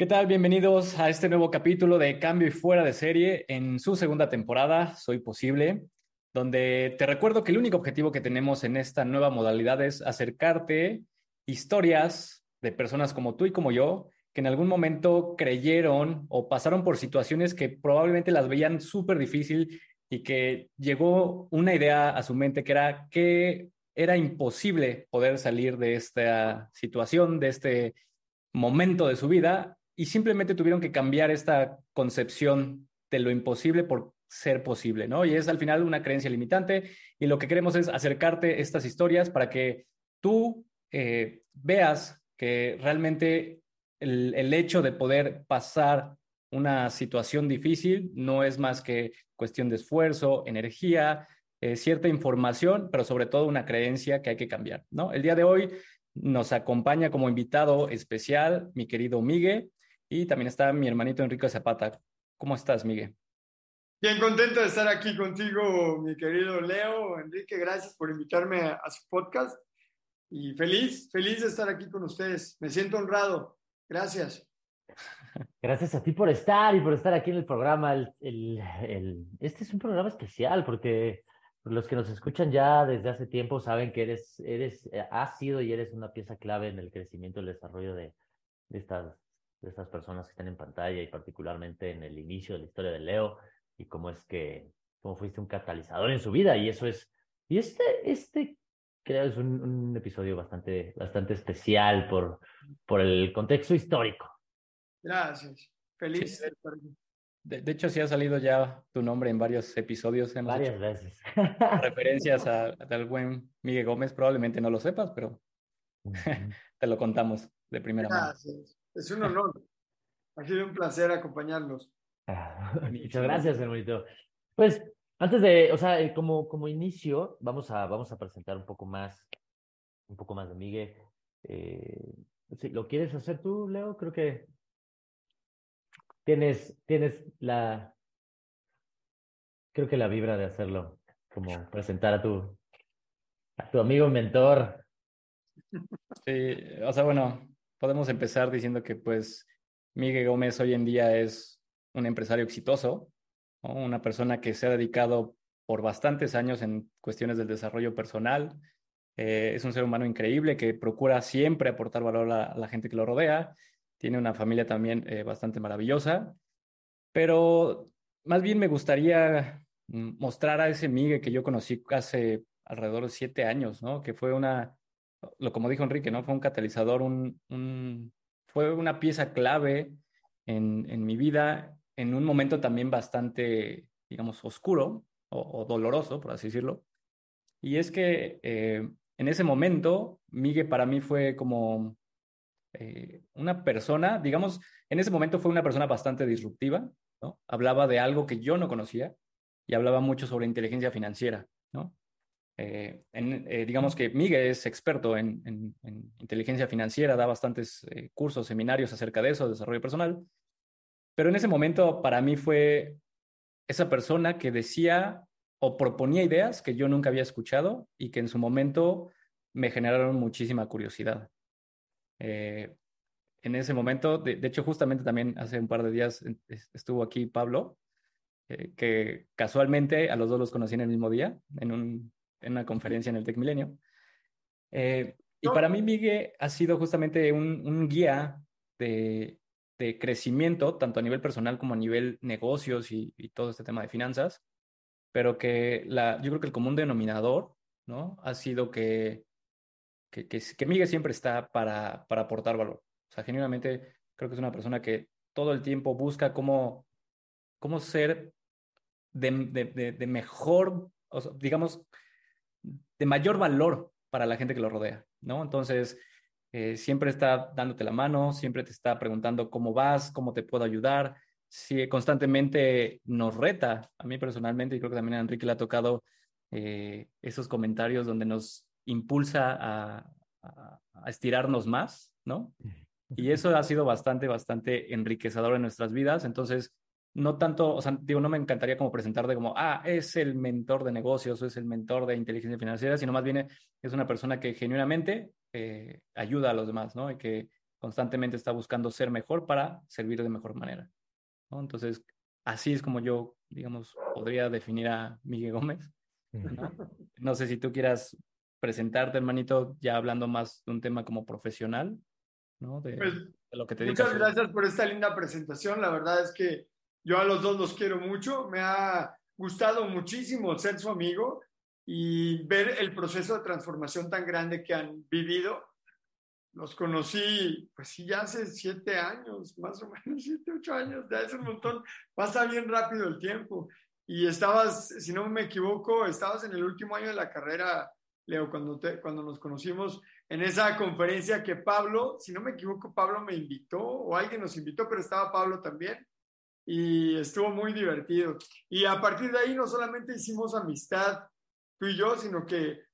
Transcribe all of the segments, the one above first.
¿Qué tal? Bienvenidos a este nuevo capítulo de Cambio y Fuera de Serie en su segunda temporada, Soy Posible, donde te recuerdo que el único objetivo que tenemos en esta nueva modalidad es acercarte historias de personas como tú y como yo, que en algún momento creyeron o pasaron por situaciones que probablemente las veían súper difícil y que llegó una idea a su mente que era que era imposible poder salir de esta situación, de este momento de su vida y simplemente tuvieron que cambiar esta concepción de lo imposible por ser posible, ¿no? Y es al final una creencia limitante y lo que queremos es acercarte estas historias para que tú eh, veas que realmente el, hecho de poder pasar una situación difícil no es más que cuestión de esfuerzo, energía, eh, cierta información, pero sobre todo una creencia que hay que cambiar, ¿no? El día de hoy nos acompaña como invitado especial mi querido Miguel. Y también está mi hermanito Enrique Zapata. ¿Cómo estás, Miguel? Bien contento de estar aquí contigo, mi querido Leo. Enrique, gracias por invitarme a, su podcast. Y feliz, feliz de estar aquí con ustedes. Me siento honrado. Gracias. Gracias a ti por estar y por estar aquí en el programa. El, el, este es un programa especial porque los que nos escuchan ya desde hace tiempo saben que eres, eres, eh, has sido y eres una pieza clave en el crecimiento y el desarrollo de, de estas de estas personas que están en pantalla y particularmente en el inicio de la historia de Leo y cómo es que, cómo fuiste un catalizador en su vida y eso es, y este, este creo es un, un episodio bastante, bastante especial por, por el contexto histórico. Gracias, feliz. De, de, hecho, sí ha salido ya tu nombre en varios episodios. Hemos Varias veces. Referencias a, al buen Miguel Gómez, probablemente no lo sepas, pero te lo contamos de primera Gracias. mano. Es un honor. Ha sido un placer acompañarlos. Muchas gracias, hermanito. Pues antes de, o sea, eh, como, como inicio, vamos a, vamos a presentar un poco más, un poco más de Miguel. Eh, ¿Lo quieres hacer tú, Leo? Creo que tienes, tienes la, creo que la vibra de hacerlo, como presentar a tu, a tu amigo mentor. Sí, o sea, bueno, podemos empezar diciendo que pues Miguel Gómez hoy en día es un empresario exitoso, una persona que se ha dedicado por bastantes años en cuestiones del desarrollo personal. Eh, es un ser humano increíble que procura siempre aportar valor a, la gente que lo rodea. Tiene una familia también eh, bastante maravillosa. Pero más bien me gustaría mostrar a ese Miguel que yo conocí hace alrededor de siete años, ¿no? Que fue una, lo como dijo Enrique, ¿no? Fue un catalizador, un, fue una pieza clave en, en, mi vida en un momento también bastante, digamos, oscuro o, o doloroso, por así decirlo. Y es que eh, en ese momento, Miguel para mí fue como eh, una persona, digamos, en ese momento fue una persona bastante disruptiva, ¿no? Hablaba de algo que yo no conocía y hablaba mucho sobre inteligencia financiera, ¿no? Eh, eh, digamos que Miguel es experto en, en, en inteligencia financiera, da bastantes eh, cursos, seminarios acerca de eso, desarrollo personal. Pero en ese momento para mí fue esa persona que decía o proponía ideas que yo nunca había escuchado y que en su momento me generaron muchísima curiosidad. En ese momento, de, de, hecho, justamente también hace un par de días estuvo aquí Pablo, que casualmente a los dos los conocí en el mismo día, en un en una conferencia en el Tech Milenio. Eh, y para mí, Miguel ha sido justamente un, un guía de, de, crecimiento, tanto a nivel personal como a nivel negocios y, y, todo este tema de finanzas, pero que la, yo creo que el común denominador ¿no? ha sido que, que, que, que Miguel siempre está para, para aportar valor. O sea, genuinamente creo que es una persona que todo el tiempo busca cómo, cómo ser de, de, de mejor, o sea, digamos, de mayor valor para la gente que lo rodea, ¿no? Entonces, eh, siempre está dándote la mano, siempre te está preguntando cómo vas, cómo te puedo ayudar, si constantemente nos reta, a mí personalmente, y creo que también a Enrique le ha tocado eh, esos comentarios donde nos impulsa a, a, a, estirarnos más, ¿no? Y eso ha sido bastante, bastante enriquecedor en nuestras vidas. Entonces, no tanto, o sea, digo, no me encantaría como presentarte como, ah, es el mentor de negocios o es el mentor de inteligencia financiera, sino más bien es una persona que genuinamente eh, ayuda a los demás, ¿no? Y que constantemente está buscando ser mejor para servir de mejor manera. ¿no? Entonces, así es como yo, digamos, podría definir a Miguel Gómez. ¿no? no sé si tú quieras presentarte, hermanito, ya hablando más de un tema como profesional, ¿no? De, Pues, de lo que te Muchas dedicas. gracias por esta linda presentación. La verdad es que yo a los dos los quiero mucho. Me ha gustado muchísimo ser su amigo y ver el proceso de transformación tan grande que han vivido. Los conocí, pues sí, ya hace siete años, más o menos, siete, ocho años, ya es un montón. Pasa bien rápido el tiempo. Y estabas, si no me equivoco, estabas en el último año de la carrera, Leo, cuando, te, cuando nos conocimos en esa conferencia que Pablo, si no me equivoco, Pablo me invitó o alguien nos invitó, pero estaba Pablo también y estuvo muy divertido. Y a partir de ahí no solamente hicimos amistad tú y yo, sino que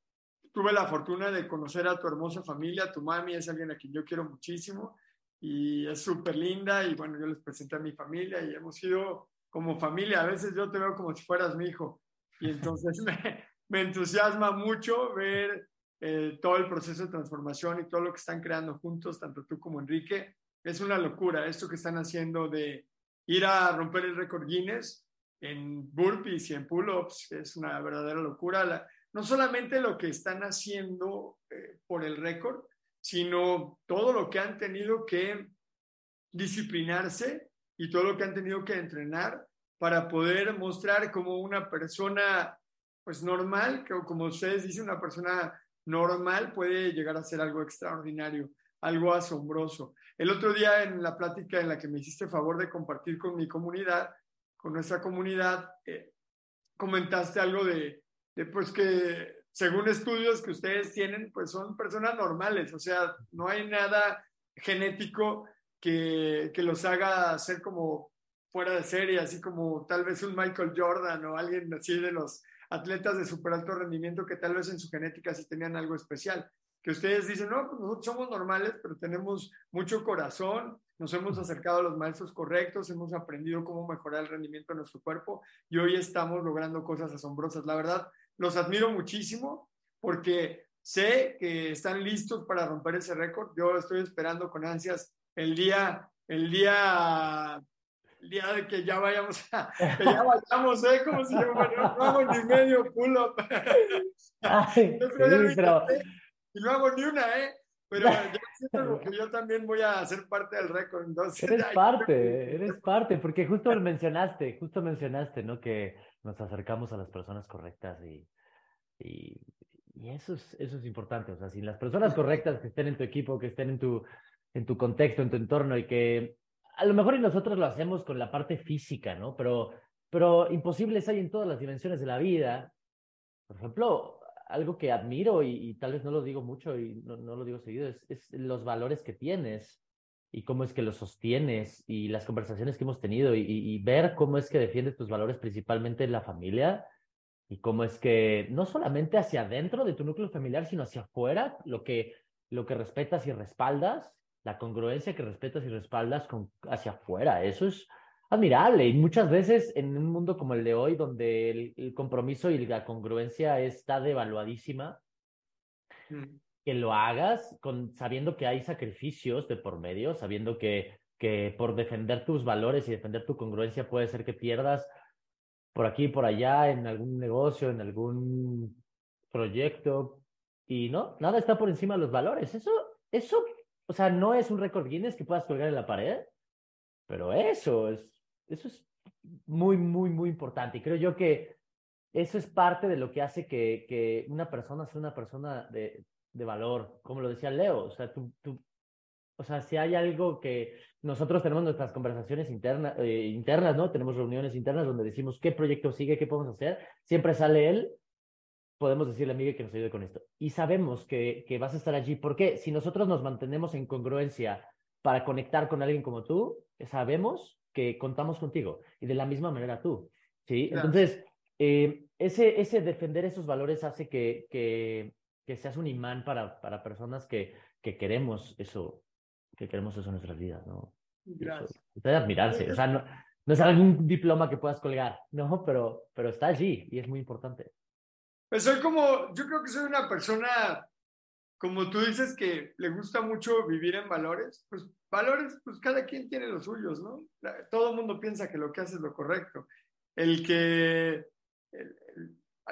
tuve la fortuna de conocer a tu hermosa familia, tu mami es alguien a quien yo quiero muchísimo y es súper linda y bueno, yo les presenté a mi familia y hemos sido como familia, a veces yo te veo como si fueras mi hijo y entonces me, entusiasma mucho ver eh, todo el proceso de transformación y todo lo que están creando juntos, tanto tú como Enrique. Es una locura esto que están haciendo de ir a romper el récord Guinness en burpees y en pull-ups, es una verdadera locura. No solamente lo que están haciendo eh, por el récord, sino todo lo que han tenido que disciplinarse y todo lo que han tenido que entrenar para poder mostrar como una persona pues normal, que como ustedes dicen, una persona normal puede llegar a ser algo extraordinario, algo asombroso. El otro día en la plática en la que me hiciste favor de compartir con mi comunidad, con nuestra comunidad, eh, comentaste algo de, pues que según estudios que ustedes tienen, pues son personas normales, o sea, no hay nada genético que, que los haga ser como fuera de serie, así como tal vez un Michael Jordan o alguien así de los atletas de super alto rendimiento que tal vez en su genética sí tenían algo especial. Que ustedes dicen, no, pues nosotros somos normales, pero tenemos mucho corazón, nos hemos acercado a los maestros correctos, hemos aprendido cómo mejorar el rendimiento de nuestro cuerpo y hoy estamos logrando cosas asombrosas. La verdad, los admiro muchísimo porque sé que están listos para romper ese récord. Yo estoy esperando con ansias el día, el día el día de que ya vayamos a, que ya vayamos, ¿eh? Como si yo bueno, no hago ni medio pull-up. Y no hago ni una, ¿eh? Pero yo siento que yo también voy a ser parte del récord. Entonces, eres parte, eres parte, porque justo mencionaste, justo mencionaste, ¿no? Que nos acercamos a las personas correctas y, y, y eso, es, eso es importante. O sea, si las personas correctas que estén en tu equipo, que estén en tu, en tu contexto, en tu entorno y que a lo mejor y nosotros lo hacemos con la parte física, ¿no? Pero, pero imposibles hay en todas las dimensiones de la vida. Por ejemplo, algo que admiro y, y tal vez no lo digo mucho y no, lo digo seguido, es, los valores que tienes y cómo es que los sostienes y las conversaciones que hemos tenido y ver cómo es que defiendes tus valores principalmente en la familia y cómo es que no solamente hacia adentro de tu núcleo familiar, sino hacia afuera, lo que, lo que respetas y respaldas la congruencia que respetas y respaldas con, hacia afuera. Eso es admirable y muchas veces en un mundo como el de hoy, donde el, el compromiso y la congruencia está devaluadísima, mm. que lo hagas con, sabiendo que hay sacrificios de por medio, sabiendo que, que por defender tus valores y defender tu congruencia puede ser que pierdas por aquí por allá en algún negocio, en algún proyecto. Y no, nada está por encima de los valores. Eso, eso o sea, no es un récord Guinness que puedas colgar en la pared, pero eso es, eso es muy, muy, muy importante. Y creo yo que eso es parte de lo que hace que, que una persona sea una persona de, de valor, como lo decía Leo. O sea, tú, tú, o sea, si hay algo que nosotros tenemos nuestras conversaciones interna, eh, internas, ¿no? Tenemos reuniones internas donde decimos qué proyecto sigue, qué podemos hacer. Siempre sale él podemos decirle a Miguel que nos ayude con esto. Y sabemos que, que vas a estar allí porque si nosotros nos mantenemos en congruencia para conectar con alguien como tú, sabemos que contamos contigo y de la misma manera tú. ¿sí? Claro. Entonces, eh, ese, ese defender esos valores hace que, que, que seas un imán para, para personas que, que queremos eso, que queremos eso en nuestras vidas, ¿no? Gracias. Eso, de admirarse. O sea, no, no es algún diploma que puedas colgar, no, pero, pero está allí y es muy importante. Pues soy como, yo creo que soy una persona como tú dices que le gusta mucho vivir en valores, pues valores, pues cada quien tiene los suyos, ¿no? Todo el mundo piensa que lo que hace es lo correcto. El que,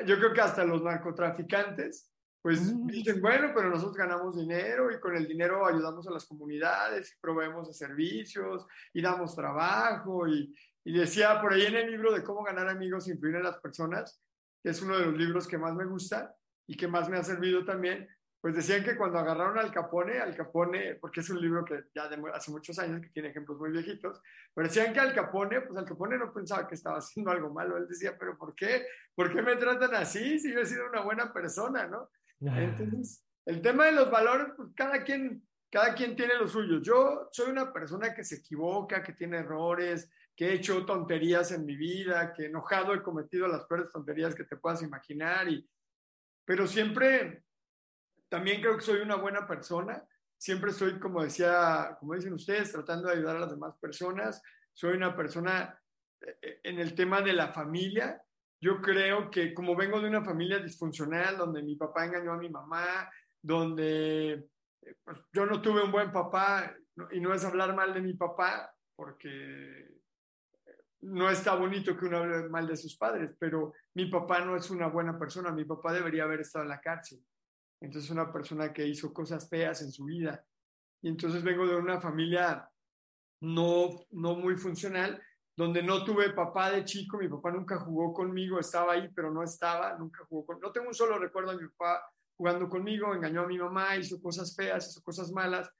yo creo que hasta los narcotraficantes, pues mm. dicen, bueno, pero nosotros ganamos dinero y con el dinero ayudamos a las comunidades, y proveemos de servicios y damos trabajo. Y, y decía por ahí en el libro de cómo ganar amigos e influir en las personas, que es uno de los libros que más me gusta y que más me ha servido también, pues decían que cuando agarraron al Capone, al Capone, porque es un libro que ya de hace muchos años, que tiene ejemplos muy viejitos, pero decían que al Capone, pues al Capone no pensaba que estaba haciendo algo malo, él decía, pero ¿por qué? ¿Por qué me tratan así si yo he sido una buena persona, no? Entonces, el tema de los valores, pues cada quien, cada quien tiene los suyos. Yo soy una persona que se equivoca, que tiene errores, que he hecho tonterías en mi vida, que enojado he cometido las peores tonterías que te puedas imaginar, y, pero siempre también creo que soy una buena persona. Siempre estoy, como decía, como dicen ustedes, tratando de ayudar a las demás personas. Soy una persona eh, eh, en el tema de la familia. Yo creo que como vengo de una familia disfuncional, donde mi papá engañó a mi mamá, donde eh, pues, yo no tuve un buen papá, y no es hablar mal de mi papá, porque no está bonito que uno hable mal de sus padres, pero mi papá no es una buena persona, mi papá debería haber estado en la cárcel. Entonces, una persona que hizo cosas feas en su vida. Y entonces vengo de una familia no, no muy funcional, donde no tuve papá de chico, mi papá nunca jugó conmigo, estaba ahí, pero no estaba, nunca jugó con... No tengo un solo recuerdo de mi papá jugando conmigo, engañó a mi mamá, hizo cosas feas, hizo cosas malas.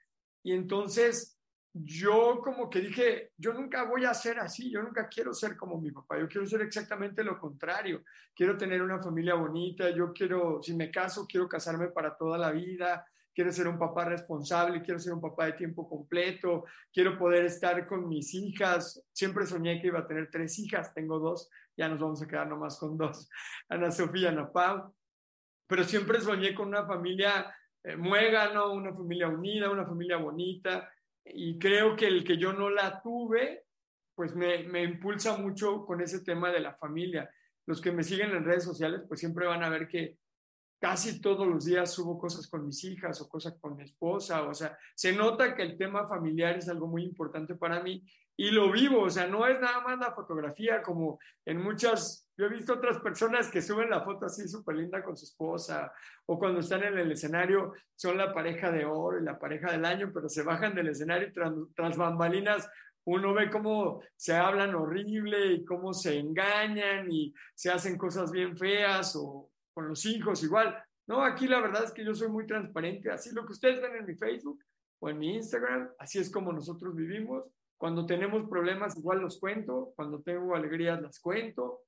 Y entonces yo como que dije, yo nunca voy a ser así, yo nunca quiero ser como mi papá, yo quiero ser exactamente lo contrario, quiero tener una familia bonita, yo quiero, si me caso, quiero casarme para toda la vida, quiero ser un papá responsable, quiero ser un papá de tiempo completo, quiero poder estar con mis hijas, siempre soñé que iba a tener tres hijas, tengo dos, ya nos vamos a quedar nomás con dos, Ana Sofía Ana Pau, pero siempre soñé con una familia eh, muégano, una familia unida, una familia bonita, y creo que el que yo no la tuve, pues me, me, impulsa mucho con ese tema de la familia. Los que me siguen en redes sociales, pues siempre van a ver que casi todos los días subo cosas con mis hijas o cosas con mi esposa, o sea, se nota que el tema familiar es algo muy importante para mí y lo vivo, o sea, no es nada más la fotografía como en muchas, yo he visto otras personas que suben la foto así súper linda con su esposa o cuando están en el escenario son la pareja de oro y la pareja del año, pero se bajan del escenario y tras, bambalinas uno ve cómo se hablan horrible y cómo se engañan y se hacen cosas bien feas o con los hijos igual. No, aquí la verdad es que yo soy muy transparente, así lo que ustedes ven en mi Facebook o en mi Instagram, así es como nosotros vivimos cuando tenemos problemas, igual los cuento. Cuando tengo alegrías, las cuento.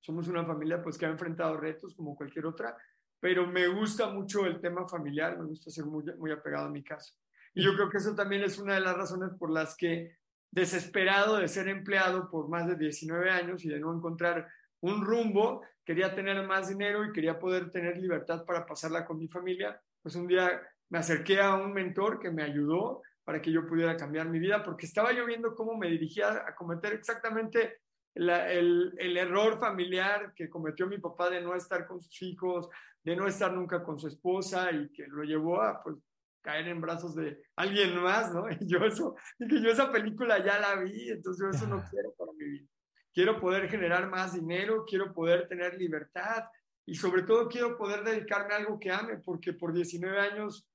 Somos una familia pues que ha enfrentado retos como cualquier otra, pero me gusta mucho el tema familiar, me gusta ser muy, muy apegado a mi casa. Y yo creo que eso también es una de las razones por las que, desesperado de ser empleado por más de 19 años y de no encontrar un rumbo, quería tener más dinero y quería poder tener libertad para pasarla con mi familia, pues un día me acerqué a un mentor que me ayudó para que yo pudiera cambiar mi vida, porque estaba yo viendo cómo me dirigía a cometer exactamente el, el, error familiar que cometió mi papá de no estar con sus hijos, de no estar nunca con su esposa y que lo llevó a pues, caer en brazos de alguien más, ¿no? Y yo eso, que yo esa película ya la vi, entonces yo eso no quiero para mi vida. Quiero poder generar más dinero, quiero poder tener libertad y sobre todo quiero poder dedicarme a algo que ame, porque por 19 años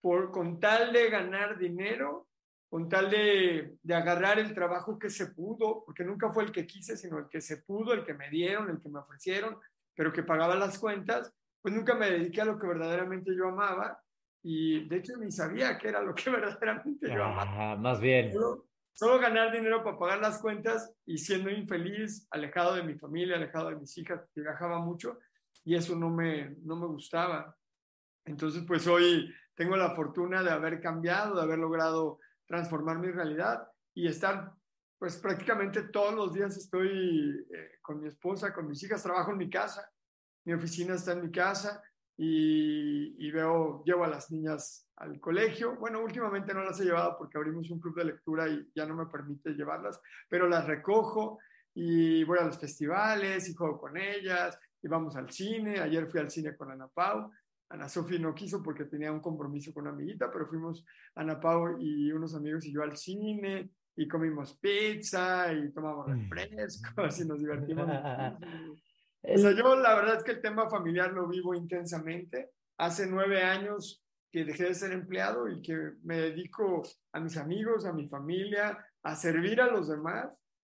por, con tal de ganar dinero, con tal de, de, agarrar el trabajo que se pudo, porque nunca fue el que quise, sino el que se pudo, el que me dieron, el que me ofrecieron, pero que pagaba las cuentas, pues nunca me dediqué a lo que verdaderamente yo amaba y de hecho ni sabía que era lo que verdaderamente yo amaba. más bien. Solo, solo, ganar dinero para pagar las cuentas y siendo infeliz, alejado de mi familia, alejado de mis hijas, que viajaba mucho y eso no me, no me gustaba. Entonces, pues hoy tengo la fortuna de haber cambiado, de haber logrado transformar mi realidad y estar, pues prácticamente todos los días estoy eh, con mi esposa, con mis hijas, trabajo en mi casa, mi oficina está en mi casa y, y, veo, llevo a las niñas al colegio. Bueno, últimamente no las he llevado porque abrimos un club de lectura y ya no me permite llevarlas, pero las recojo y voy a los festivales y juego con ellas y vamos al cine. Ayer fui al cine con Ana Pau Ana Sofi no quiso porque tenía un compromiso con una amiguita, pero fuimos Ana Pau y unos amigos y yo al cine y comimos pizza y tomamos mm. refrescos y nos divertimos. o sea, yo la verdad es que el tema familiar lo vivo intensamente. Hace nueve años que dejé de ser empleado y que me dedico a mis amigos, a mi familia, a servir a los demás.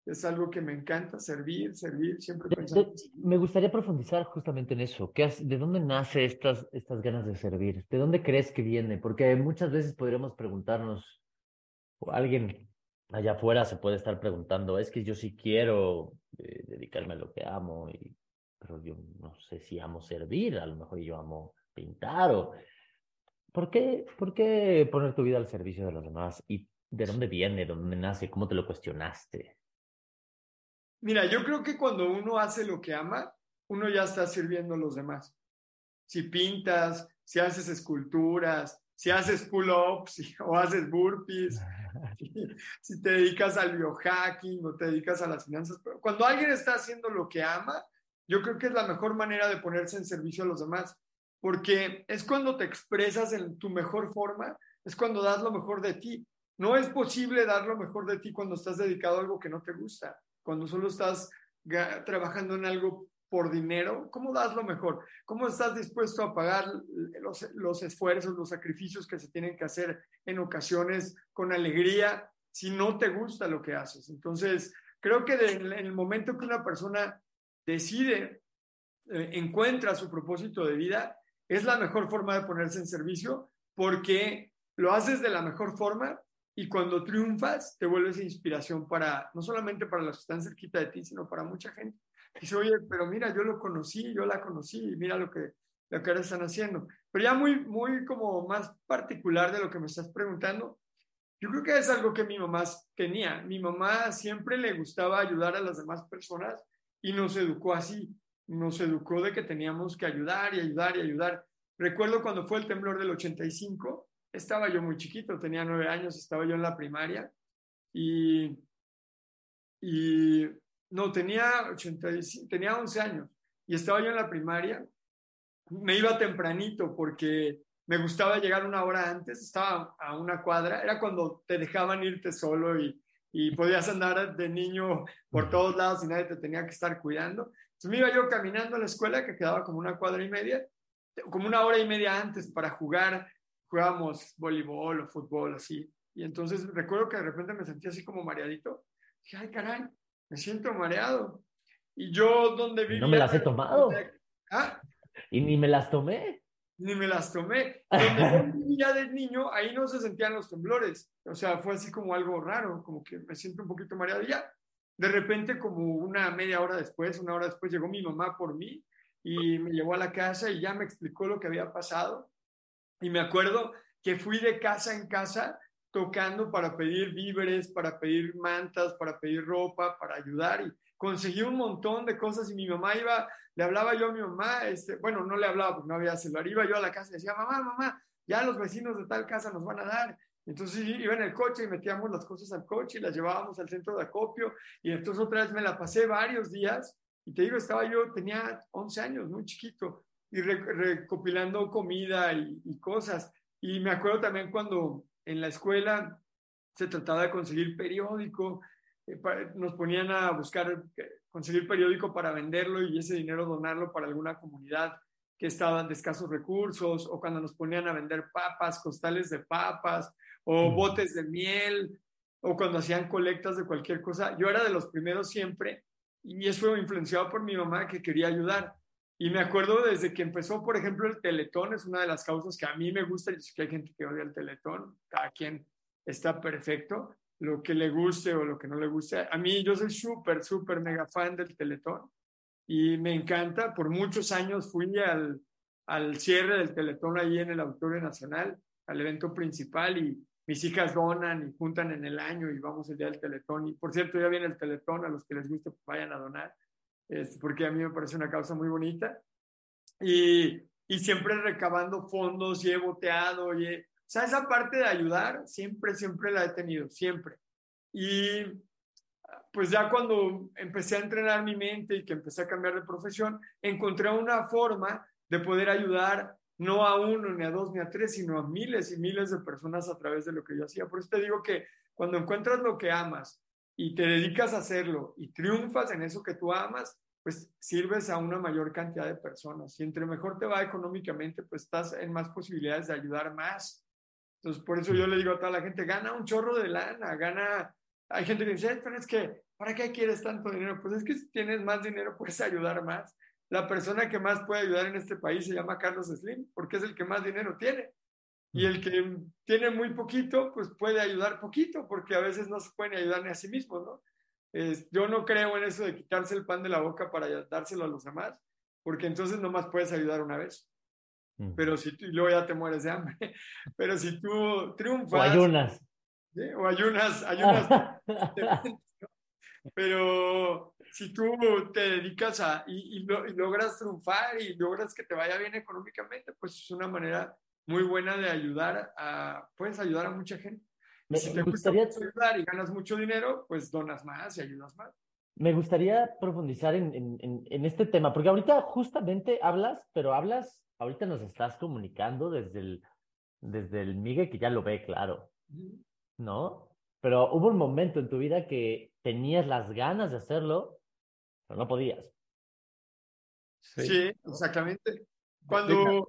Es algo que me encanta, servir, servir, siempre pensando. Me gustaría profundizar justamente en eso. ¿Qué ¿De dónde nace estas, estas ganas de servir? ¿De dónde crees que viene? Porque muchas veces podríamos preguntarnos, o alguien allá afuera se puede estar preguntando, es que yo sí quiero eh, dedicarme a lo que amo, y, pero yo no sé si amo servir, a lo mejor yo amo pintar o... ¿Por qué, ¿Por qué poner tu vida al servicio de los demás? ¿Y de dónde viene? ¿De dónde nace? ¿Cómo te lo cuestionaste? Mira, yo creo que cuando uno hace lo que ama, uno ya está sirviendo a los demás. Si pintas, si haces esculturas, si haces pull-ups o haces burpees, si, te dedicas al biohacking o te dedicas a las finanzas. Pero cuando alguien está haciendo lo que ama, yo creo que es la mejor manera de ponerse en servicio a los demás, porque es cuando te expresas en tu mejor forma, es cuando das lo mejor de ti. No es posible dar lo mejor de ti cuando estás dedicado a algo que no te gusta, cuando solo estás trabajando en algo por dinero, ¿cómo das lo mejor? ¿Cómo estás dispuesto a pagar los, esfuerzos, los sacrificios que se tienen que hacer en ocasiones con alegría si no te gusta lo que haces? Entonces, creo que en el momento que una persona decide, eh, encuentra su propósito de vida, es la mejor forma de ponerse en servicio porque lo haces de la mejor forma y cuando triunfas te vuelves inspiración para, no solamente para los que están cerquita de ti, sino para mucha gente. Dice, oye, pero mira, yo lo conocí, yo la conocí, y mira lo que, lo que ahora están haciendo. Pero ya muy, muy como más particular de lo que me estás preguntando, yo creo que es algo que mi mamá tenía. Mi mamá siempre le gustaba ayudar a las demás personas y nos educó así. Nos educó de que teníamos que ayudar y ayudar y ayudar. Recuerdo cuando fue el temblor del 85, estaba yo muy chiquito, tenía nueve años, estaba yo en la primaria y, y no, tenía, 85, tenía 11 años y estaba yo en la primaria. Me iba tempranito porque me gustaba llegar una hora antes, estaba a una cuadra, era cuando te dejaban irte solo y, y podías andar de niño por todos lados y nadie te tenía que estar cuidando. Entonces me iba yo caminando a la escuela que quedaba como una cuadra y media, como una hora y media antes para jugar, jugábamos voleibol o fútbol así. Y entonces recuerdo que de repente me sentí así como mareadito. Dije, ay, caray, me siento mareado. Y yo donde vivía... No me las he tomado. ¿Ah? Y ni me las tomé. Ni me las tomé. Donde vivía de niño, ahí no se sentían los temblores. O sea, fue así como algo raro, como que me siento un poquito mareado. Y ya, de repente, como una media hora después, una hora después, llegó mi mamá por mí y me llevó a la casa y ya me explicó lo que había pasado. Y me acuerdo que fui de casa en casa tocando para pedir víveres, para pedir mantas, para pedir ropa, para ayudar y conseguí un montón de cosas y mi mamá iba, le hablaba yo a mi mamá, este, bueno, no le hablaba porque no había celular, iba yo a la casa y decía, mamá, mamá, ya los vecinos de tal casa nos van a dar. Entonces iba en el coche y metíamos las cosas al coche y las llevábamos al centro de acopio y entonces otra vez me la pasé varios días y te digo, estaba yo, tenía 11 años, muy chiquito, y recopilando comida y, y cosas. Y me acuerdo también cuando en la escuela se trataba de conseguir periódico, eh, nos ponían a buscar eh, conseguir periódico para venderlo y ese dinero donarlo para alguna comunidad que estaba de escasos recursos, o cuando nos ponían a vender papas, costales de papas, o botes de miel, o cuando hacían colectas de cualquier cosa. Yo era de los primeros siempre, y eso fue influenciado por mi mamá que quería ayudar. Y me acuerdo desde que empezó, por ejemplo, el Teletón, es una de las causas que a mí me gusta, y que hay gente que odia el Teletón, cada quien está perfecto, lo que le guste o lo que no le guste. A mí yo soy súper, súper mega fan del Teletón y me encanta. Por muchos años fui al, al cierre del Teletón ahí en el Auditorio Nacional, al evento principal y mis hijas donan y juntan en el año y vamos el día del Teletón. Y por cierto, ya viene el Teletón, a los que les guste, vayan a donar porque a mí me parece una causa muy bonita. Y, y siempre recabando fondos y he boteado. Y o sea, esa parte de ayudar siempre, siempre la he tenido, siempre. Y pues ya cuando empecé a entrenar mi mente y que empecé a cambiar de profesión, encontré una forma de poder ayudar no a uno, ni a dos, ni a tres, sino a miles y miles de personas a través de lo que yo hacía. Por eso te digo que cuando encuentras lo que amas y te dedicas a hacerlo y triunfas en eso que tú amas, pues sirves a una mayor cantidad de personas. Y entre mejor te va económicamente, pues estás en más posibilidades de ayudar más. Entonces, por eso yo le digo a toda la gente, gana un chorro de lana, gana... Hay gente que dice, pero es que, ¿para qué quieres tanto dinero? Pues es que si tienes más dinero, puedes ayudar más. La persona que más puede ayudar en este país se llama Carlos Slim, porque es el que más dinero tiene. Y el que tiene muy poquito, pues puede ayudar poquito, porque a veces no se pueden ayudar ni a sí mismo, ¿no? yo no creo en eso de quitarse el pan de la boca para dárselo a los demás, porque entonces nomás puedes ayudar una vez. Pero si tú, y luego ya te mueres de hambre. Pero si tú triunfas. O ayunas. O ayunas, ayunas. Pero si tú te dedicas a y, logras triunfar y logras que te vaya bien económicamente, pues es una manera muy buena de ayudar a, puedes ayudar a mucha gente. Me, si te gustaría ayudar y ganas mucho dinero, pues donas más y ayudas más. Me gustaría profundizar en, en, en, este tema, porque ahorita justamente hablas, pero hablas, ahorita nos estás comunicando desde el, desde el Miguel que ya lo ve claro, ¿no? Pero hubo un momento en tu vida que tenías las ganas de hacerlo, pero no podías. Sí, exactamente. Cuando...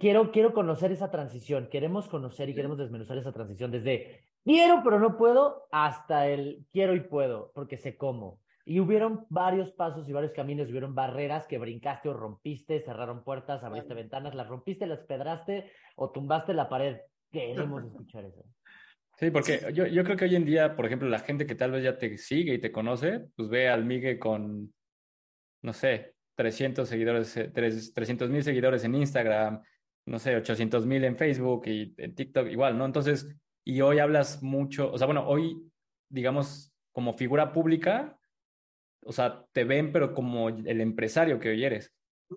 Quiero, quiero conocer esa transición, queremos conocer y queremos desmenuzar esa transición desde quiero pero no puedo hasta el quiero y puedo, porque sé cómo. Y hubieron varios pasos y varios caminos, hubieron barreras que brincaste o rompiste, cerraron puertas, abriste ventanas, las rompiste, las pedraste o tumbaste la pared. Queremos escuchar eso. Sí, porque yo, yo creo que hoy en día, por ejemplo, la gente que tal vez ya te sigue y te conoce, pues ve al Migue con, no sé, 300 seguidores, 300 mil seguidores en Instagram, no sé, 800 mil en Facebook y en TikTok igual, ¿no? Entonces, y hoy hablas mucho, o sea, bueno, hoy, digamos, como figura pública, o sea, te ven, pero como el empresario que hoy eres.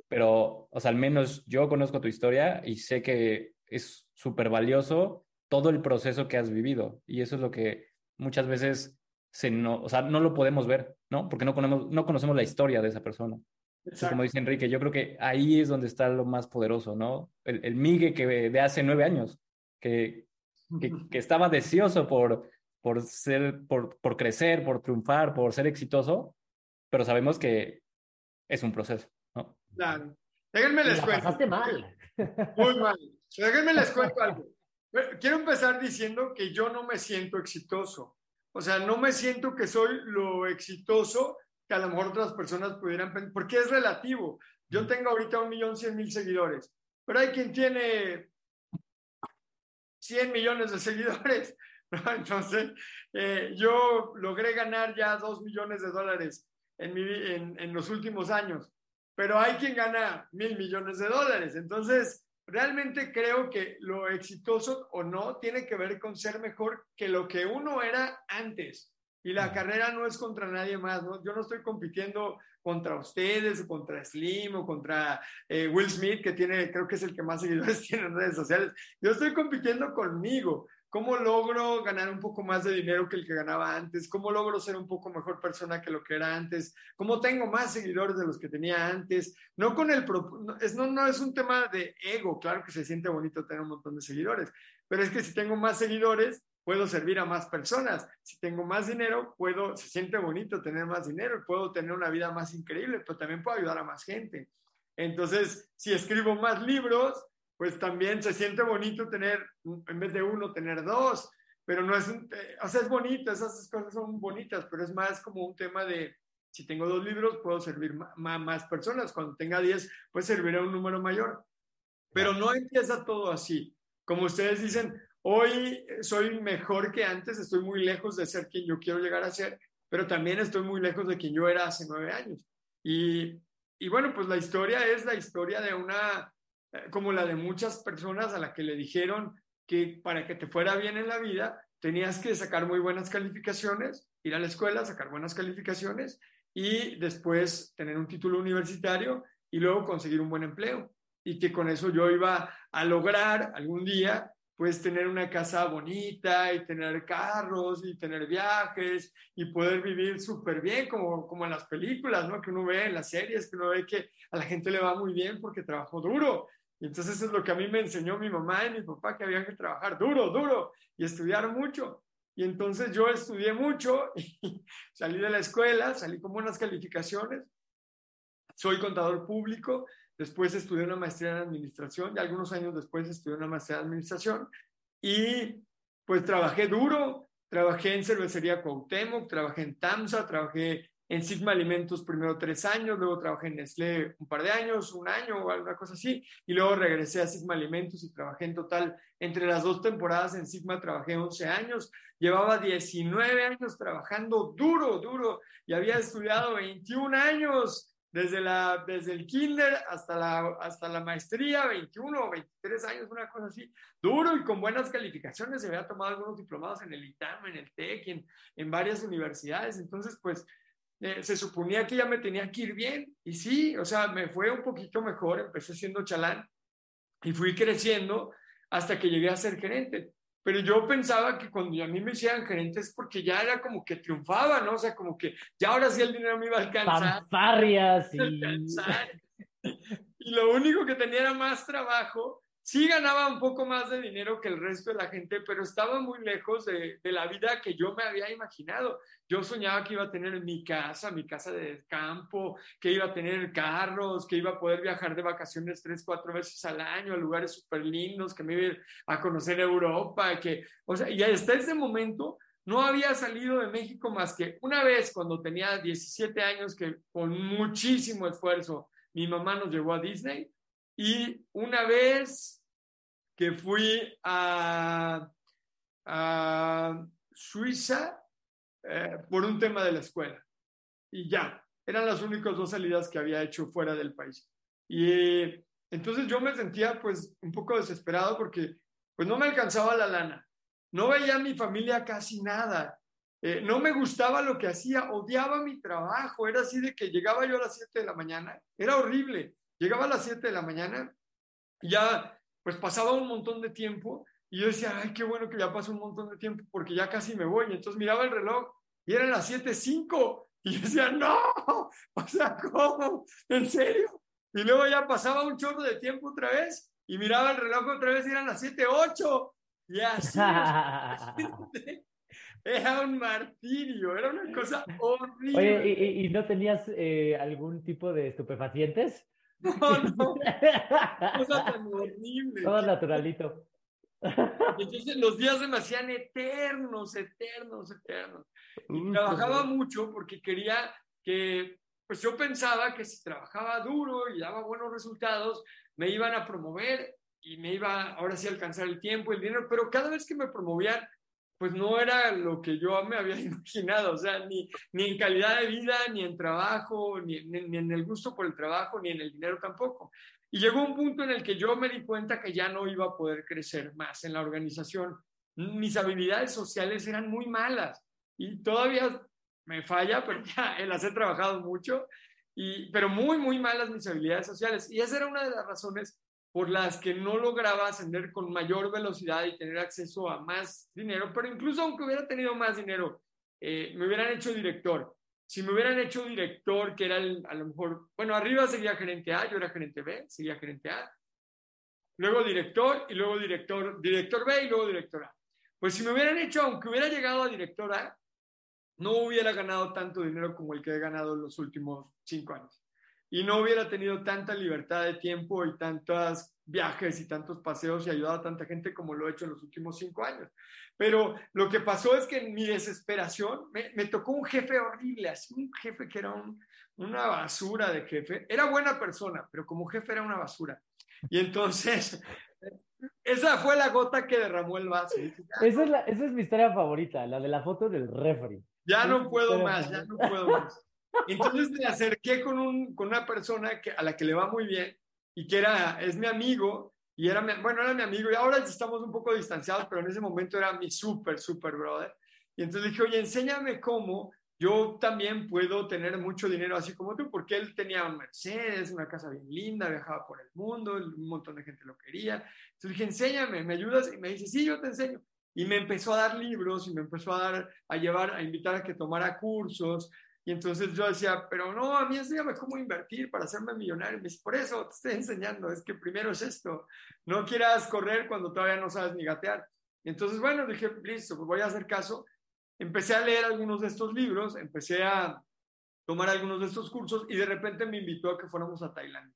Pero, o sea, al menos yo conozco tu historia y sé que es súper valioso todo el proceso que has vivido. Y eso es lo que muchas veces se no, o sea, no lo podemos ver, ¿no? Porque no conocemos, no conocemos la historia de esa persona. Como dice Enrique, yo creo que ahí es donde está lo más poderoso, ¿no? El, el Migue que de hace nueve años, que, que, que, estaba deseoso por, por, ser, por, por crecer, por triunfar, por ser exitoso, pero sabemos que es un proceso, ¿no? Claro. Déjenme les cuento. Pasaste mal. Muy mal. Déjenme les cuento algo. Quiero empezar diciendo que yo no me siento exitoso. O sea, no me siento que soy lo exitoso que a lo mejor otras personas pudieran pensar, porque es relativo. Yo tengo ahorita un millón cien mil seguidores, pero hay quien tiene 100 millones de seguidores. Entonces, eh, yo logré ganar ya dos millones de dólares en, mi, en, en los últimos años, pero hay quien gana mil millones de dólares. Entonces, realmente creo que lo exitoso o no tiene que ver con ser mejor que lo que uno era antes. Y la carrera no es contra nadie más, ¿no? Yo no estoy compitiendo contra ustedes o contra Slim o contra eh, Will Smith, que tiene, creo que es el que más seguidores tiene en redes sociales. Yo estoy compitiendo conmigo. ¿Cómo logro ganar un poco más de dinero que el que ganaba antes? ¿Cómo logro ser un poco mejor persona que lo que era antes? ¿Cómo tengo más seguidores de los que tenía antes? No con el es no, no es un tema de ego, claro que se siente bonito tener un montón de seguidores, pero es que si tengo más seguidores, puedo servir a más personas. Si tengo más dinero, puedo, se siente bonito tener más dinero, puedo tener una vida más increíble, pero también puedo ayudar a más gente. Entonces, si escribo más libros, pues también se siente bonito tener, en vez de uno, tener dos, pero no es, un, eh, o sea, es bonito, esas cosas son bonitas, pero es más como un tema de, si tengo dos libros, puedo servir más, más personas, cuando tenga diez, pues servirá un número mayor. Pero no empieza todo así. Como ustedes dicen, hoy soy mejor que antes, estoy muy lejos de ser quien yo quiero llegar a ser, pero también estoy muy lejos de quien yo era hace nueve años. Y, y bueno, pues la historia es la historia de una eh, como la de muchas personas a las que le dijeron que para que te fuera bien en la vida tenías que sacar muy buenas calificaciones, ir a la escuela, sacar buenas calificaciones y después tener un título universitario y luego conseguir un buen empleo. Y que con eso yo iba a lograr algún día pues tener una casa bonita y tener carros y tener viajes y poder vivir súper bien como, como en las películas, ¿no? Que uno ve en las series, que uno ve que a la gente le va muy bien porque trabajó duro Y entonces eso es lo que a mí me enseñó mi mamá y mi papá, que había que trabajar duro, duro y estudiar mucho. Y entonces yo estudié mucho y salí de la escuela, salí con buenas calificaciones. Soy contador público, después estudié una maestría en administración y algunos años después estudié una maestría en administración. Y pues trabajé duro, trabajé en cervecería Cuauhtémoc, trabajé en TAMSA, trabajé en Sigma Alimentos primero tres años, luego trabajé en Nestlé un par de años, un año o alguna cosa así, y luego regresé a Sigma Alimentos y trabajé en total, entre las dos temporadas en Sigma trabajé 11 años, llevaba 19 años trabajando duro, duro, y había estudiado 21 años desde, la, desde el kinder hasta la, hasta la maestría, 21 o 23 años, una cosa así, duro y con buenas calificaciones, se había tomado algunos diplomados en el ITAM, en el TEC, en, en varias universidades, entonces pues eh, se suponía que ya me tenía que ir bien. Y sí, o sea, me fue un poquito mejor, empecé siendo chalán y fui creciendo hasta que llegué a ser gerente. Pero yo pensaba que cuando a mí me hicieran gerente es porque ya era como que triunfaba, ¿no? O sea, como que ya ahora sí el dinero me iba a alcanzar. y... y lo único que tenía era más trabajo sí ganaba un poco más de dinero que el resto de la gente, pero estaba muy lejos de, la vida que yo me había imaginado. Yo soñaba que iba a tener mi casa, mi casa de campo, que iba a tener carros, que iba a poder viajar de vacaciones tres, cuatro veces al año a lugares súper lindos, que me iba a conocer Europa, que, o sea, y hasta ese momento no había salido de México más que una vez cuando tenía 17 años, que con muchísimo esfuerzo mi mamá nos llevó a Disney y una vez que fui a, Suiza eh, por un tema de la escuela. Y ya, eran las únicas dos salidas que había hecho fuera del país. Y entonces yo me sentía pues un poco desesperado porque pues no me alcanzaba la lana. No veía a mi familia casi nada. Eh, no me gustaba lo que hacía, odiaba mi trabajo. Era así de que llegaba yo a las 7 de la mañana. Era horrible. Llegaba a las 7 de la mañana y ya pues pasaba un montón de tiempo y yo decía, ay, qué bueno que ya pasó un montón de tiempo porque ya casi me voy. Y entonces miraba el reloj y eran las 7.05 y yo decía, no, o sea, ¿cómo? ¿En serio? Y luego ya pasaba un chorro de tiempo otra vez y miraba el reloj otra vez y eran las 7.08 y así. Era un martirio, era una cosa horrible. Oye, ¿y, no tenías eh, algún tipo de estupefacientes? No, no. Cosa tan horrible. Todo naturalito. Entonces los días se me hacían eternos, eternos, eternos. Y trabajaba mucho porque quería que, pues yo pensaba que si trabajaba duro y daba buenos resultados, me iban a promover y me iba ahora sí a alcanzar el tiempo, el dinero, pero cada vez que me promovían, pues no era lo que yo me había imaginado, o sea, ni, en calidad de vida, ni en trabajo, ni, ni, en el gusto por el trabajo, ni en el dinero tampoco. Y llegó un punto en el que yo me di cuenta que ya no iba a poder crecer más en la organización. Mis habilidades sociales eran muy malas y todavía me falla, pero ya las he trabajado mucho, y, pero muy, muy malas mis habilidades sociales. Y esa era una de las razones por las que no lograba ascender con mayor velocidad y tener acceso a más dinero, pero incluso aunque hubiera tenido más dinero, eh, me hubieran hecho director. Si me hubieran hecho director, que era a lo mejor, bueno, arriba sería gerente A, yo era gerente B, sería gerente A, luego director y luego director, director B y luego director A. Pues si me hubieran hecho, aunque hubiera llegado a director A, no hubiera ganado tanto dinero como el que he ganado en los últimos cinco años y no hubiera tenido tanta libertad de tiempo y tantos viajes y tantos paseos y ayudado a tanta gente como lo he hecho en los últimos cinco años. Pero lo que pasó es que en mi desesperación me, tocó un jefe horrible, así un jefe que era una basura de jefe. Era buena persona, pero como jefe era una basura. Y entonces, esa fue la gota que derramó el vaso. Esa es, esa es mi historia favorita, la de la foto del refri. Ya no puedo más, ya no puedo más. Entonces me acerqué con, un, con una persona que, a la que le va muy bien y que era, es mi amigo y era, mi, bueno, era mi amigo y ahora estamos un poco distanciados, pero en ese momento era mi súper, súper brother. Y entonces dije, oye, enséñame cómo yo también puedo tener mucho dinero así como tú, porque él tenía un Mercedes, una casa bien linda, viajaba por el mundo, un montón de gente lo quería. Entonces dije, enséñame, ¿me ayudas? Y me dice, sí, yo te enseño. Y me empezó a dar libros y me empezó a dar, a llevar, a invitar a que tomara cursos Y entonces yo decía, pero no, a mí enséñame cómo invertir para hacerme millonario. Me dice, por eso te estoy enseñando, es que primero es esto. No quieras correr cuando todavía no sabes ni gatear. Y entonces, bueno, dije, listo, pues voy a hacer caso. Empecé a leer algunos de estos libros, empecé a tomar algunos de estos cursos y de repente me invitó a que fuéramos a Tailandia,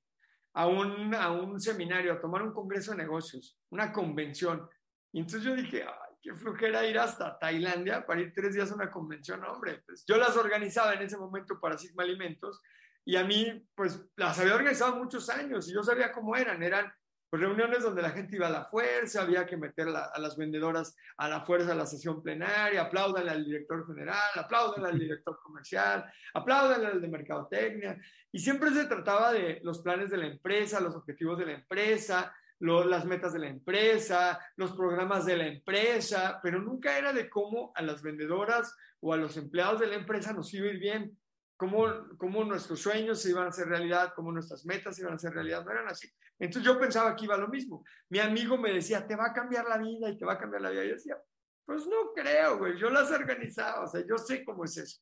a un, a un seminario, a tomar un congreso de negocios, una convención. Y entonces yo dije, qué flujera ir hasta Tailandia para ir tres días a una convención, hombre. Pues yo las organizaba en ese momento para Sigma Alimentos y a mí, pues las había organizado muchos años y yo sabía cómo eran. Eran pues, reuniones donde la gente iba a la fuerza, había que meter a las vendedoras a la fuerza a la sesión plenaria, apláudanle al director general, apláudanle al director comercial, apláudanle al de mercadotecnia. Y siempre se trataba de los planes de la empresa, los objetivos de la empresa, las metas de la empresa, los programas de la empresa, pero nunca era de cómo a las vendedoras o a los empleados de la empresa nos iba a ir bien, cómo, cómo nuestros sueños se iban a hacer realidad, cómo nuestras metas se iban a hacer realidad, no eran así. Entonces yo pensaba que iba lo mismo. Mi amigo me decía, te va a cambiar la vida y te va a cambiar la vida. Y yo decía, pues no creo, güey, yo las organizaba, o sea, yo sé cómo es eso.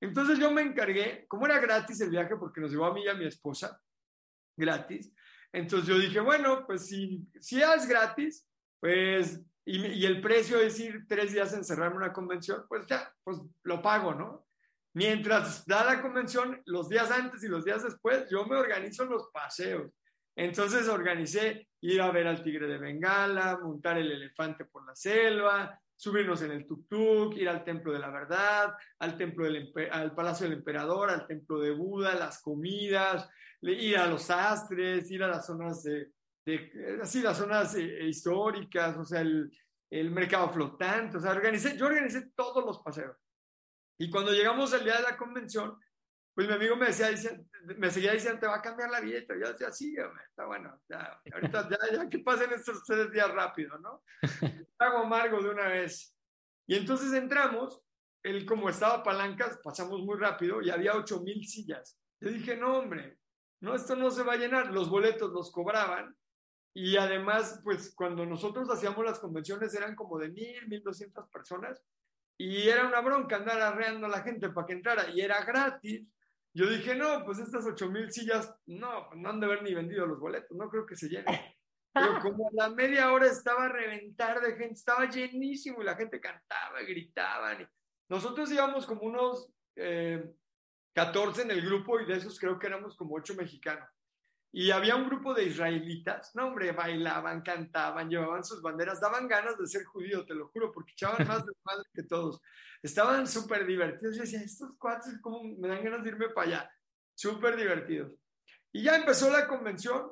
Entonces yo me encargué, como era gratis el viaje, porque nos llevó a mí y a mi esposa, gratis, entonces yo dije, bueno, pues si, si es gratis, pues, y, y, el precio es ir tres días a encerrarme una convención, pues ya, pues lo pago, ¿no? Mientras da la convención, los días antes y los días después, yo me organizo los paseos. Entonces organicé ir a ver al tigre de Bengala, montar el elefante por la selva, subirnos en el tuk-tuk, ir al templo de la verdad, al templo del al palacio del emperador, al templo de Buda, las comidas, ir a los sastres, ir a las zonas de, así las zonas eh, históricas, o sea, el, el, mercado flotante, o sea, organicé, yo organicé todos los paseos. Y cuando llegamos al día de la convención, pues mi amigo me decía, me seguía diciendo, te va a cambiar la vida. Y yo decía, sí, está bueno, ya, ahorita ya, ya que pasen estos tres días rápido, ¿no? Hago amargo de una vez. Y entonces entramos, él como estaba palancas, pasamos muy rápido y había ocho mil sillas. Yo dije, no, hombre, no, esto no se va a llenar, los boletos los cobraban y además, pues cuando nosotros hacíamos las convenciones eran como de mil, mil doscientas personas y era una bronca andar arreando a la gente para que entrara y era gratis. Yo dije, no, pues estas ocho mil sillas, no, no han de haber ni vendido los boletos, no creo que se llenen. Pero como a la media hora estaba a reventar de gente, estaba llenísimo y la gente cantaba, gritaban. Nosotros íbamos como unos eh, 14 en el grupo y de esos creo que éramos como 8 mexicanos. Y había un grupo de israelitas, no hombre, bailaban, cantaban, llevaban sus banderas, daban ganas de ser judío, te lo juro, porque echaban más de madre que todos. Estaban súper divertidos. Yo decía, estos cuates, como me dan ganas de irme para allá. Súper divertidos. Y ya empezó la convención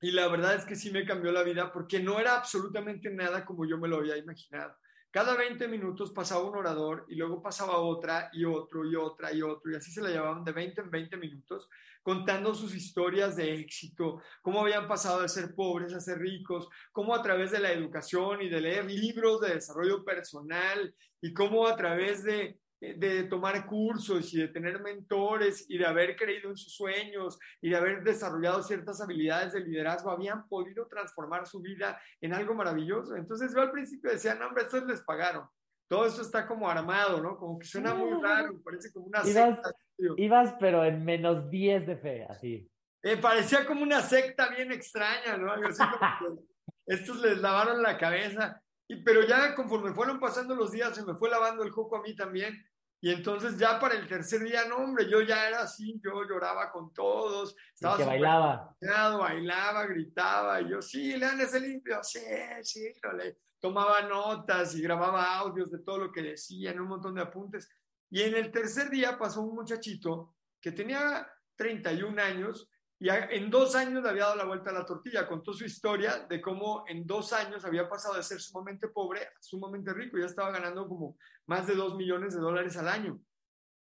y la verdad es que sí me cambió la vida porque no era absolutamente nada como yo me lo había imaginado. Cada 20 minutos pasaba un orador y luego pasaba otra y otro y otra y otro y así se la llevaban de 20 en 20 minutos contando sus historias de éxito, cómo habían pasado de ser pobres a ser ricos, cómo a través de la educación y de leer libros de desarrollo personal y cómo a través de de tomar cursos y de tener mentores y de haber creído en sus sueños y de haber desarrollado ciertas habilidades de liderazgo, habían podido transformar su vida en algo maravilloso. Entonces yo al principio decía, no, hombre, estos les pagaron. Todo esto está como armado, ¿no? Como que suena muy raro, parece como una secta. Ibas, pero en menos 10 de fe, así. Eh, parecía como una secta bien extraña, ¿no? estos les lavaron la cabeza. Y, pero ya conforme fueron pasando los días, se me fue lavando el coco a mí también. Y entonces ya para el tercer día, no, hombre, yo ya era así, yo lloraba con todos. Estaba que bailaba. Bailaba, gritaba, y yo, sí, lean ese limpio, sí, sí, le tomaba notas y grababa audios de todo lo que decían, un montón de apuntes. Y en el tercer día pasó un muchachito que tenía 31 años y en dos años le había dado la vuelta a la tortilla, contó su historia de cómo en dos años había pasado de ser sumamente pobre a sumamente rico, ya estaba ganando como más de dos millones de dólares al año,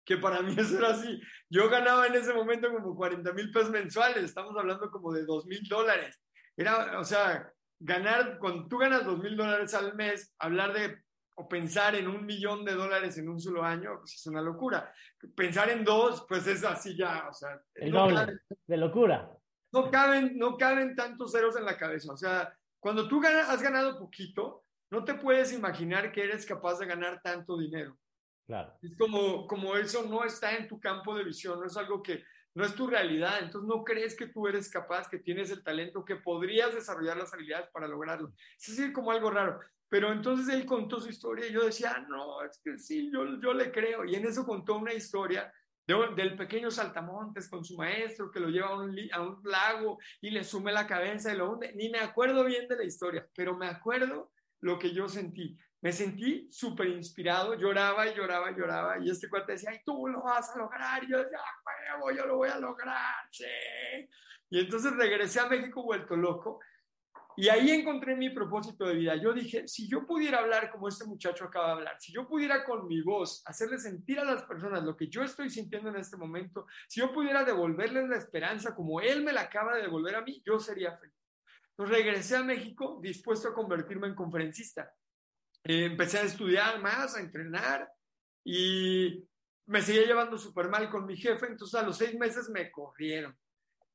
que para mí eso era así. Yo ganaba en ese momento como 40 mil pesos mensuales, estamos hablando como de dos mil dólares. Era, o sea, ganar, cuando tú ganas dos mil dólares al mes, hablar de o pensar en un millón de dólares en un solo año, pues es una locura. Pensar en dos, pues es así ya, o sea. El doble de locura. No caben, no caben tantos ceros en la cabeza. O sea, cuando tú has ganado poquito, no te puedes imaginar que eres capaz de ganar tanto dinero. Claro. Es como, como eso no está en tu campo de visión, no es algo que no es tu realidad, entonces no crees que tú eres capaz, que tienes el talento, que podrías desarrollar las habilidades para lograrlo. Es así como algo raro. Pero entonces él contó su historia y yo decía, ah, no, es que sí, yo, yo le creo. Y en eso contó una historia del pequeño saltamontes con su maestro que lo lleva a un, a un lago y le sume la cabeza y lo hunde. Ni me acuerdo bien de la historia, pero me acuerdo lo que yo sentí. Me sentí súper inspirado, lloraba y lloraba y lloraba. Y este cuate decía, ay, tú lo vas a lograr. Y yo decía, ah, huevo, yo lo voy a lograr, sí. Y entonces regresé a México vuelto loco y ahí encontré mi propósito de vida. Yo dije, si yo pudiera hablar como este muchacho acaba de hablar, si yo pudiera con mi voz hacerle sentir a las personas lo que yo estoy sintiendo en este momento, si yo pudiera devolverles la esperanza como él me la acaba de devolver a mí, yo sería feliz. Entonces regresé a México dispuesto a convertirme en conferencista. Eh, empecé a estudiar más, a entrenar y me seguía llevando súper mal con mi jefe, entonces a los seis meses me corrieron.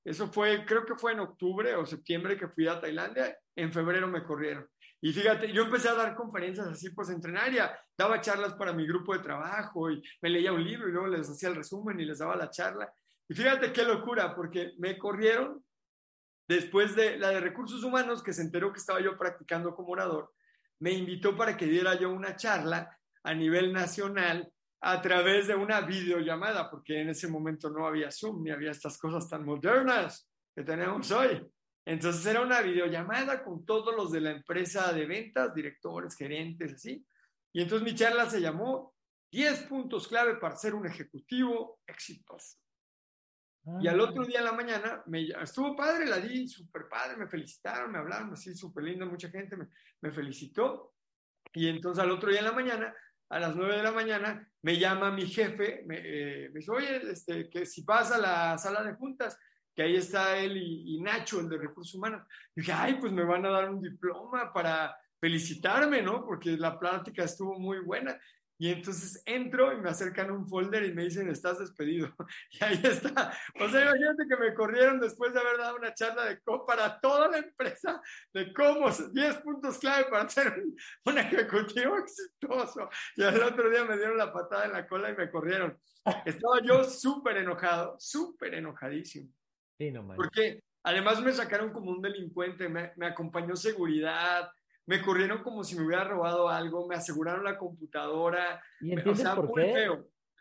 Eso fue, creo que fue en octubre o septiembre que fui a Tailandia, en febrero me corrieron. Y fíjate, yo empecé a dar conferencias así, pues entrenaria, daba charlas para mi grupo de trabajo y me leía un libro y luego les hacía el resumen y les daba la charla. Y fíjate qué locura, porque me corrieron después de la de recursos humanos, que se enteró que estaba yo practicando como orador, me invitó para que diera yo una charla a nivel nacional a través de una videollamada, porque en ese momento no había Zoom ni había estas cosas tan modernas que tenemos hoy. Entonces era una videollamada con todos los de la empresa de ventas, directores, gerentes, así. Y entonces mi charla se llamó 10 puntos clave para ser un ejecutivo exitoso. Y al otro ah. día en la mañana, me, estuvo padre, la di súper padre, me felicitaron, me hablaron así súper lindo, mucha gente me, me felicitó. Y entonces al otro día en la mañana a las 9 de la mañana, me llama mi jefe, me, eh, me dice, oye, este, que si pasa a la sala de juntas, que ahí está él y, y, Nacho, el de recursos humanos. Y dije, ay, pues me van a dar un diploma para felicitarme, ¿no? Porque la plática estuvo muy buena. Y entonces entro y me acercan un folder y me dicen, estás despedido. Y ahí está. O sea, imagínate que me corrieron después de haber dado una charla de cómo para toda la empresa de cómo 10 puntos clave para ser un, ejecutivo exitoso. Y al otro día me dieron la patada en la cola y me corrieron. Estaba yo súper enojado, súper enojadísimo. Sí, no, Porque además me sacaron como un delincuente, me, me acompañó seguridad, me corrieron como si me hubiera robado algo, me aseguraron la computadora. ¿Y entiendes por qué?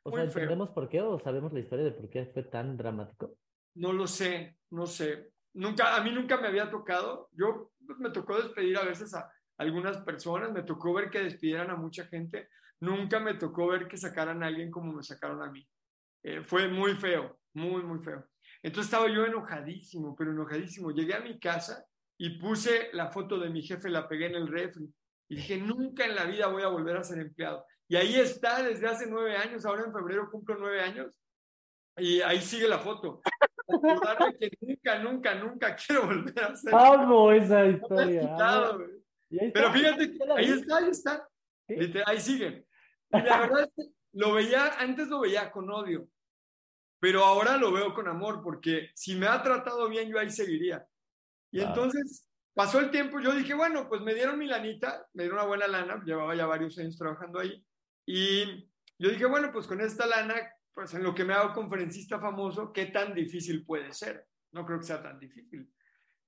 o sea, ¿entendemos por qué o sabemos la historia de por qué fue tan dramático? No lo sé, no sé. Nunca, a mí nunca me había tocado. Yo me tocó despedir a veces a algunas personas, me tocó ver que despidieran a mucha gente. Nunca me tocó ver que sacaran a alguien como me sacaron a mí. Eh, fue muy feo, muy, muy feo. Entonces estaba yo enojadísimo, pero enojadísimo. Llegué a mi casa y puse la foto de mi jefe, la pegué en el refri. Y dije, nunca en la vida voy a volver a ser empleado. Y ahí está desde hace nueve años, ahora en febrero cumplo nueve años. Y ahí sigue la foto. Recordarme que nunca, nunca, nunca quiero volver a ser. Amo esa historia. Pero fíjate, ahí está, ahí está. Ahí sigue. Y la verdad es que lo veía, antes lo veía con odio, pero ahora lo veo con amor, porque si me ha tratado bien, yo ahí seguiría. Y entonces pasó el tiempo, yo dije, bueno, pues me dieron mi lanita, me dieron una buena lana, llevaba ya varios años trabajando ahí. Y yo dije, bueno, pues con esta lana, pues en lo que me hago conferencista famoso, ¿qué tan difícil puede ser? No creo que sea tan difícil.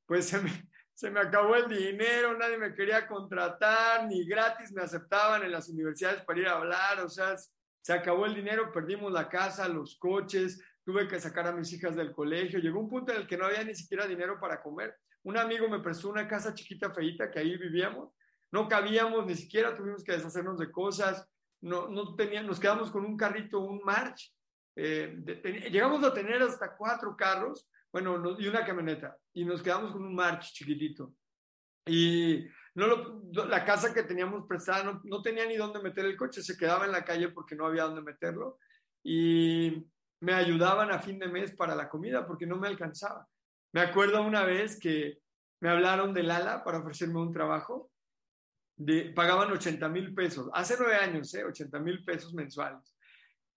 Pues se me, se me acabó el dinero, nadie me quería contratar, ni gratis me aceptaban en las universidades para ir a hablar, o sea, se acabó el dinero, perdimos la casa, los coches, tuve que sacar a mis hijas del colegio, llegó un punto en el que no había ni siquiera dinero para comer. Un amigo me prestó una casa chiquita, feita, que ahí vivíamos. No cabíamos, ni siquiera tuvimos que deshacernos de cosas. No, no teníamos, nos quedamos con un carrito, un March. Eh, llegamos a tener hasta cuatro carros, bueno, y una camioneta. Y nos quedamos con un March chiquitito. Y no la casa que teníamos prestada no, no, tenía ni dónde meter el coche, se quedaba en la calle porque no había dónde meterlo. Y me ayudaban a fin de mes para la comida porque no me alcanzaba. Me acuerdo una vez que me hablaron del ALA para ofrecerme un trabajo. De, pagaban 80 mil pesos, hace nueve años, ¿eh? 80 mil pesos mensuales.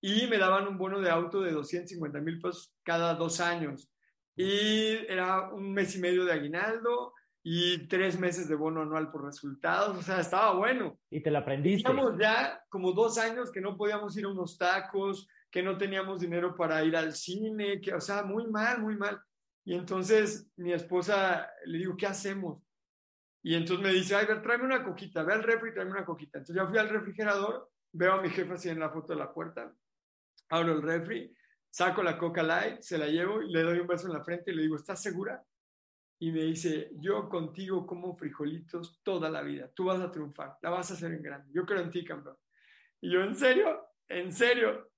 Y me daban un bono de auto de 250 mil pesos cada dos años. Y era un mes y medio de aguinaldo y tres meses de bono anual por resultados, o sea, estaba bueno. Y te lo aprendiste. Teníamos ya como dos años que no podíamos ir a unos tacos, que no teníamos dinero para ir al cine, que, o sea, muy mal, muy mal. Y entonces mi esposa le digo, ¿qué hacemos? Y entonces me dice, ay, ver, tráeme una coquita, ve al refri tráeme una coquita. Entonces ya fui al refrigerador, veo a mi jefe así en la foto de la puerta, abro el refri, saco la coca light, se la llevo y le doy un beso en la frente y le digo, ¿estás segura? y me dice, yo contigo como frijolitos toda la vida, tú vas a triunfar, la vas a hacer en grande, yo creo en ti, campeón. Y yo, ¿en serio? ¿En serio?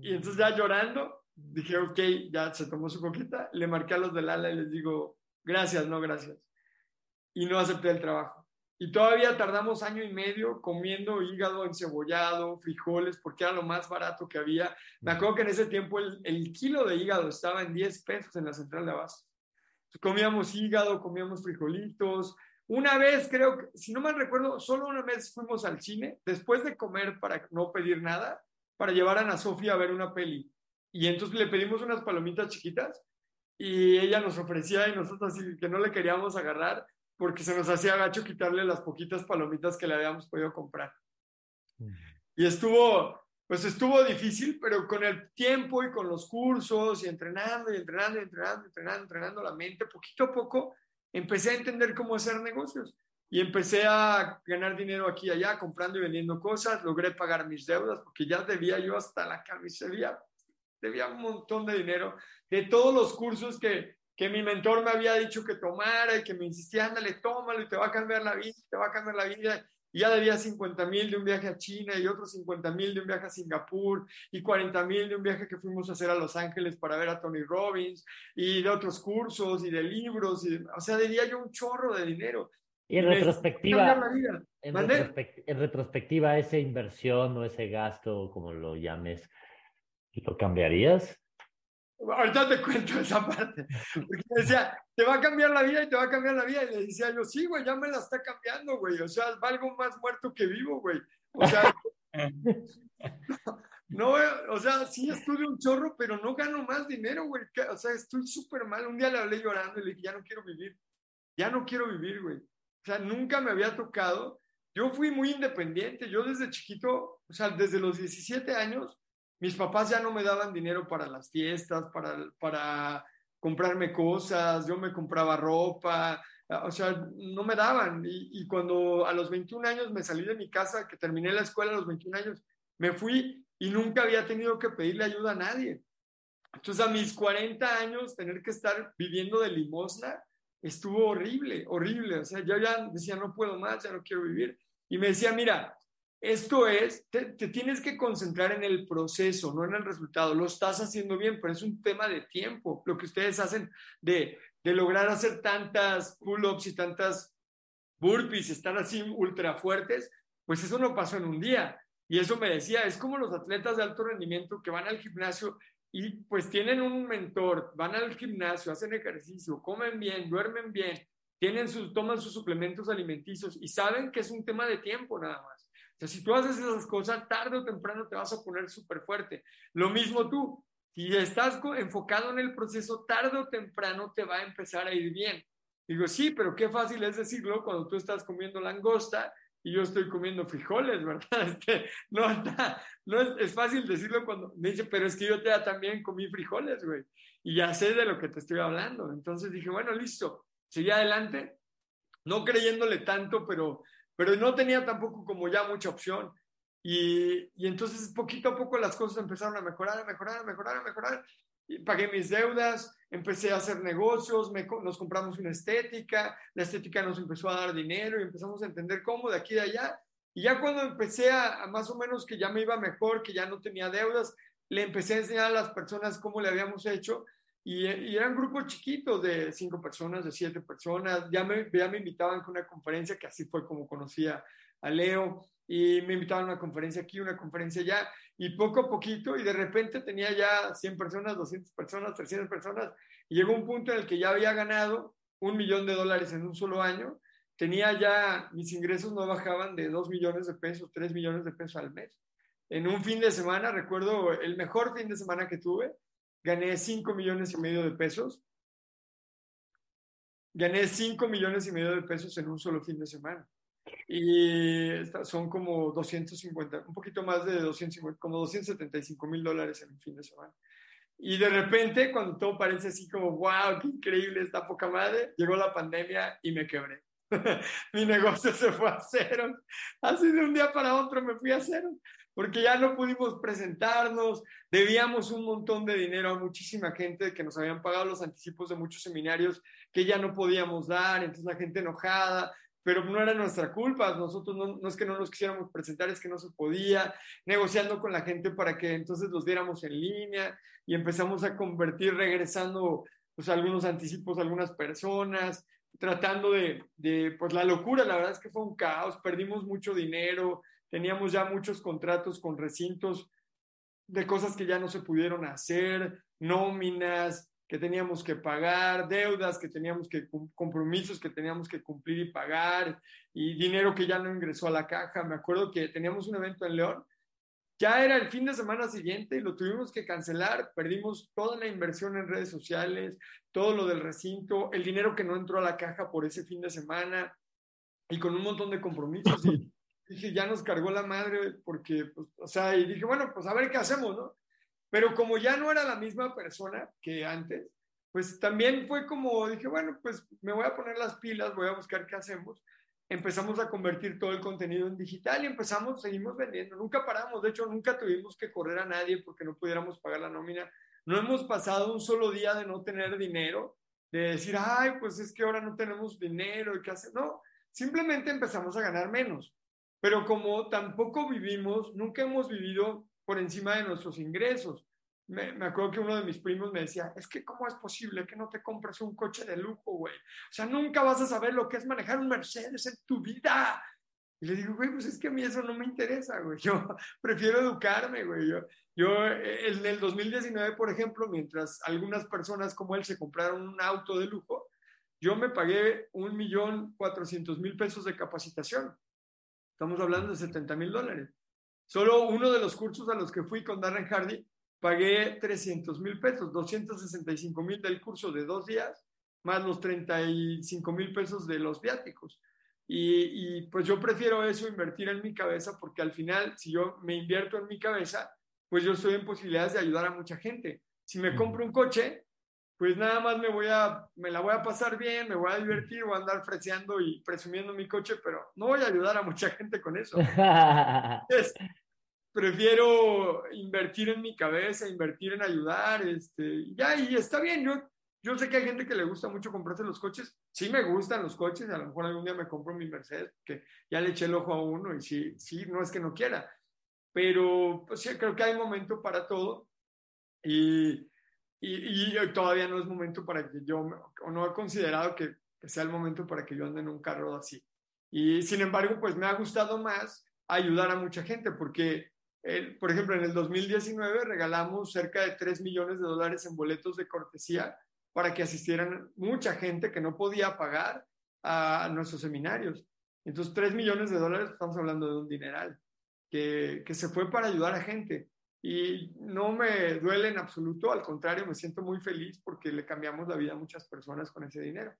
Y entonces ya llorando, dije, ok, ya se tomó su coquita, le marqué a los del ala y les digo, gracias, no gracias. Y no acepté el trabajo. Y todavía tardamos año y medio comiendo hígado encebollado, frijoles, porque era lo más barato que había. Me acuerdo que en ese tiempo el, el kilo de hígado estaba en 10 pesos en la central de abasto comíamos hígado, comíamos frijolitos. Una vez, creo que, si no mal recuerdo, solo una vez fuimos al cine, después de comer para no pedir nada, para llevar a Ana Sofía a ver una peli. Y entonces le pedimos unas palomitas chiquitas y ella nos ofrecía y nosotros así que no le queríamos agarrar porque se nos hacía gacho quitarle las poquitas palomitas que le habíamos podido comprar. Y estuvo, pues estuvo difícil, pero con el tiempo y con los cursos y entrenando y entrenando y entrenando, entrenando, entrenando la mente, poquito a poco empecé a entender cómo hacer negocios. Y empecé a ganar dinero aquí y allá, comprando y vendiendo cosas, logré pagar mis deudas porque ya debía yo hasta la camisería, debía un montón de dinero de todos los cursos que, que mi mentor me había dicho que tomara y que me insistía, ándale, tómalo y te va a cambiar la vida, te va a cambiar la vida y ya debía 50 mil de un viaje a China y otros 50 mil de un viaje a Singapur y 40 mil de un viaje que fuimos a hacer a Los Ángeles para ver a Tony Robbins y de otros cursos y de libros. Y, o sea, debía yo un chorro de dinero. Y en retrospectiva, en, en, retrospectiva, esa inversión o ese gasto, como lo llames, ¿lo cambiarías? Ahorita te cuento esa parte. Porque decía, te va a cambiar la vida y te va a cambiar la vida. Y le decía yo, sí, güey, ya me la está cambiando, güey. O sea, valgo más muerto que vivo, güey. O sea, no, o sea, sí estudio un chorro, pero no gano más dinero, güey. O sea, estoy súper mal. Un día le hablé llorando y le dije, ya no quiero vivir. Ya no quiero vivir, güey. O sea, nunca me había tocado. Yo fui muy independiente. Yo desde chiquito, o sea, desde los 17 años, mis papás ya no me daban dinero para las fiestas, para, para comprarme cosas, yo me compraba ropa, o sea, no me daban. Y, cuando a los 21 años me salí de mi casa, que terminé la escuela a los 21 años, me fui y nunca había tenido que pedirle ayuda a nadie. Entonces a mis 40 años tener que estar viviendo de limosna estuvo horrible, horrible. O sea, yo ya decía, no puedo más, ya no quiero vivir. Y me decía, mira, esto es, te, tienes que concentrar en el proceso, no en el resultado. Lo estás haciendo bien, pero es un tema de tiempo. Lo que ustedes hacen de, de lograr hacer tantas pull-ups y tantas burpees, estar así ultra fuertes, pues eso no pasó en un día. Y eso me decía, es como los atletas de alto rendimiento que van al gimnasio y pues tienen un mentor, van al gimnasio, hacen ejercicio, comen bien, duermen bien, tienen sus, toman sus suplementos alimenticios y saben que es un tema de tiempo nada más. Sea, si tú haces esas cosas, tarde o temprano te vas a poner súper fuerte. Lo mismo tú, si estás enfocado en el proceso, tarde o temprano te va a empezar a ir bien. Digo, sí, pero qué fácil es decirlo cuando tú estás comiendo langosta y yo estoy comiendo frijoles, ¿verdad? Este, no, está, no es, es, fácil decirlo cuando me dice, pero es que yo también comí frijoles, güey, y ya sé de lo que te estoy hablando. Entonces dije, bueno, listo, seguí adelante, no creyéndole tanto, pero pero no tenía tampoco como ya mucha opción. Y, y, entonces poquito a poco las cosas empezaron a mejorar, a mejorar, a mejorar, a mejorar. Y pagué mis deudas, empecé a hacer negocios, nos compramos una estética, la estética nos empezó a dar dinero y empezamos a entender cómo de aquí y de allá. Y ya cuando empecé a, a más o menos que ya me iba mejor, que ya no tenía deudas, le empecé a enseñar a las personas cómo le habíamos hecho y, eran grupos chiquitos de cinco personas, de siete personas. Ya me, ya me invitaban a una conferencia, que así fue como conocía a Leo. Y me invitaban a una conferencia aquí, una conferencia allá. Y poco a poquito, y de repente tenía ya 100 personas, 200 personas, 300 personas. Y llegó un punto en el que ya había ganado un millón de dólares en un solo año. Tenía ya, mis ingresos no bajaban de 2 millones de pesos, 3 millones de pesos al mes. En un fin de semana, recuerdo el mejor fin de semana que tuve, gané 5 millones y medio de pesos. gané 5 millones y medio de pesos en un solo fin de semana. Y son como 250, un poquito más de 250, como 275 mil dólares en un fin de semana. Y de repente, cuando todo parece así como, wow, qué increíble, esta poca madre, llegó la pandemia y me quebré. Mi negocio se fue a cero. Así de un día para otro me fui a cero, porque ya no pudimos presentarnos, debíamos un montón de dinero a muchísima gente que nos habían pagado los anticipos de muchos seminarios que ya no podíamos dar, entonces la gente enojada, pero no era nuestra culpa, nosotros no, es que no nos quisiéramos presentar, es que no se podía, negociando con la gente para que entonces los diéramos en línea y empezamos a convertir, regresando pues algunos anticipos a algunas personas, tratando de, de, pues la locura, la verdad es que fue un caos, perdimos mucho dinero, teníamos ya muchos contratos con recintos de cosas que ya no se pudieron hacer, nóminas, que teníamos que pagar, deudas que teníamos que, compromisos que teníamos que cumplir y pagar, y dinero que ya no ingresó a la caja. Me acuerdo que teníamos un evento en León, ya era el fin de semana siguiente y lo tuvimos que cancelar, perdimos toda la inversión en redes sociales, todo lo del recinto, el dinero que no entró a la caja por ese fin de semana y con un montón de compromisos. Y dije, ya nos cargó la madre porque, pues, o sea, y dije, bueno, pues a ver qué hacemos, ¿no? Pero como ya no era la misma persona que antes, pues también fue como, dije, bueno, pues me voy a poner las pilas, voy a buscar qué hacemos. Empezamos a convertir todo el contenido en digital y empezamos, seguimos vendiendo. Nunca paramos, de hecho, nunca tuvimos que correr a nadie porque no pudiéramos pagar la nómina. No hemos pasado un solo día de no tener dinero, de decir, ay, pues es que ahora no tenemos dinero y qué hacer. No, simplemente empezamos a ganar menos. Pero como tampoco vivimos, nunca hemos vivido por encima de nuestros ingresos. Me, me, acuerdo que uno de mis primos me decía, es que cómo es posible que no te compres un coche de lujo, güey. O sea, nunca vas a saber lo que es manejar un Mercedes en tu vida. Y le digo, güey, pues es que a mí eso no me interesa, güey. Yo prefiero educarme, güey. Yo, yo en el 2019, por ejemplo, mientras algunas personas como él se compraron un auto de lujo, yo me pagué un millón cuatrocientos mil pesos de capacitación. Estamos hablando de 70 mil dólares. Solo uno de los cursos a los que fui con Darren Hardy, pagué 300 mil pesos, 265 mil del curso de dos días, más los 35 mil pesos de los viáticos. Y, y, pues yo prefiero eso, invertir en mi cabeza, porque al final, si yo me invierto en mi cabeza, pues yo estoy en posibilidades de ayudar a mucha gente. Si me compro un coche, pues nada más me voy a, me la voy a pasar bien, me voy a divertir, voy a andar freseando y presumiendo mi coche, pero no voy a ayudar a mucha gente con eso. prefiero invertir en mi cabeza, invertir en ayudar, este, ya, y está bien, yo, yo sé que hay gente que le gusta mucho comprarse los coches, sí me gustan los coches, a lo mejor algún día me compro mi Mercedes, que ya le eché el ojo a uno y sí, sí, no es que no quiera, pero pues sí, creo que hay momento para todo y y, todavía no es momento para que yo, o no he considerado que, sea el momento para que yo ande en un carro así. Y sin embargo, pues me ha gustado más ayudar a mucha gente, porque, por ejemplo, en el 2019 regalamos cerca de 3 millones de dólares en boletos de cortesía para que asistieran mucha gente que no podía pagar a, nuestros seminarios. Entonces, 3 millones de dólares, estamos hablando de un dineral, que, que se fue para ayudar a gente y no me duele en absoluto, al contrario, me siento muy feliz porque le cambiamos la vida a muchas personas con ese dinero.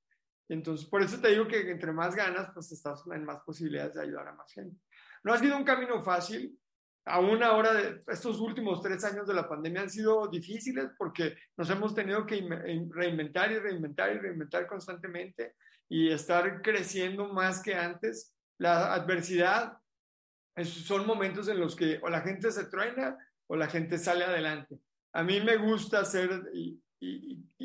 Entonces, por eso te digo que entre más ganas, pues estás en más posibilidades de ayudar a más gente. No ha sido un camino fácil. Aún ahora, de estos últimos tres años de la pandemia han sido difíciles porque nos hemos tenido que reinventar y reinventar y reinventar constantemente y estar creciendo más que antes. La adversidad son momentos en los que o la gente se truena o la gente sale adelante. A mí me gusta hacer, y,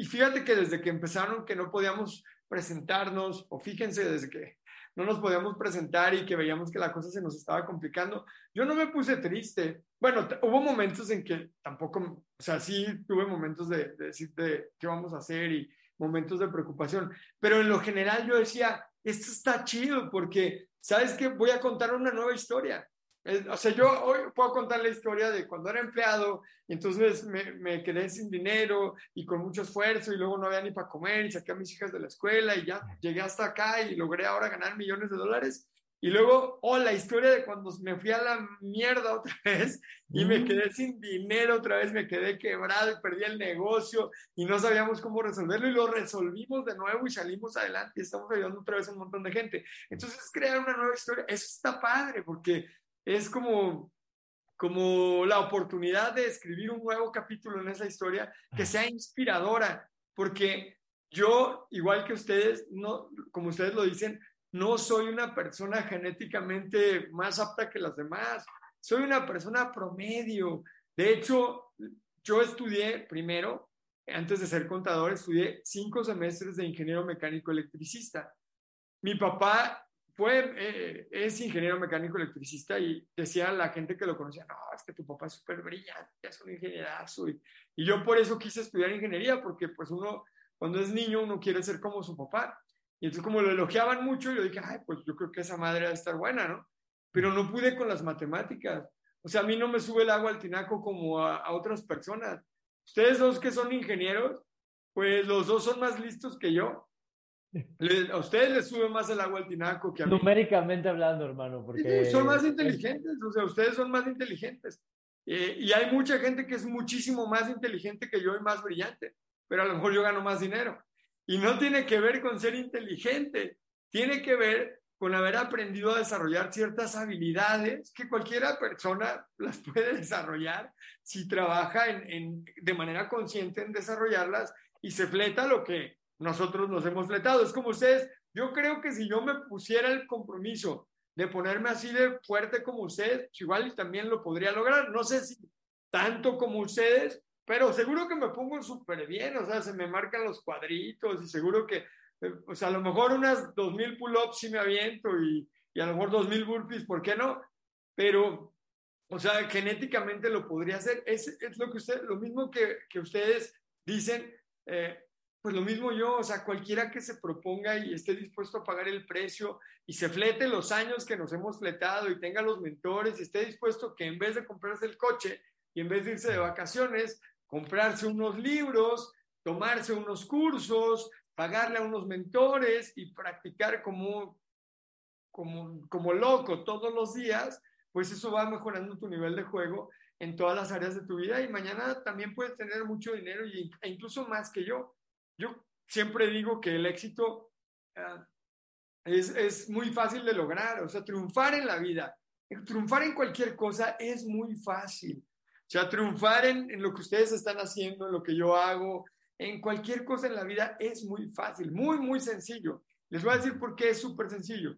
fíjate que desde que empezaron que no podíamos presentarnos, o fíjense desde que no nos podíamos presentar y que veíamos que la cosa se nos estaba complicando, yo no me puse triste. Bueno, hubo momentos en que tampoco, o sea, sí tuve momentos de, de decirte qué vamos a hacer y momentos de preocupación, pero en lo general yo decía, esto está chido porque, ¿sabes qué? Voy a contar una nueva historia. O sea, yo hoy puedo contar la historia de cuando era empleado y entonces me, me, quedé sin dinero y con mucho esfuerzo y luego no había ni para comer y saqué a mis hijas de la escuela y ya llegué hasta acá y logré ahora ganar millones de dólares. Y luego, oh, la historia de cuando me fui a la mierda otra vez y me mm. quedé sin dinero otra vez, me quedé quebrado y perdí el negocio y no sabíamos cómo resolverlo y lo resolvimos de nuevo y salimos adelante y estamos ayudando otra vez a un montón de gente. Entonces, crear una nueva historia, eso está padre porque es como, como la oportunidad de escribir un nuevo capítulo en esa historia que sea inspiradora, porque yo, igual que ustedes, no, como ustedes lo dicen, no soy una persona genéticamente más apta que las demás, soy una persona promedio. De hecho, yo estudié primero, antes de ser contador, estudié cinco semestres de ingeniero mecánico electricista. Mi papá fue, eh, es ingeniero mecánico electricista y decía a la gente que lo conocía, no, es que tu papá es súper brillante, es un ingenierazo. Y, y yo por eso quise estudiar ingeniería, porque pues uno, cuando es niño, uno quiere ser como su papá. Y entonces como lo elogiaban mucho, yo dije, ay, pues yo creo que esa madre va a estar buena, ¿no? Pero no pude con las matemáticas. O sea, a mí no me sube el agua al tinaco como a, otras personas. Ustedes dos que son ingenieros, pues los dos son más listos que yo. A ustedes les sube más el agua al tinaco que a mí. Numéricamente hablando, hermano, porque... son más inteligentes, o sea, ustedes son más inteligentes. Eh, y hay mucha gente que es muchísimo más inteligente que yo y más brillante, pero a lo mejor yo gano más dinero. Y no tiene que ver con ser inteligente, tiene que ver con haber aprendido a desarrollar ciertas habilidades que cualquiera persona las puede desarrollar si trabaja en, de manera consciente en desarrollarlas y se fleta lo que nosotros nos hemos fletado. Es como ustedes, yo creo que si yo me pusiera el compromiso de ponerme así de fuerte como ustedes, pues igual también lo podría lograr. No sé si tanto como ustedes, pero seguro que me pongo súper bien, o sea, se me marcan los cuadritos y seguro que, eh, o sea, a lo mejor unas 2000 pull-ups sí me aviento y, y a lo mejor 2000 burpees, ¿por qué no? Pero, o sea, genéticamente lo podría hacer. Es, es lo que usted, lo mismo que, que ustedes dicen, eh, pues lo mismo yo, o sea, cualquiera que se proponga y esté dispuesto a pagar el precio y se flete los años que nos hemos fletado y tenga los mentores y esté dispuesto que en vez de comprarse el coche y en vez de irse de vacaciones, comprarse unos libros, tomarse unos cursos, pagarle a unos mentores y practicar como, como, como loco todos los días, pues eso va mejorando tu nivel de juego en todas las áreas de tu vida y mañana también puedes tener mucho dinero e incluso más que yo. Yo siempre digo que el éxito ah, es, es muy fácil de lograr, o sea, triunfar en la vida, triunfar en cualquier cosa es muy fácil. O sea, triunfar en, lo que ustedes están haciendo, en lo que yo hago, en cualquier cosa en la vida es muy fácil, muy, muy sencillo. Les voy a decir por qué es súper sencillo.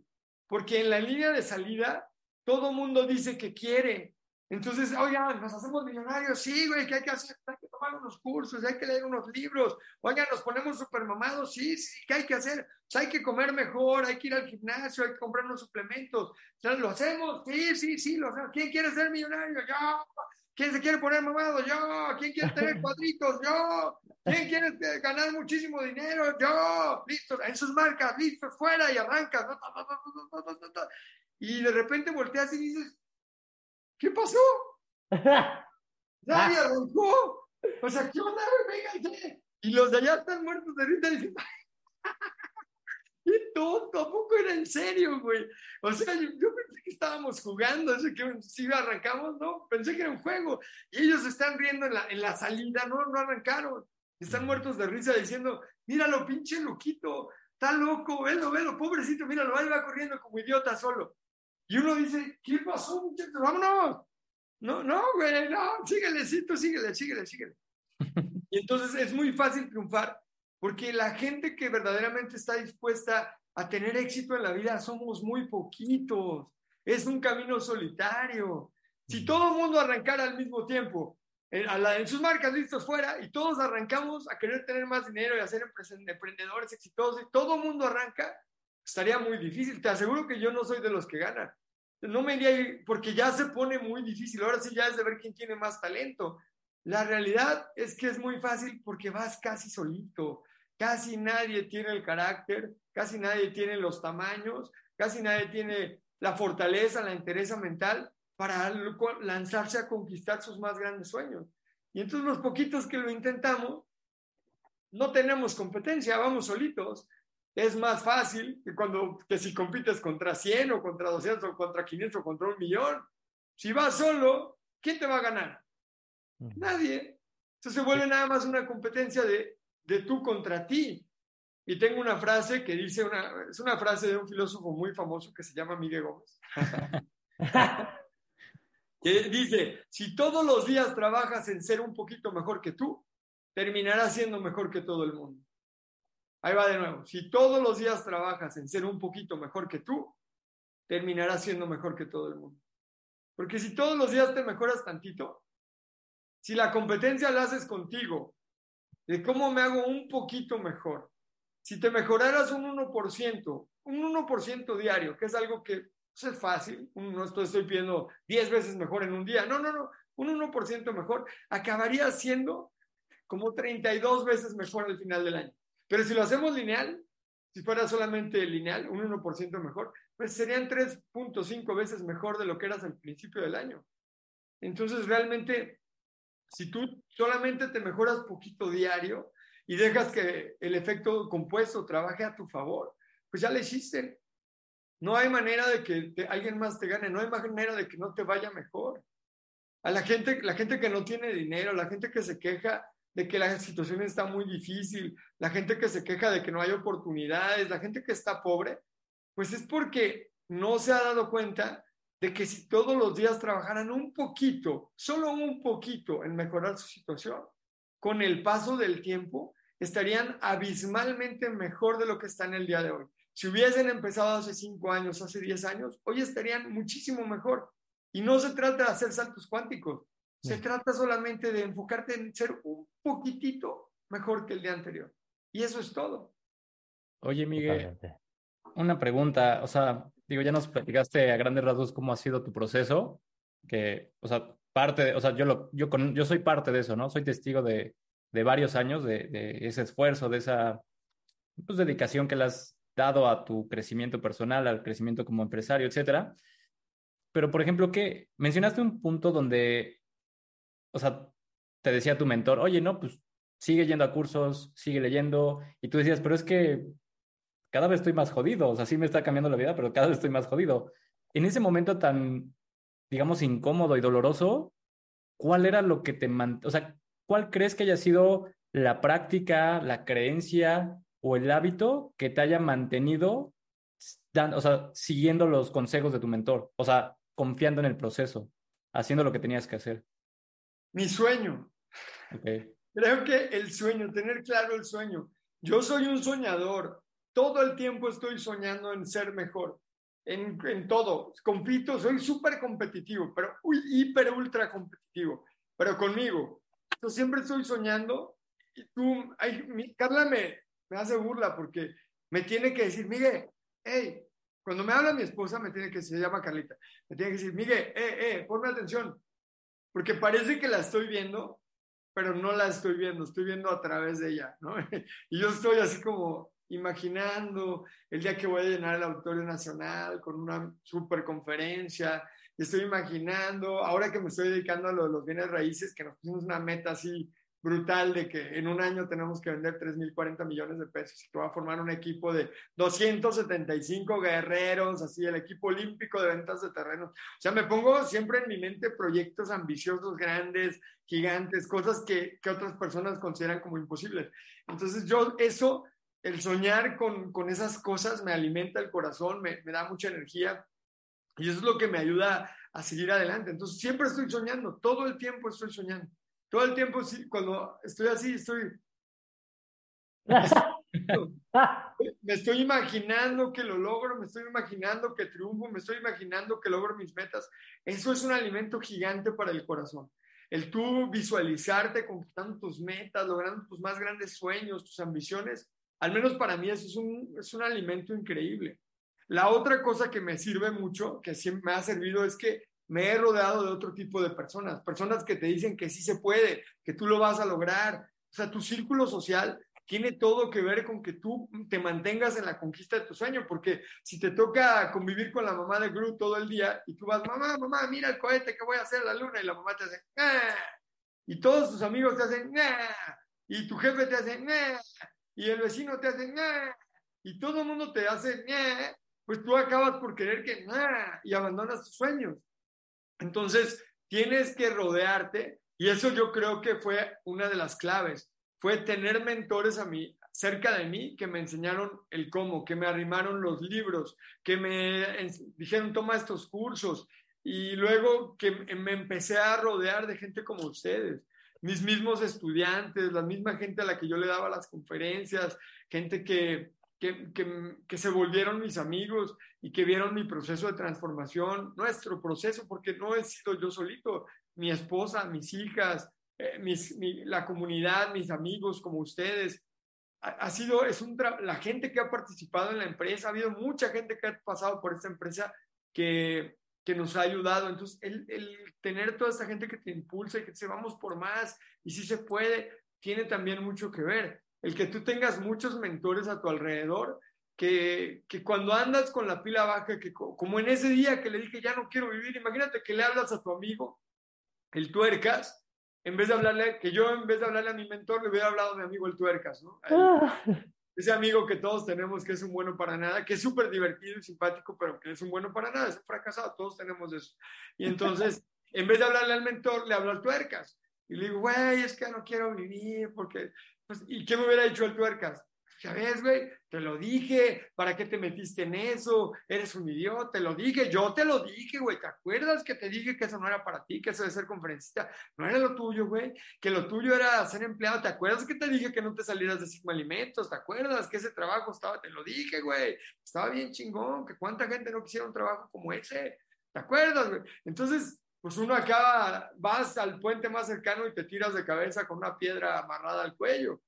Porque en la línea de salida, todo mundo dice que quiere. Entonces, oigan, nos hacemos millonarios, sí, güey, ¿qué hay que hacer? Hay que tomar unos cursos, hay que leer unos libros. Oigan, nos ponemos súper mamados, sí, sí, ¿qué hay que hacer? hay que comer mejor, hay que ir al gimnasio, hay que comprar unos suplementos. O ¿lo hacemos? Sí, sí, sí, lo hacemos. ¿Quién quiere ser millonario? Yo. ¿Quién se quiere poner mamado? Yo. ¿Quién quiere tener cuadritos? Yo. ¿Quién quiere ganar muchísimo dinero? Yo. Listo, en sus marcas, listo, fuera y arrancas. Y de repente volteas y dices, ¿qué pasó? Nadie arrancó. O sea, ¿qué onda? Venga, y los de allá están muertos de risa dicen, ¡Qué tonto! ¿A poco era en serio, güey? O sea, yo, pensé que estábamos jugando, eso que si arrancamos, no, pensé que era un juego. Y ellos están riendo en la, en la salida, no, no arrancaron. Están muertos de risa diciendo, míralo, pinche loquito, está loco, velo, velo, pobrecito, míralo, ahí va corriendo como idiota solo. Y uno dice, ¿qué pasó, muchachos? Vámonos. No, no, güey, no, síguele, sí, tú síguele, síguele, síguele. Y entonces es muy fácil triunfar porque la gente que verdaderamente está dispuesta a tener éxito en la vida somos muy poquitos. Es un camino solitario. Si todo el mundo arrancara al mismo tiempo, en, en, sus marcas listos fuera, y todos arrancamos a querer tener más dinero y a ser emprendedores exitosos, y todo el mundo arranca, estaría muy difícil. Te aseguro que yo no soy de los que ganan. No me iría, porque ya se pone muy difícil. Ahora sí ya es de ver quién tiene más talento. La realidad es que es muy fácil porque vas casi solito. Casi nadie tiene el carácter, casi nadie tiene los tamaños, casi nadie tiene la fortaleza, la entereza mental para lanzarse a conquistar sus más grandes sueños. Y entonces los poquitos que lo intentamos, no tenemos competencia, vamos solitos. Es más fácil que, cuando, que si compites contra 100 o contra 200 o contra 500 o contra un millón. Si vas solo, ¿quién te va a ganar? Nadie. Entonces se vuelve nada más una competencia de, de tú contra ti. Y tengo una frase que dice, una, es una frase de un filósofo muy famoso que se llama Miguel Gómez. que dice, si todos los días trabajas en ser un poquito mejor que tú, terminarás siendo mejor que todo el mundo. Ahí va de nuevo. Si todos los días trabajas en ser un poquito mejor que tú, terminarás siendo mejor que todo el mundo. Porque si todos los días te mejoras tantito, si la competencia la haces contigo, de cómo me hago un poquito mejor, si te mejoraras un 1%, un 1% diario, que es algo que pues, es fácil, no estoy, pidiendo 10 veces mejor en un día, no, no, no, un 1% mejor, acabaría siendo como 32 veces mejor al final del año. Pero si lo hacemos lineal, si fuera solamente lineal, un 1% mejor, pues serían 3.5 veces mejor de lo que eras al principio del año. Entonces, realmente, si tú solamente te mejoras poquito diario y dejas que el efecto compuesto trabaje a tu favor, pues ya le hiciste. No hay manera de que alguien más te gane, no hay manera de que no te vaya mejor. A la gente, la gente que no tiene dinero, la gente que se queja de que la situación está muy difícil, la gente que se queja de que no hay oportunidades, la gente que está pobre, pues es porque no se ha dado cuenta de que si todos los días trabajaran un poquito, solo un poquito en mejorar su situación, con el paso del tiempo estarían abismalmente mejor de lo que están el día de hoy. Si hubiesen empezado hace cinco años, hace diez años, hoy estarían muchísimo mejor. Y no se trata de hacer saltos cuánticos, se trata solamente de enfocarte en ser un poquitito mejor que el día anterior. Y eso es todo. Oye, Miguel, una pregunta. O sea, digo, ya nos platicaste a grandes rasgos cómo ha sido tu proceso, que, o sea, parte, de, o sea, yo, lo, yo, con, yo soy parte de eso, ¿no? Soy testigo de, de varios años de, de, ese esfuerzo, de esa pues, dedicación que le has dado a tu crecimiento personal, al crecimiento como empresario, etcétera. Pero, por ejemplo, que mencionaste un punto donde o sea, te decía tu mentor, oye, no, pues sigue yendo a cursos, sigue leyendo, y tú decías, pero es que cada vez estoy más jodido, o sea, sí me está cambiando la vida, pero cada vez estoy más jodido. En ese momento tan, digamos, incómodo y doloroso, ¿cuál era lo que te o sea, cuál crees que haya sido la práctica, la creencia o el hábito que te haya mantenido, o sea, siguiendo los consejos de tu mentor, o sea, confiando en el proceso, haciendo lo que tenías que hacer? Mi sueño. Creo que el sueño, tener claro el sueño. Yo soy un soñador. Todo el tiempo estoy soñando en ser mejor. En, en todo. Compito, soy súper competitivo, pero uy, hiper, ultra competitivo. Pero conmigo. Yo siempre estoy soñando. Y tú, ay, mi, Carla me, me hace burla porque me tiene que decir, Miguel, hey, cuando me habla mi esposa, me tiene que, se llama Carlita, me tiene que decir, Miguel, eh, eh, ponme atención, porque parece que la estoy viendo, pero no la estoy viendo, estoy viendo a través de ella, ¿no? Y yo estoy así como imaginando el día que voy a llenar el Auditorio Nacional con una super conferencia, estoy imaginando, ahora que me estoy dedicando a lo de los bienes raíces, que nos pusimos una meta así brutal de que en un año tenemos que vender 3.040 millones de pesos y que va a formar un equipo de 275 guerreros, así el equipo olímpico de ventas de terrenos. O sea, me pongo siempre en mi mente proyectos ambiciosos, grandes, gigantes, cosas que, que otras personas consideran como imposibles. Entonces yo eso, el soñar con, con esas cosas me alimenta el corazón, me, me da mucha energía y eso es lo que me ayuda a seguir adelante. Entonces siempre estoy soñando, todo el tiempo estoy soñando. Todo el tiempo, cuando estoy así, estoy... me estoy imaginando que lo logro, me estoy imaginando que triunfo, me estoy imaginando que logro mis metas. Eso es un alimento gigante para el corazón. El tú visualizarte conquistando tus metas, logrando tus más grandes sueños, tus ambiciones, al menos para mí eso es un, es un alimento increíble. La otra cosa que me sirve mucho, que siempre me ha servido, es que me he rodeado de otro tipo de personas, personas que te dicen que sí se puede, que tú lo vas a lograr. O sea, tu círculo social tiene todo que ver con que tú te mantengas en la conquista de tu sueño, porque si te toca convivir con la mamá de Groot todo el día y tú vas, mamá, mamá, mira el cohete que voy a hacer a la luna, y la mamá te hace, ¡Ah! y todos tus amigos te hacen, ¡Ah! y tu jefe te hace, ¡Ah! y el vecino te hace, y todo el mundo te hace, pues tú acabas por querer que, y abandonas tus sueños. Entonces, tienes que rodearte, y eso yo creo que fue una de las claves, fue tener mentores a mí, cerca de mí, que me enseñaron el cómo, que me arrimaron los libros, que me dijeron, toma estos cursos, y luego que me empecé a rodear de gente como ustedes, mis mismos estudiantes, la misma gente a la que yo le daba las conferencias, gente que, que, que, se volvieron mis amigos y que vieron mi proceso de transformación, nuestro proceso, porque no he sido yo solito, mi esposa, mis hijas, eh, mis, la comunidad, mis amigos como ustedes. Ha, sido, es un la gente que ha participado en la empresa, ha habido mucha gente que ha pasado por esta empresa que, que nos ha ayudado. Entonces, el, el, tener toda esta gente que te impulsa y que se vamos por más y si se puede, tiene también mucho que ver. El que tú tengas muchos mentores a tu alrededor, que, que cuando andas con la pila baja, que como en ese día que le dije, ya no quiero vivir, imagínate que le hablas a tu amigo, el tuercas, en vez de hablarle, que yo en vez de hablarle a mi mentor, le hubiera hablado a mi amigo el tuercas, ¿no? ese amigo que todos tenemos que es un bueno para nada, que es súper divertido y simpático, pero que es un bueno para nada, es un fracasado, todos tenemos eso. Y entonces, en vez de hablarle al mentor, le hablo al tuercas. Y le digo, güey, es que no quiero vivir, porque, pues, ¿y qué me hubiera dicho el tuercas? Ya ves, güey, te lo dije, ¿para qué te metiste en eso? Eres un idiota, te lo dije, yo te lo dije, güey, ¿te acuerdas que te dije que eso no era para ti, que eso de ser conferencista no era lo tuyo, güey? Que lo tuyo era ser empleado, ¿te acuerdas que te dije que no te salieras de Sigma Alimentos? ¿Te acuerdas que ese trabajo estaba, te lo dije, güey, estaba bien chingón, que cuánta gente no quisiera un trabajo como ese? ¿Te acuerdas, güey? Entonces, pues uno acaba, vas al puente más cercano y te tiras de cabeza con una piedra amarrada al cuello.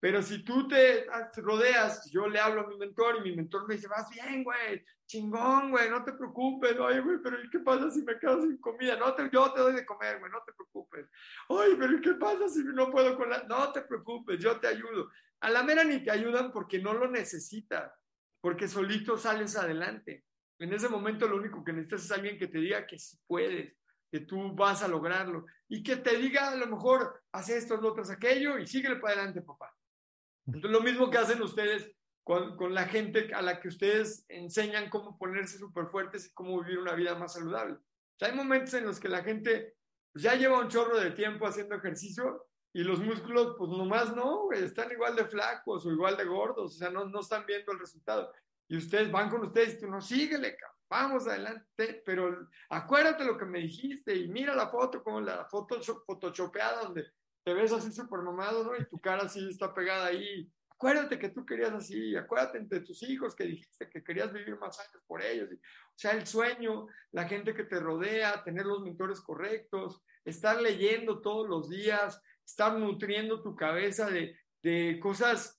Pero si tú te rodeas, yo le hablo a mi mentor y mi mentor me dice, vas bien, güey, chingón, güey, no te preocupes. Oye, güey, pero ¿qué pasa si me quedo sin comida? No te, yo te doy de comer, güey, no te preocupes. Oye, pero ¿qué pasa si no puedo con la...? No te preocupes, yo te ayudo. A la mera ni te ayudan porque no lo necesitas, porque solito sales adelante. En ese momento lo único que necesitas es alguien que te diga que sí puedes, que tú vas a lograrlo y que te diga a lo mejor, haz esto, lo otro, aquello y síguele para adelante, papá. Entonces, lo mismo que hacen ustedes con, con, la gente a la que ustedes enseñan cómo ponerse súper fuertes y cómo vivir una vida más saludable. O sea, hay momentos en los que la gente pues, ya lleva un chorro de tiempo haciendo ejercicio y los músculos, pues nomás no, están igual de flacos o igual de gordos, o sea, no, no están viendo el resultado. Y ustedes van con ustedes y tú no, síguele, vamos adelante, pero acuérdate lo que me dijiste y mira la foto, como la foto photoshopeada donde te ves así súper mamado, ¿no? Y tu cara así está pegada ahí. Acuérdate que tú querías así, acuérdate de tus hijos que dijiste que querías vivir más años por ellos. O sea, el sueño, la gente que te rodea, tener los mentores correctos, estar leyendo todos los días, estar nutriendo tu cabeza de, de cosas,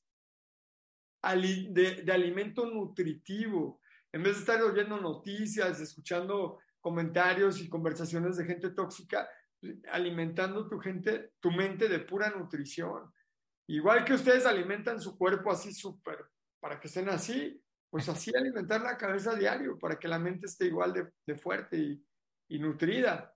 de, de alimento nutritivo, en vez de estar oyendo noticias, escuchando comentarios y conversaciones de gente tóxica, alimentando tu gente, tu mente de pura nutrición. Igual que ustedes alimentan su cuerpo así súper, para que estén así, pues así alimentar la cabeza diario, para que la mente esté igual de, fuerte y, y, nutrida.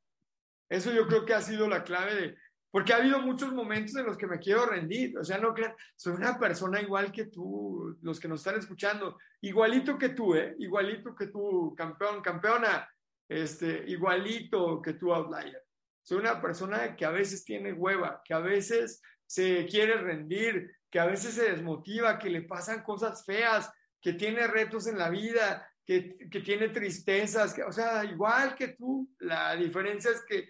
Eso yo creo que ha sido la clave de, porque ha habido muchos momentos en los que me quiero rendir, o sea, no crean, soy una persona igual que tú, los que nos están escuchando, igualito que tú, ¿eh? Igualito que tú, campeón, campeona, este, igualito que tú, outlier. Soy una persona que a veces tiene hueva, que a veces se quiere rendir, que a veces se desmotiva, que le pasan cosas feas, que tiene retos en la vida, que, que tiene tristezas, que, o sea, igual que tú, la diferencia es que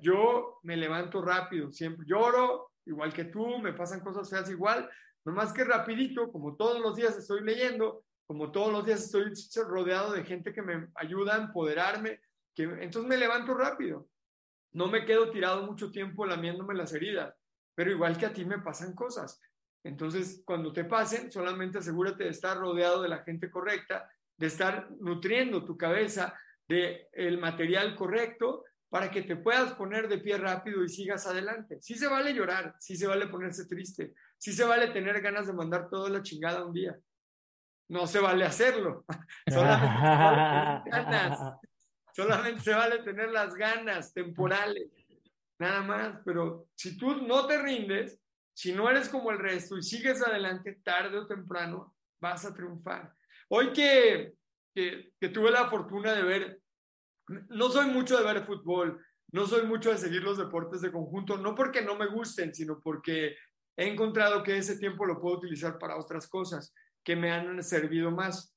yo me levanto rápido, siempre lloro, igual que tú, me pasan cosas feas igual, nomás que rapidito, como todos los días estoy leyendo, como todos los días estoy rodeado de gente que me ayuda a empoderarme, que entonces me levanto rápido no me quedo tirado mucho tiempo lamiéndome las heridas, pero igual que a ti me pasan cosas. Entonces, cuando te pasen, solamente asegúrate de estar rodeado de la gente correcta, de estar nutriendo tu cabeza del el material correcto para que te puedas poner de pie rápido y sigas adelante. Sí se vale llorar, sí se vale ponerse triste, sí se vale tener ganas de mandar toda la chingada un día. No se vale hacerlo. Solamente ganas. Solamente se vale tener las ganas temporales, nada más. Pero si tú no te rindes, si no eres como el resto y sigues adelante tarde o temprano, vas a triunfar. Hoy que, que, que tuve la fortuna de ver, no soy mucho de ver fútbol, no soy mucho de seguir los deportes de conjunto, no porque no me gusten, sino porque he encontrado que ese tiempo lo puedo utilizar para otras cosas que me han servido más.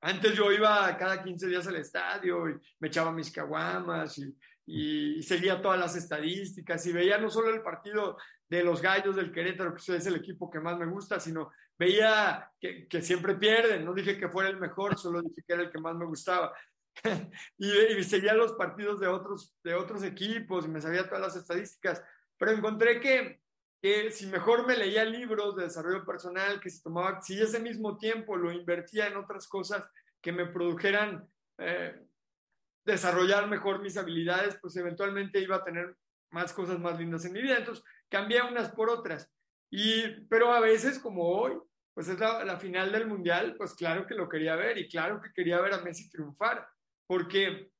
Antes yo iba cada 15 días al estadio y me echaba mis caguamas y, seguía todas las estadísticas y veía no solo el partido de los gallos del Querétaro, que es el equipo que más me gusta, sino veía que, que siempre pierden. No dije que fuera el mejor, solo dije que era el que más me gustaba. y, y, seguía los partidos de otros, de otros equipos y me sabía todas las estadísticas. Pero encontré que que si mejor me leía libros de desarrollo personal, que si tomaba, si ese mismo tiempo lo invertía en otras cosas que me produjeran eh, desarrollar mejor mis habilidades, pues eventualmente iba a tener más cosas más lindas en mi vida. Entonces cambié unas por otras. Y, pero a veces, como hoy, pues es la, la final del mundial, pues claro que lo quería ver y claro que quería ver a Messi triunfar, porque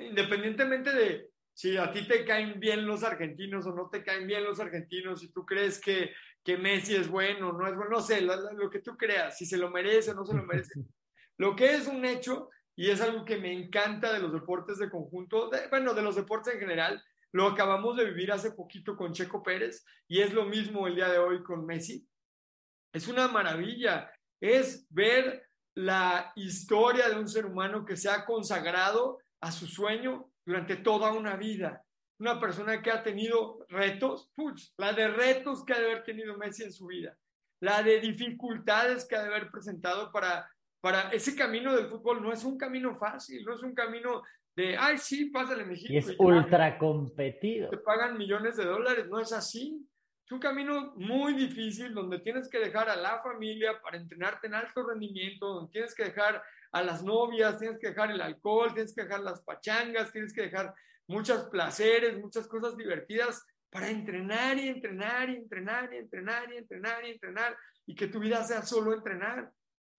independientemente de, si a ti te caen bien los argentinos o no te caen bien los argentinos, si tú crees que, que Messi es bueno, no es bueno, no sé, lo, que tú creas, si se lo merece o no se lo merece. Lo que es un hecho, y es algo que me encanta de los deportes de conjunto, bueno, de los deportes en general, lo acabamos de vivir hace poquito con Checo Pérez y es lo mismo el día de hoy con Messi. Es una maravilla, es ver la historia de un ser humano que se ha consagrado a su sueño durante toda una vida. Una persona que ha tenido retos, la de retos que ha de haber tenido Messi en su vida, la de dificultades que ha de haber presentado para, para ese camino del fútbol. No es un camino fácil, no es un camino de, ay, sí, pásale México. Y es ultra competido. Te pagan millones de dólares, no es así. Es un camino muy difícil donde tienes que dejar a la familia para entrenarte en alto rendimiento, donde tienes que dejar a las novias, tienes que dejar el alcohol, tienes que dejar las pachangas, tienes que dejar muchos placeres, muchas cosas divertidas para entrenar y entrenar y entrenar y entrenar y entrenar y entrenar y que tu vida sea solo entrenar.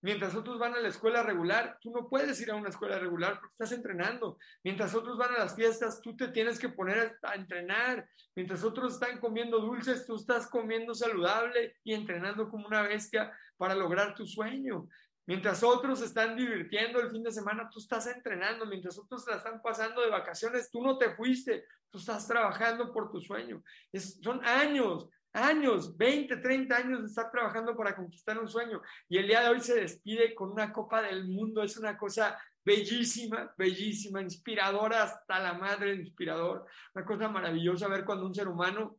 Mientras otros van a la escuela regular, tú no puedes ir a una escuela regular porque estás entrenando. Mientras otros van a las fiestas, tú te tienes que poner a entrenar. Mientras otros están comiendo dulces, tú estás comiendo saludable y entrenando como una bestia para lograr tu sueño. Mientras otros están divirtiendo el fin de semana, tú estás entrenando. Mientras otros la están pasando de vacaciones, tú no te fuiste. Tú estás trabajando por tu sueño. son años, años, 20, 30 años de estar trabajando para conquistar un sueño. Y el día de hoy se despide con una Copa del Mundo. Es una cosa bellísima, bellísima, inspiradora hasta la madre, inspirador. Una cosa maravillosa ver cuando un ser humano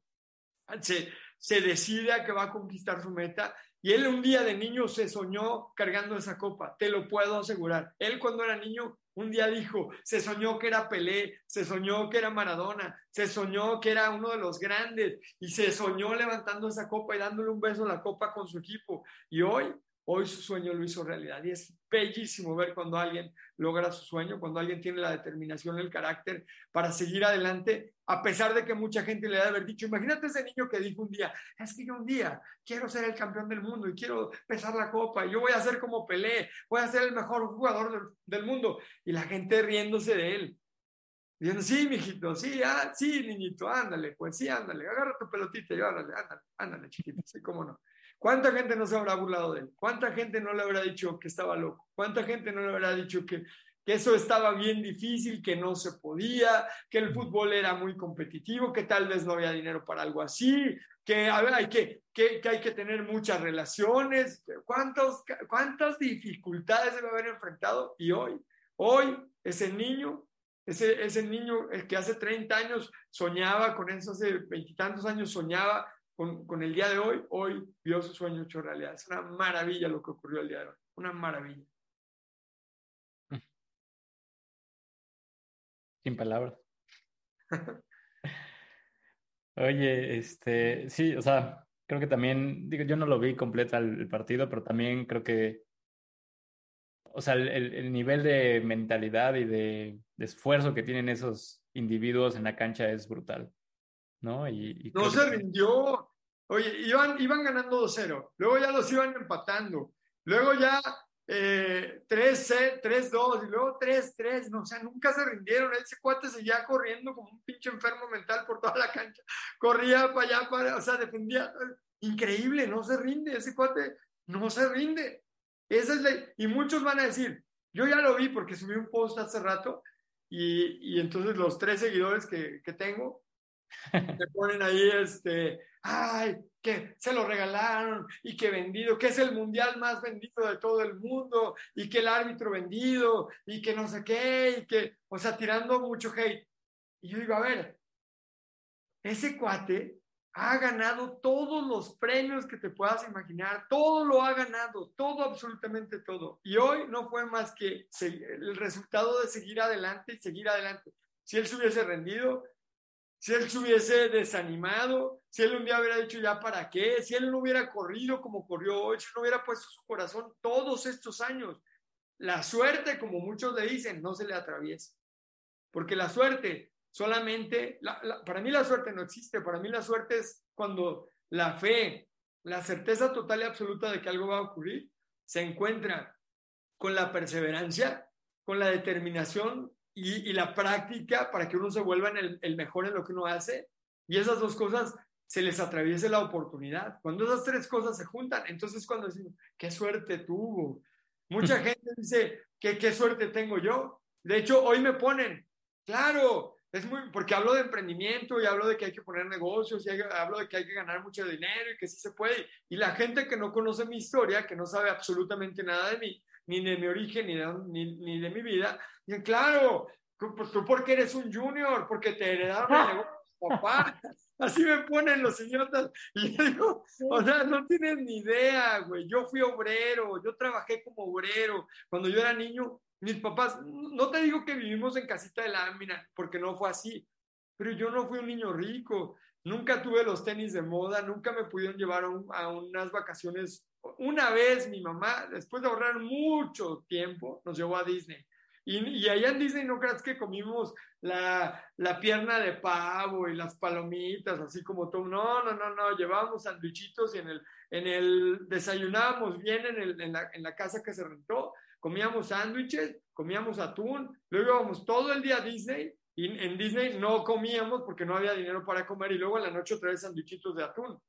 se, se decide a que va a conquistar su meta y él un día de niño se soñó cargando esa copa, te lo puedo asegurar. Él cuando era niño un día dijo, se soñó que era Pelé, se soñó que era Maradona, se soñó que era uno de los grandes y se soñó levantando esa copa y dándole un beso a la copa con su equipo. Y hoy Hoy su sueño lo hizo realidad y es bellísimo ver cuando alguien logra su sueño, cuando alguien tiene la determinación, el carácter para seguir adelante, a pesar de que mucha gente le ha haber dicho, imagínate ese niño que dijo un día, es que yo un día quiero ser el campeón del mundo y quiero pesar la copa y yo voy a ser como Pelé, voy a ser el mejor jugador del, del mundo y la gente riéndose de él. Diciendo, sí, mijito, sí, ah, sí, niñito, ándale, pues sí, ándale, agarra tu pelotita y ándale, ándale, ándale, chiquito, sí, cómo no. ¿Cuánta gente no se habrá burlado de él? ¿Cuánta gente no le habrá dicho que estaba loco? ¿Cuánta gente no le habrá dicho que, eso estaba bien difícil, que no se podía, que el fútbol era muy competitivo, que tal vez no había dinero para algo así, que, hay, que, tener muchas relaciones? ¿Cuántos, ¿Cuántas dificultades debe haber enfrentado? Y hoy, hoy, ese niño ese, ese, niño el que hace 30 años soñaba con eso, hace veintitantos años soñaba con, el día de hoy, hoy vio su sueño hecho realidad. Es una maravilla lo que ocurrió el día de hoy, una maravilla. Sin palabras. Oye, este, sí, o sea, creo que también, digo, yo no lo vi completa el, partido, pero también creo que, o sea, el, el nivel de mentalidad y de, de, esfuerzo que tienen esos individuos en la cancha es brutal, ¿no? Y, no se rindió, Oye, iban, iban ganando 2-0, luego ya los iban empatando, luego ya eh, 3-2 y luego 3-3, no, o sea, nunca se rindieron, ese cuate seguía corriendo como un pinche enfermo mental por toda la cancha, corría para allá, para, o sea, defendía, increíble, no se rinde, ese cuate no se rinde. Esa es la... Y muchos van a decir, yo ya lo vi porque subí un post hace rato y, y entonces los tres seguidores que, que tengo me ponen ahí, este, ay, que se lo regalaron y que vendido, que es el mundial más vendido de todo el mundo y que el árbitro vendido y que no sé qué y que, o sea, tirando mucho hate. Y yo digo, a ver, ese cuate ha ganado todos los premios que te puedas imaginar, todo lo ha ganado, todo, absolutamente todo. Y hoy no fue más que el resultado de seguir adelante y seguir adelante. Si él se hubiese rendido, si él se hubiese desanimado, si él un día hubiera dicho ya para qué, si él no hubiera corrido como corrió hoy, si no hubiera puesto su corazón todos estos años, la suerte, como muchos le dicen, no se le atraviesa. Porque la suerte Solamente, para mí la suerte no existe, para mí la suerte es cuando la fe, la certeza total y absoluta de que algo va a ocurrir, se encuentra con la perseverancia, con la determinación y, la práctica para que uno se vuelva el, el, mejor en lo que uno hace. Y esas dos cosas se les atraviese la oportunidad. Cuando esas tres cosas se juntan, entonces cuando decimos, qué suerte tuvo. Mucha gente dice, ¿qué, qué suerte tengo yo? De hecho, hoy me ponen, claro, es muy, porque hablo de emprendimiento y hablo de que hay que poner negocios y hablo de que hay que ganar mucho dinero y que sí se puede. Y la gente que no conoce mi historia, que no sabe absolutamente nada de mí, ni de mi origen, ni de, ni, ni de mi vida, dicen, claro, pues tú porque eres un junior, porque te heredaron el negocio papá. Así me ponen los idiotas. Y yo digo, o sea, no tienen ni idea, güey. Yo fui obrero, yo trabajé como obrero. Cuando yo era niño, mis papás, no te digo que vivimos en casita de lámina, porque no fue así, pero yo no fui un niño rico, nunca tuve los tenis de moda, nunca me pudieron llevar a, unas vacaciones. Una vez mi mamá, después de ahorrar mucho tiempo, nos llevó a Disney. Y, allá en Disney no creas que comimos la, la, pierna de pavo y las palomitas, así como todo. No, no, no, no, llevábamos sandwichitos y en el, en el desayunábamos bien en, el, en, la, en la casa que se rentó comíamos sándwiches, comíamos atún, luego íbamos todo el día a Disney y en Disney no comíamos porque no había dinero para comer y luego en la noche otra vez sándwichitos de atún.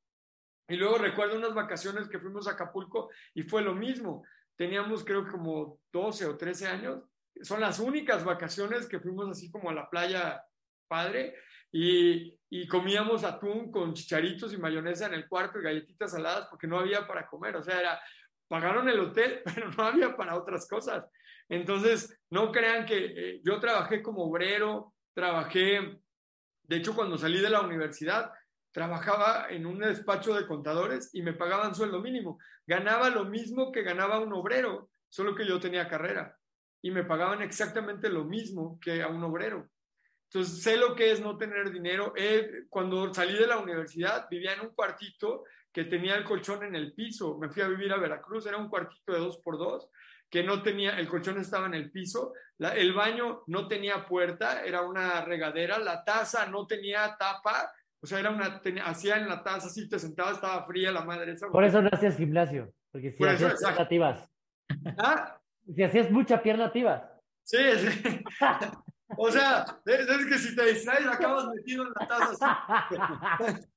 Y luego recuerdo unas vacaciones que fuimos a Acapulco y fue lo mismo. Teníamos creo como 12 o 13 años. Son las únicas vacaciones que fuimos así como a la playa padre y, y, comíamos atún con chicharitos y mayonesa en el cuarto y galletitas saladas porque no había para comer. O sea, era pagaron el hotel, pero no había para otras cosas. Entonces, no crean que eh, yo trabajé como obrero, trabajé, de hecho, cuando salí de la universidad, trabajaba en un despacho de contadores y me pagaban sueldo mínimo. Ganaba lo mismo que ganaba un obrero, solo que yo tenía carrera y me pagaban exactamente lo mismo que a un obrero. Entonces, sé lo que es no tener dinero. Eh, cuando salí de la universidad, vivía en un cuartito que tenía el colchón en el piso. Me fui a vivir a Veracruz, era un cuartito de dos por dos, que no tenía, el colchón estaba en el piso, el baño no tenía puerta, era una regadera, la taza no tenía tapa, o sea, era una, hacía en la taza, así te sentabas, estaba fría la madre. Por eso no hacías gimnasio, porque si hacías piernas ¿Ah? Si hacías mucha pierna Sí, sí. O sea, es, que si te distraes acabas metido en la taza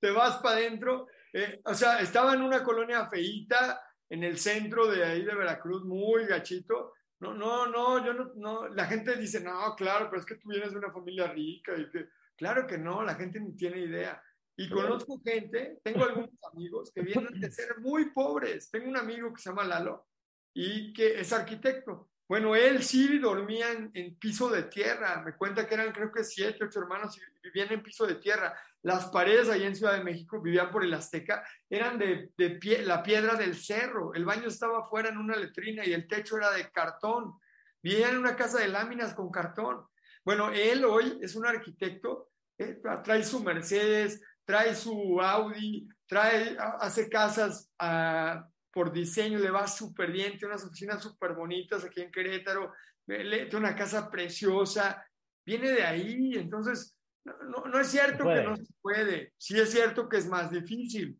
te vas para adentro. Eh, o sea, estaba en una colonia feíta en el centro de ahí de Veracruz, muy gachito. No, no, no, yo no, no, la gente dice, no, claro, pero es que tú vienes de una familia rica y que, claro que no, la gente ni tiene idea. Y conozco gente, tengo algunos amigos que vienen de ser muy pobres. Tengo un amigo que se llama Lalo y que es arquitecto. Bueno, él sí dormía en, piso de tierra. Me cuenta que eran creo que siete, ocho hermanos y vivían en piso de tierra. Las paredes ahí en Ciudad de México, vivían por el Azteca, eran de, pie, la piedra del cerro. El baño estaba fuera en una letrina y el techo era de cartón. Vivían en una casa de láminas con cartón. Bueno, él hoy es un arquitecto, eh, trae su Mercedes, trae su Audi, trae, hace casas a por diseño le va súper bien, tiene unas oficinas súper bonitas aquí en Querétaro, tiene una casa preciosa, viene de ahí, entonces no, no, es cierto que no se puede, sí es cierto que es más difícil,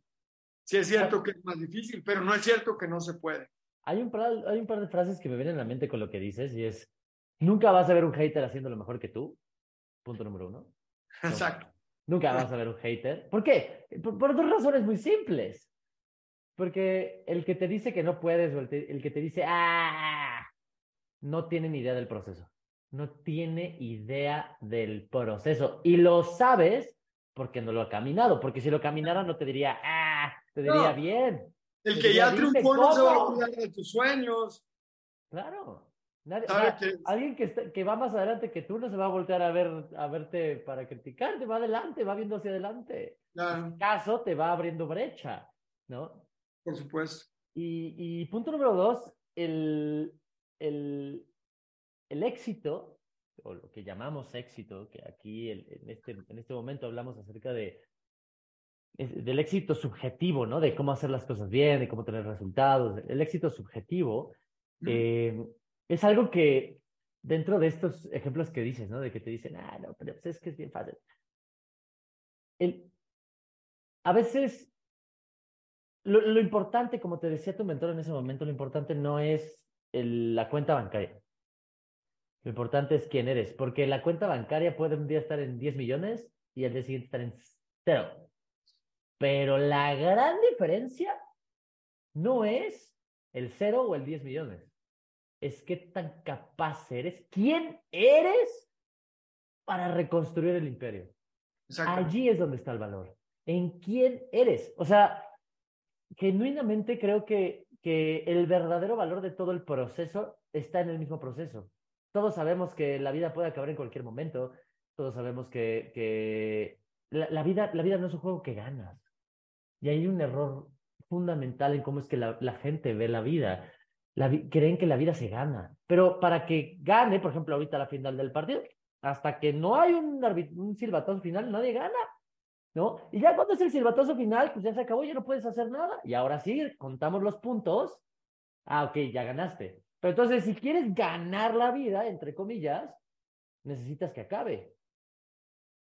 sí es cierto que es más difícil, pero no es cierto que no se puede. Hay un, par, hay un par de frases que me vienen a la mente con lo que dices y es, nunca vas a ver un hater haciendo lo mejor que tú, punto número uno. Exacto. Nunca vas a ver un hater. ¿Por qué? por dos razones muy simples. porque el que te dice que no puedes o el, el que te dice, ah, no tiene ni idea del proceso. No tiene idea del proceso. Y lo sabes porque no lo ha caminado. Porque si lo caminara no te diría, ah, te diría bien. El que ya triunfó no se va a olvidar de tus sueños. Claro. Alguien que, que va más adelante que tú no se va a voltear a ver a verte para criticarte, va adelante, va viendo hacia adelante. En este caso te va abriendo brecha, ¿no? Por supuesto. Y, y punto número dos, el, el, el, éxito, o lo que llamamos éxito, que aquí en, este, en este momento hablamos acerca de del éxito subjetivo, ¿no? De cómo hacer las cosas bien, de cómo tener resultados. El éxito subjetivo eh, es algo que dentro de estos ejemplos que dices, ¿no? De que te dicen, ah, no, pero pues es que es bien fácil. El, a veces, lo, lo, importante, como te decía tu mentor en ese momento, lo importante no es la cuenta bancaria. Lo importante es quién eres, porque la cuenta bancaria puede un día estar en 10 millones y al día siguiente estar en cero. Pero la gran diferencia no es el cero o el 10 millones es qué tan capaz eres, quién eres para reconstruir el imperio. Allí es donde está el valor. En quién eres. O sea, genuinamente creo que, que el verdadero valor de todo el proceso está en el mismo proceso. Todos sabemos que la vida puede acabar en cualquier momento. Todos sabemos que, que la, vida, la vida no es un juego que ganas. Y hay un error fundamental en cómo es que la, la gente ve la vida creen que la vida se gana. Pero para que gane, por ejemplo, ahorita la final del partido, hasta que no hay un, un silbatazo final, nadie gana. ¿No? Y ya cuando es el silbatazo final, pues ya se acabó, ya no puedes hacer nada. Y ahora sí, contamos los puntos. Ah, ok, ya ganaste. Pero entonces, si quieres ganar la vida, entre comillas, necesitas que acabe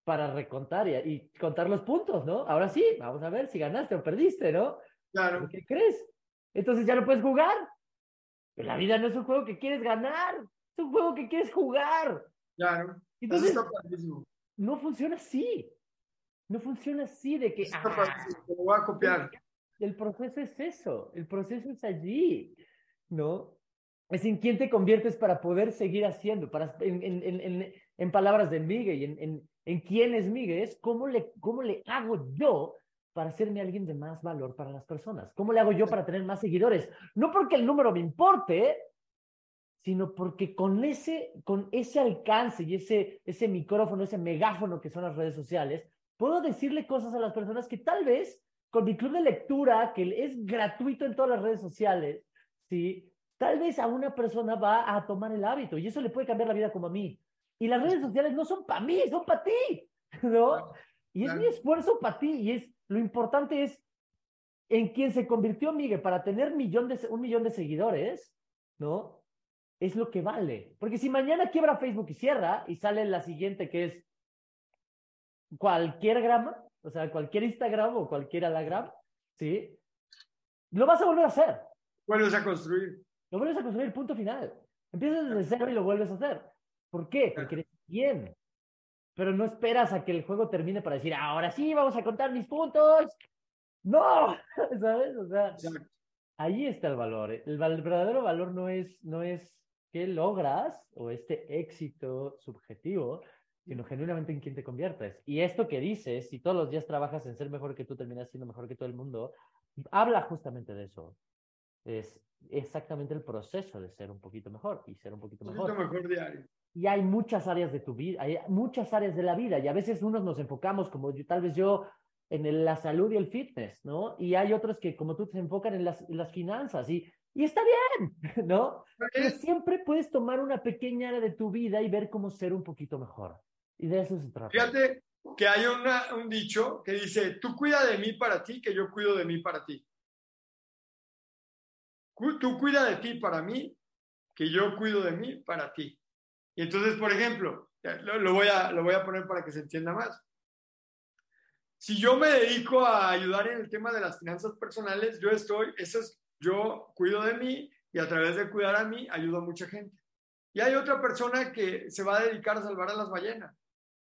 para recontar y, y, contar los puntos, ¿no? Ahora sí, vamos a ver si ganaste o perdiste, ¿no? Claro. ¿Qué crees? Entonces ya no puedes jugar. La vida no es un juego que quieres ganar, es un juego que quieres jugar. Claro. Entonces, no funciona así. No funciona así de que. Ah, lo voy a copiar. El proceso es eso, el proceso es allí, ¿no? Es en quién te conviertes para poder seguir haciendo, para, en, en, en, en palabras de Miguel, en, en, en quién es Miguel, es cómo le, cómo le hago yo para hacerme alguien de más valor para las personas? ¿Cómo le hago yo para tener más seguidores? No porque el número me importe, sino porque con ese, con ese alcance y ese, ese micrófono, ese megáfono que son las redes sociales, puedo decirle cosas a las personas que tal vez con mi club de lectura, que es gratuito en todas las redes sociales, ¿sí? tal vez a una persona va a tomar el hábito y eso le puede cambiar la vida como a mí. Y las redes sociales no son para mí, son para ti, ¿no? Y es mi esfuerzo para ti y es lo importante es en quien se convirtió Miguel para tener millón de, un millón de seguidores, ¿no? Es lo que vale. Porque si mañana quiebra Facebook y cierra y sale la siguiente que es cualquier grama, o sea, cualquier Instagram o cualquier Alagram, ¿sí? Lo vas a volver a hacer. Vuelves a construir. Lo vuelves a construir, punto final. Empiezas desde cero y lo vuelves a hacer. ¿Por qué? Porque eres bien pero no esperas a que el juego termine para decir, ahora sí, vamos a contar mis puntos. No, ¿sabes? O sea, ahí está el valor. El, verdadero valor no es, no es qué logras o este éxito subjetivo, sino genuinamente en quién te conviertes. Y esto que dices, si todos los días trabajas en ser mejor que tú, terminas siendo mejor que todo el mundo, habla justamente de eso. Es exactamente el proceso de ser un poquito mejor y ser un poquito mejor. Un poquito mejor diario y hay muchas áreas de tu vida, hay muchas áreas de la vida y a veces unos nos enfocamos como yo, tal vez yo en la salud y el fitness, ¿no? Y hay otros que como tú se enfocan en las, las finanzas y, y está bien, ¿no? Pero siempre puedes tomar una pequeña área de tu vida y ver cómo ser un poquito mejor. Y de eso se trata. Fíjate que hay una, un dicho que dice, tú cuida de mí para ti, que yo cuido de mí para ti. Tú cuida de ti para mí, que yo cuido de mí para ti. Y entonces, por ejemplo, lo, voy a, lo voy a poner para que se entienda más. Si yo me dedico a ayudar en el tema de las finanzas personales, yo estoy, eso es, yo cuido de mí y a través de cuidar a mí ayudo a mucha gente. Y hay otra persona que se va a dedicar a salvar a las ballenas.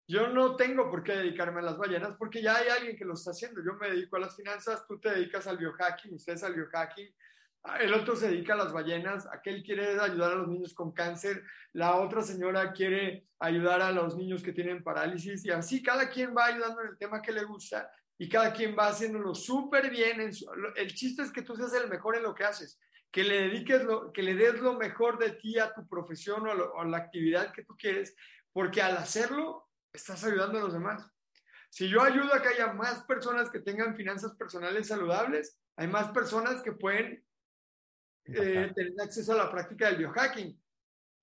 yo no tengo por qué dedicarme a las ballenas porque ya hay alguien que lo está haciendo. Yo me dedico a las finanzas, tú te dedicas al biohacking, ustedes al biohacking, el otro se dedica a las ballenas, aquel quiere ayudar a los niños con cáncer, la otra señora quiere ayudar a los niños que tienen parálisis y así cada quien va ayudando en el tema que le gusta y cada quien va haciéndolo súper bien. el chiste es que tú seas el mejor en lo que haces, que le dediques, lo, que le des lo mejor de ti a tu profesión o a la actividad que tú quieres, porque al hacerlo estás ayudando a los demás. Si yo ayudo a que haya más personas que tengan finanzas personales saludables, hay más personas que pueden eh, tener acceso a la práctica del biohacking,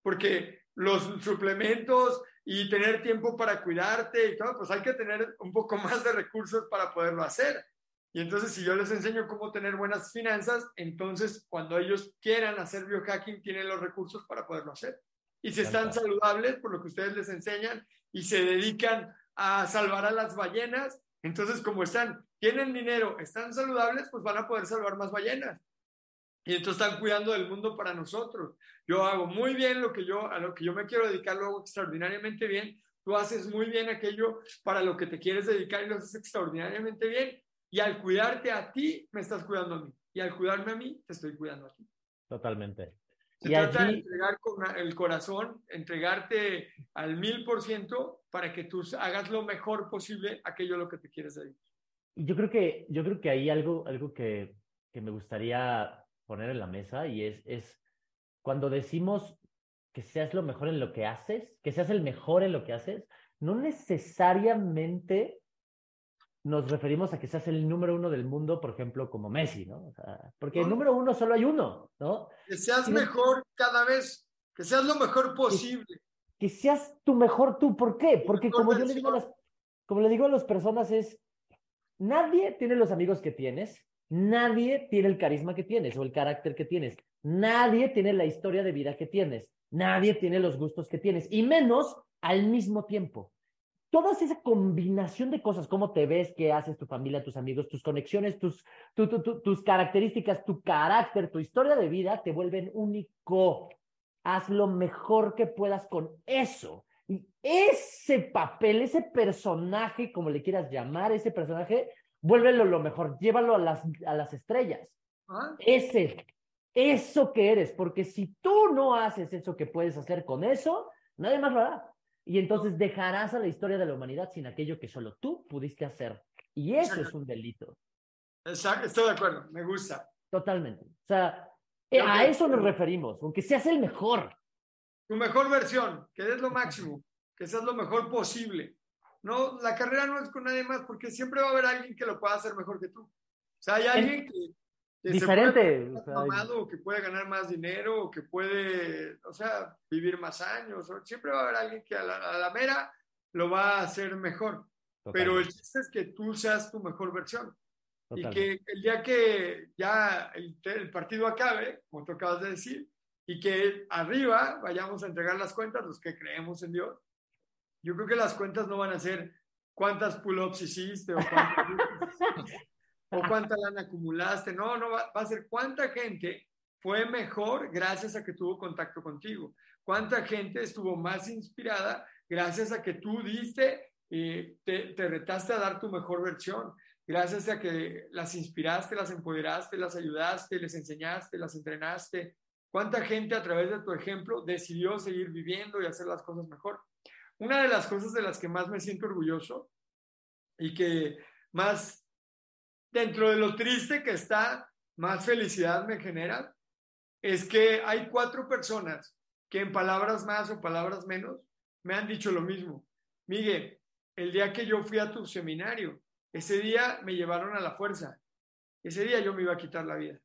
porque los suplementos y tener tiempo para cuidarte y todo, pues hay que tener un poco más de recursos para poderlo hacer. Y entonces, si yo les enseño cómo tener buenas finanzas, entonces cuando ellos quieran hacer biohacking, tienen los recursos para poderlo hacer. Y si están saludables, por lo que ustedes les enseñan, y se dedican a salvar a las ballenas, entonces como están, tienen dinero, están saludables, pues van a poder salvar más ballenas. Y entonces están cuidando del mundo para nosotros. Yo hago muy bien lo que yo, a lo que yo me quiero dedicar, lo hago extraordinariamente bien. Tú haces muy bien aquello para lo que te quieres dedicar y lo haces extraordinariamente bien. Y al cuidarte a ti, me estás cuidando a mí. Y al cuidarme a mí, te estoy cuidando a ti. Totalmente. Se trata de entregar con el corazón, entregarte al mil por ciento para que tú hagas lo mejor posible aquello a lo que te quieres dedicar. Yo creo que, yo creo que hay algo, algo que, que me gustaría poner en la mesa y es, es cuando decimos que seas lo mejor en lo que haces, que seas el mejor en lo que haces, no necesariamente nos referimos a que seas el número uno del mundo, por ejemplo, como Messi, ¿no? porque el número uno solo hay uno, ¿no? Que seas mejor cada vez, que seas lo mejor posible. Que, seas tu mejor tú, ¿por qué? Porque como yo le digo a las, como le digo a las personas es, nadie tiene los amigos que tienes, Nadie tiene el carisma que tienes o el carácter que tienes. Nadie tiene la historia de vida que tienes. Nadie tiene los gustos que tienes. Y menos al mismo tiempo. Toda esa combinación de cosas, cómo te ves, qué haces, tu familia, tus amigos, tus conexiones, tus, tus características, tu carácter, tu historia de vida, te vuelven único. Haz lo mejor que puedas con eso. Y ese papel, ese personaje, como le quieras llamar, ese personaje, vuélvelo lo mejor, llévalo a las, a las estrellas. Ah. Ese, eso que eres, porque si tú no haces eso que puedes hacer con eso, nadie más lo hará. Y entonces dejarás a la historia de la humanidad sin aquello que solo tú pudiste hacer. Y eso es un delito. Exacto, estoy de acuerdo, me gusta. Totalmente. O sea, eh, a eso nos referimos, aunque seas el mejor. Tu mejor versión, que des lo máximo, que seas lo mejor posible. No, la carrera no es con nadie más porque siempre va a haber alguien que lo pueda hacer mejor que tú. O sea, hay alguien que, diferente, o, que puede ganar más dinero, o que puede, o sea, vivir más años. siempre va a haber alguien que a la, mera lo va a hacer mejor. Pero el chiste es que tú seas tu mejor versión. Y que el día que ya el, el, partido acabe, como tú acabas de decir, y que arriba vayamos a entregar las cuentas, los que creemos en Dios, yo creo que las cuentas no van a ser cuántas pull-ups hiciste o, o cuánta lana acumulaste. No, no, va, a ser cuánta gente fue mejor gracias a que tuvo contacto contigo. Cuánta gente estuvo más inspirada gracias a que tú diste, y te, te retaste a dar tu mejor versión. Gracias a que las inspiraste, las empoderaste, las ayudaste, les enseñaste, las entrenaste. ¿Cuánta gente a través de tu ejemplo decidió seguir viviendo y hacer las cosas mejor? Una de las cosas de las que más me siento orgulloso y que más dentro de lo triste que está, más felicidad me genera, es que hay cuatro personas que en palabras más o palabras menos me han dicho lo mismo. Miguel, el día que yo fui a tu seminario, ese día me llevaron a la fuerza. Ese día yo me iba a quitar la vida.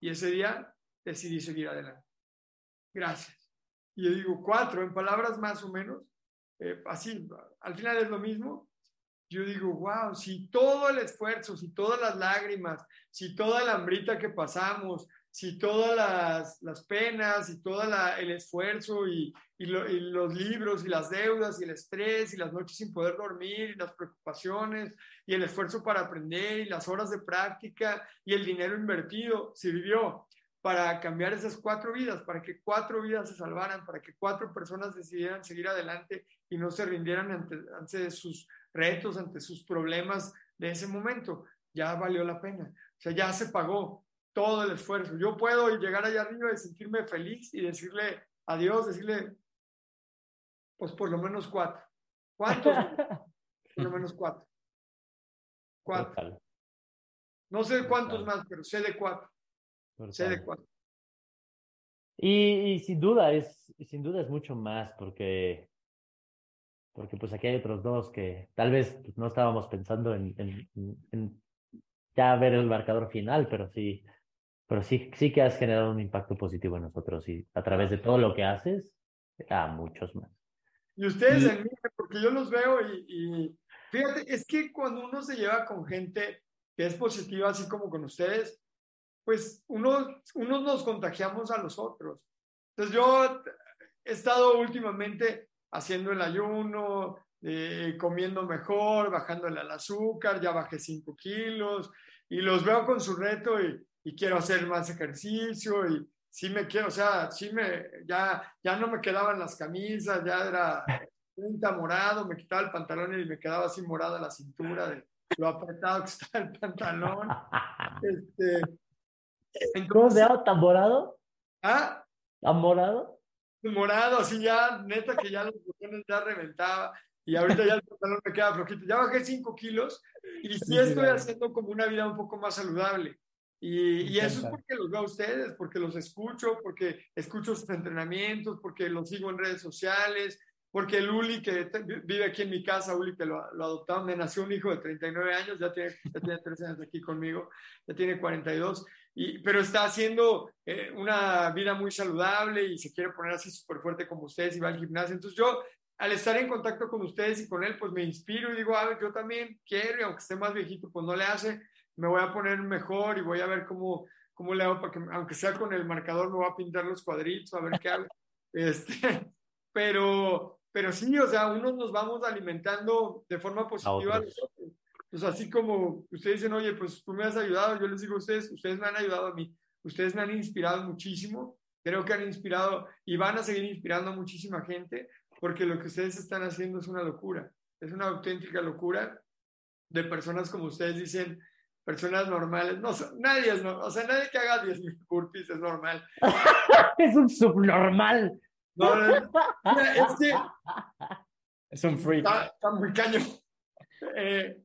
Y ese día decidí seguir adelante. Gracias. Y yo digo, cuatro, en palabras más o menos, eh, así, al final es lo mismo. Yo digo, wow, si todo el esfuerzo, si todas las lágrimas, si toda la hambrita que pasamos, si todas las, las penas y todo el esfuerzo y, y, los libros y las deudas y el estrés y las noches sin poder dormir y las preocupaciones y el esfuerzo para aprender y las horas de práctica y el dinero invertido sirvió para cambiar esas cuatro vidas, para que cuatro vidas se salvaran, para que cuatro personas decidieran seguir adelante y no se rindieran ante, ante sus retos, ante sus problemas de ese momento. Ya valió la pena. O sea, ya se pagó todo el esfuerzo. Yo puedo llegar allá arriba y sentirme feliz y decirle adiós, decirle, pues por lo menos cuatro. ¿Cuántos? por lo menos cuatro. Cuatro. No sé cuántos más, pero sé de cuatro. Cuatro. Y, y, sin duda es, sin duda es mucho más porque, porque pues aquí hay otros dos que tal vez pues, no estábamos pensando en, en, en, ya ver el marcador final, pero sí, pero sí, sí que has generado un impacto positivo en nosotros y a través de todo lo que haces, a muchos más. Y ustedes en mí, porque yo los veo y, y fíjate, es que cuando uno se lleva con gente que es positiva, así como con ustedes, pues unos, unos nos contagiamos a los otros. Entonces yo he estado últimamente haciendo el ayuno, eh, comiendo mejor, bajándole al azúcar, ya bajé 5 kilos y los veo con su reto y, y, quiero hacer más ejercicio y sí me quiero, o sea, sí me, ya, ya no me quedaban las camisas, ya era punta morado, me quitaba el pantalón y me quedaba así morada la cintura de lo apretado que está el pantalón. Este, ¿Cómo se llama? ¿Tan morado? ¿Ah? ¿Tan morado? Morado, así ya, neta que ya los botones ya reventaba y ahorita ya el pantalón me queda flojito. Ya bajé 5 kilos y sí estoy haciendo como una vida un poco más saludable. Y, y, eso es porque los veo a ustedes, porque los escucho, porque escucho sus entrenamientos, porque los sigo en redes sociales, porque el Uli que vive aquí en mi casa, Uli que lo, lo adoptaron, me nació un hijo de 39 años, ya tiene, ya tiene 3 años aquí conmigo, ya tiene 42, y, pero está haciendo eh, una vida muy saludable y se quiere poner así súper fuerte como ustedes y va al gimnasio. Entonces yo, al estar en contacto con ustedes y con él, pues me inspiro y digo, a ver, yo también quiero, y aunque esté más viejito, pues no le hace, me voy a poner mejor y voy a ver cómo, cómo le hago para que, aunque sea con el marcador, me voy a pintar los cuadritos, a ver qué hago. Este, pero, pero sí, o sea, unos nos vamos alimentando de forma positiva a, los otros. Pues así como ustedes dicen, oye, pues tú me has ayudado, yo les digo a ustedes, ustedes me han ayudado a mí, ustedes me han inspirado muchísimo, creo que han inspirado y van a seguir inspirando a muchísima gente, porque lo que ustedes están haciendo es una locura, es una auténtica locura de personas como ustedes dicen, personas normales, no, nadie es normal, o sea, nadie que haga 10.000 burpees es normal. es un subnormal. No, no, es que... Es un freak. Está, está muy caño. Eh,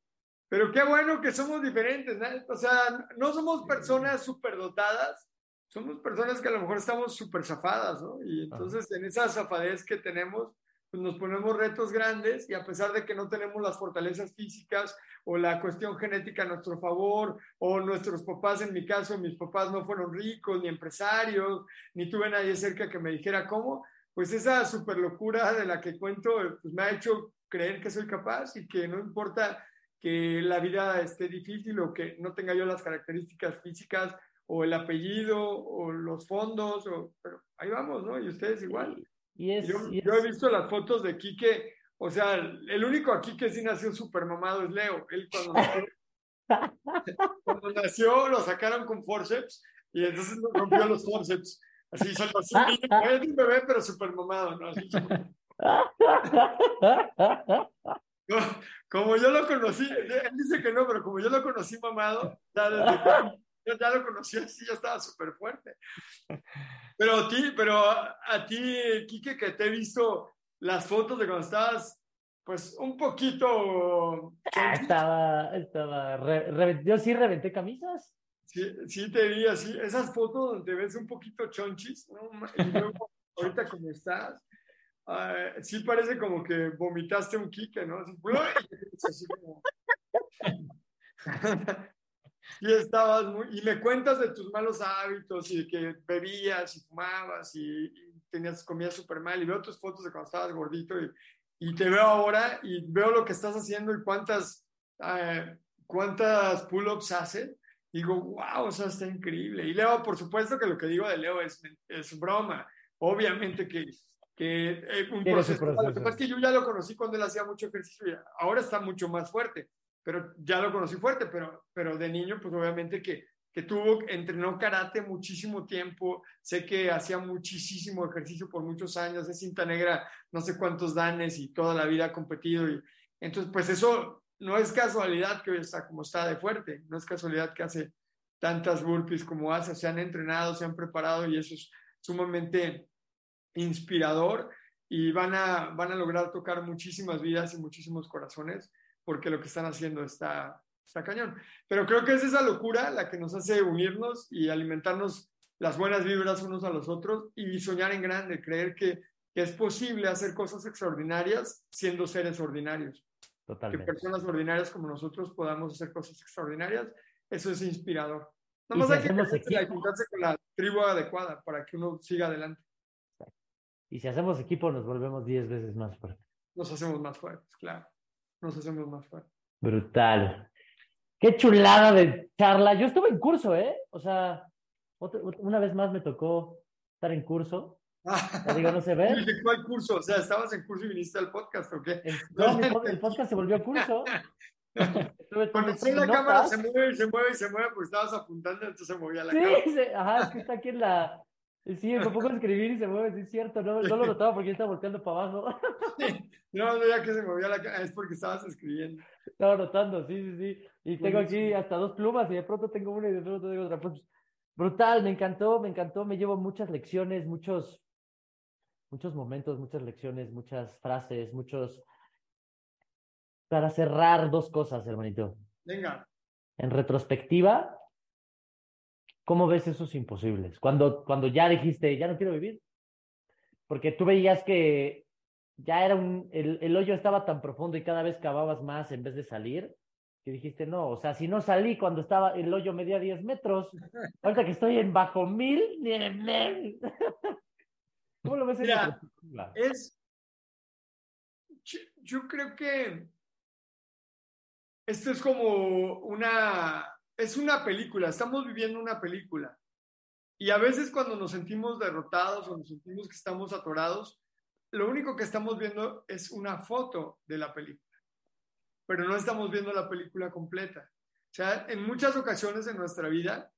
pero qué bueno que somos diferentes, ¿no? O sea, no somos personas superdotadas, somos personas que a lo mejor estamos súper zafadas, ¿no? Y entonces en esa zafadez que tenemos, pues nos ponemos retos grandes y a pesar de que no tenemos las fortalezas físicas o la cuestión genética a nuestro favor, o nuestros papás, en mi caso, mis papás no fueron ricos, ni empresarios, ni tuve nadie cerca que me dijera cómo, pues esa super locura de la que cuento, pues me ha hecho creer que soy capaz y que no importa que la vida esté difícil o que no tenga yo las características físicas o el apellido o los fondos, o, pero ahí vamos, ¿no? Y ustedes igual. Y es, yo, y es... yo, he visto las fotos de Quique, o sea, el único aquí que sí nació súper mamado es Leo. Él cuando nació, cuando nació lo sacaron con forceps y entonces rompió los forceps. Así, solo así, es un bebé, pero súper mamado, ¿no? Así, como yo lo conocí, él dice que no, pero como yo lo conocí mamado, ya desde yo ya lo conocí así, ya estaba súper fuerte. Pero a ti, pero a ti, Quique, que te he visto las fotos de cuando estabas, pues un poquito... Ah, estaba, estaba, re, re, yo sí reventé camisas. Sí, sí te vi así, esas fotos donde ves un poquito chonchis, ¿no? Y luego, ahorita como estás, Uh, sí parece como que vomitaste un quique, ¿no? Así, así como... y estabas muy... Y me cuentas de tus malos hábitos y que bebías y fumabas y, y tenías, comías súper mal y veo tus fotos de cuando estabas gordito y, y, te veo ahora y veo lo que estás haciendo y cuántas, uh, cuántas pull-ups haces. Digo, wow, o sea, está increíble. Y Leo, por supuesto que lo que digo de Leo es, es broma. Obviamente que que eh, un proceso. proceso. Lo que pasa es que yo ya lo conocí cuando él hacía mucho ejercicio, ahora está mucho más fuerte, pero ya lo conocí fuerte, pero, pero de niño, pues obviamente que, que tuvo, entrenó karate muchísimo tiempo, sé que hacía muchísimo ejercicio por muchos años, es cinta negra, no sé cuántos danes y toda la vida ha competido. Y, entonces, pues eso no es casualidad que hoy está como está de fuerte, no es casualidad que hace tantas burpees como hace, se han entrenado, se han preparado y eso es sumamente inspirador y van a, van a lograr tocar muchísimas vidas y muchísimos corazones porque lo que están haciendo está, está cañón. Pero creo que es esa locura la que nos hace unirnos y alimentarnos las buenas vibras unos a los otros y soñar en grande, creer que, es posible hacer cosas extraordinarias siendo seres ordinarios. Totalmente. Que personas ordinarias como nosotros podamos hacer cosas extraordinarias, eso es inspirador. Nada más hay que juntarse con la tribu adecuada para que uno siga adelante. Y si hacemos equipo, nos volvemos 10 veces más fuertes. Nos hacemos más fuertes, claro. Nos hacemos más fuertes. Brutal. Qué chulada de charla. Yo estuve en curso, ¿eh? O sea, una vez más me tocó estar en curso. Ya digo, no se ve. ¿De cuál curso? O sea, ¿estabas en curso y viniste al podcast o qué? no, el, podcast se volvió curso. Cuando la cámara se mueve y se mueve y se mueve, pues estabas apuntando, entonces se movía la sí, cámara. Sí, ajá, es que está aquí en la... Sí, me pongo a escribir y se mueve, sí es cierto, no, no lo notaba porque estaba volteando para abajo. No, no, ya que se movía la cámara, es porque estabas escribiendo. Estaba notando, sí, sí, sí. Y tengo aquí hasta dos plumas y de pronto tengo una y de pronto tengo otra. Pues, brutal, me encantó, me encantó, me llevo muchas lecciones, muchos, muchos momentos, muchas lecciones, muchas frases, muchos... Para cerrar dos cosas, hermanito. Venga. En retrospectiva, ¿cómo ves esos imposibles? Cuando, cuando ya dijiste, ya no quiero vivir. Porque tú veías que ya era un, el, el hoyo estaba tan profundo y cada vez cavabas más en vez de salir, que dijiste, no, o sea, si no salí cuando estaba el hoyo medía 10 metros, ahorita que estoy en bajo mil, ¿Cómo lo ves? Mira, es, yo, creo que esto es como una, es una película, estamos viviendo una película. Y a veces cuando nos sentimos derrotados o nos sentimos que estamos atorados, lo único que estamos viendo es una foto de la película pero no estamos viendo la película completa. O sea, en muchas ocasiones en nuestra vida,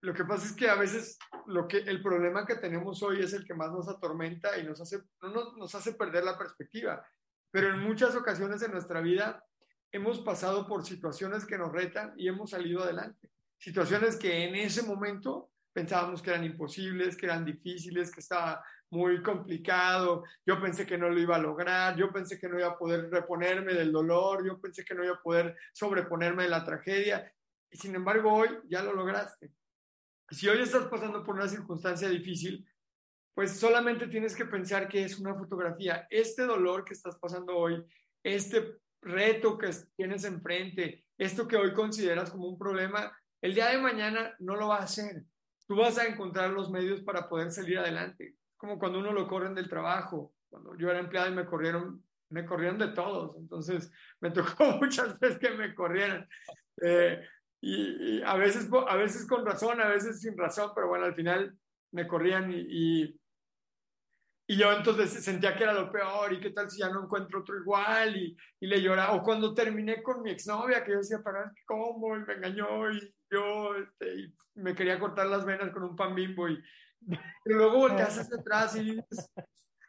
lo que pasa es que a veces lo que, el problema que tenemos hoy es el que más nos atormenta y nos hace, no nos, hace perder la perspectiva. Pero en muchas ocasiones en nuestra vida hemos pasado por situaciones que nos retan y hemos salido adelante. Situaciones que en ese momento pensábamos que eran imposibles, que eran difíciles, que estaba muy complicado, yo pensé que no lo iba a lograr, yo pensé que no iba a poder reponerme del dolor, yo pensé que no iba a poder sobreponerme de la tragedia, y sin embargo hoy ya lo lograste. Si hoy estás pasando por una circunstancia difícil, pues solamente tienes que pensar que es una fotografía. Este dolor que estás pasando hoy, este reto que tienes enfrente, esto que hoy consideras como un problema, el día de mañana no lo va a hacer. Tú vas a encontrar los medios para poder salir adelante como cuando uno lo corren del trabajo. Cuando yo era empleado y me corrieron, me corrieron de todos. Entonces me tocó muchas veces que me corrieran. Eh, y, a, veces, a veces con razón, a veces sin razón, pero bueno, al final me corrían y, y, yo entonces sentía que era lo peor y qué tal si ya no encuentro otro igual y, y le lloraba. O cuando terminé con mi exnovia, que yo decía, para cómo, y me engañó y yo este, y me quería cortar las venas con un pan bimbo y, pero luego volteas hacia atrás y dices,